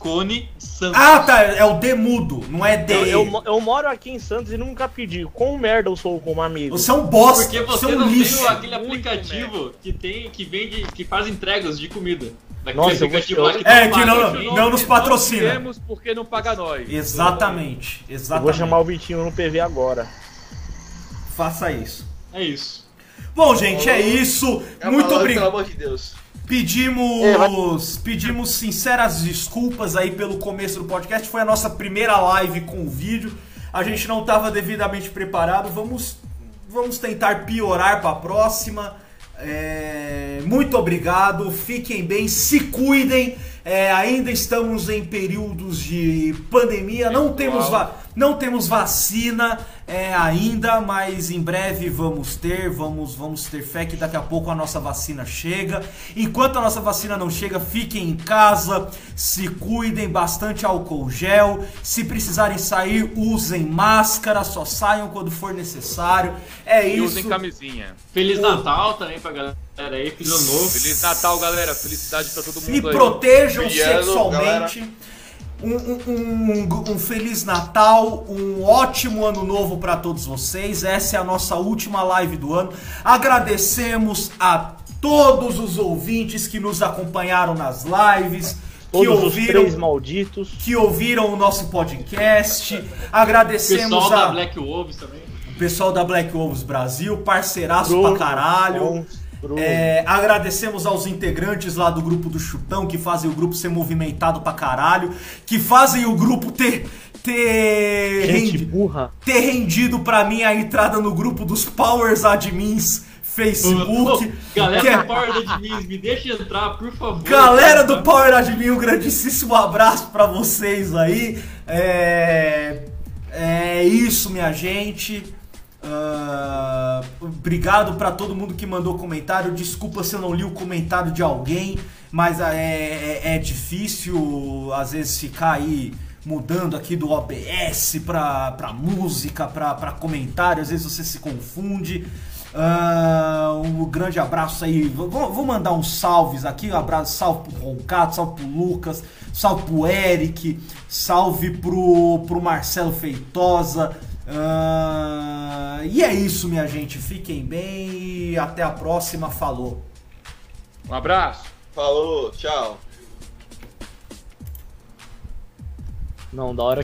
Cone Santos. Ah, tá. É o D mudo, não é D. Eu, eu, eu moro aqui em Santos e nunca pedi. Quão merda eu sou como amigo. Você é um bosta. Porque você você é um não lixo. tem aquele aplicativo que tem que vende que faz entregas de comida. Daquele Nossa, eu vou- aplicativo eu- lá que É, que não- assim. não nos patrocina. Não porque não paga nós. Exatamente. Eu Exatamente. vou chamar o Vitinho no PV agora. Faça isso. É isso. Bom, gente, é isso. É Muito obrigado. Pelo amor de Deus. Pedimos, pedimos sinceras desculpas aí pelo começo do podcast. Foi a nossa primeira live com vídeo. A gente não estava devidamente preparado. Vamos, vamos tentar piorar para a próxima. É, muito obrigado. Fiquem bem, se cuidem. É, ainda estamos em períodos de pandemia. Não temos, não temos vacina é, ainda, mas em breve vamos ter. Vamos, vamos ter fé que daqui a pouco a nossa vacina chega. Enquanto a nossa vacina não chega, fiquem em casa, se cuidem, bastante álcool gel. Se precisarem sair, usem máscara, só saiam quando for necessário. É E isso. usem camisinha. Feliz Natal também pra galera aí, feliz ano novo. Feliz Natal, galera. Felicidade pra todo mundo Se aí. protejam sexualmente. Um, um- um- um Feliz Natal, um ótimo ano novo para todos vocês. Essa é a nossa última live do ano. Agradecemos a todos os ouvintes que nos acompanharam nas lives, que Todos os ouviram, três malditos. que ouviram o nosso podcast. Agradecemos Pessoal da a Black Wolves também. o pessoal da Black Wolves Brasil, parceiraço pra caralho. Bom, É, agradecemos aos integrantes lá do grupo do Chutão, que fazem o grupo ser movimentado pra caralho, que fazem o grupo ter. ter. Gente rendi- burra. ter rendido pra mim a entrada no grupo dos Powers Admins Facebook. Ô, Galera que é- do Power Admins, me deixa entrar, por favor. Galera do Power Admin, um grandíssimo abraço pra vocês aí. É, é isso, minha gente. Ah, obrigado pra todo mundo que mandou comentário. Desculpa se eu não li o comentário de alguém, mas é, é- é difícil às vezes ficar aí mudando aqui do OBS pra música, pra comentário. Às vezes você se confunde. Ah, um grande abraço aí. Vou, vou mandar uns salves aqui. Um abraço, salve pro Roncato, salve pro Lucas, salve pro Eric, salve pro, pro Marcelo Feitosa. Ah, e é isso, minha gente. Fiquem bem e até a próxima. Falou. Um abraço. Falou, tchau. Não, da hora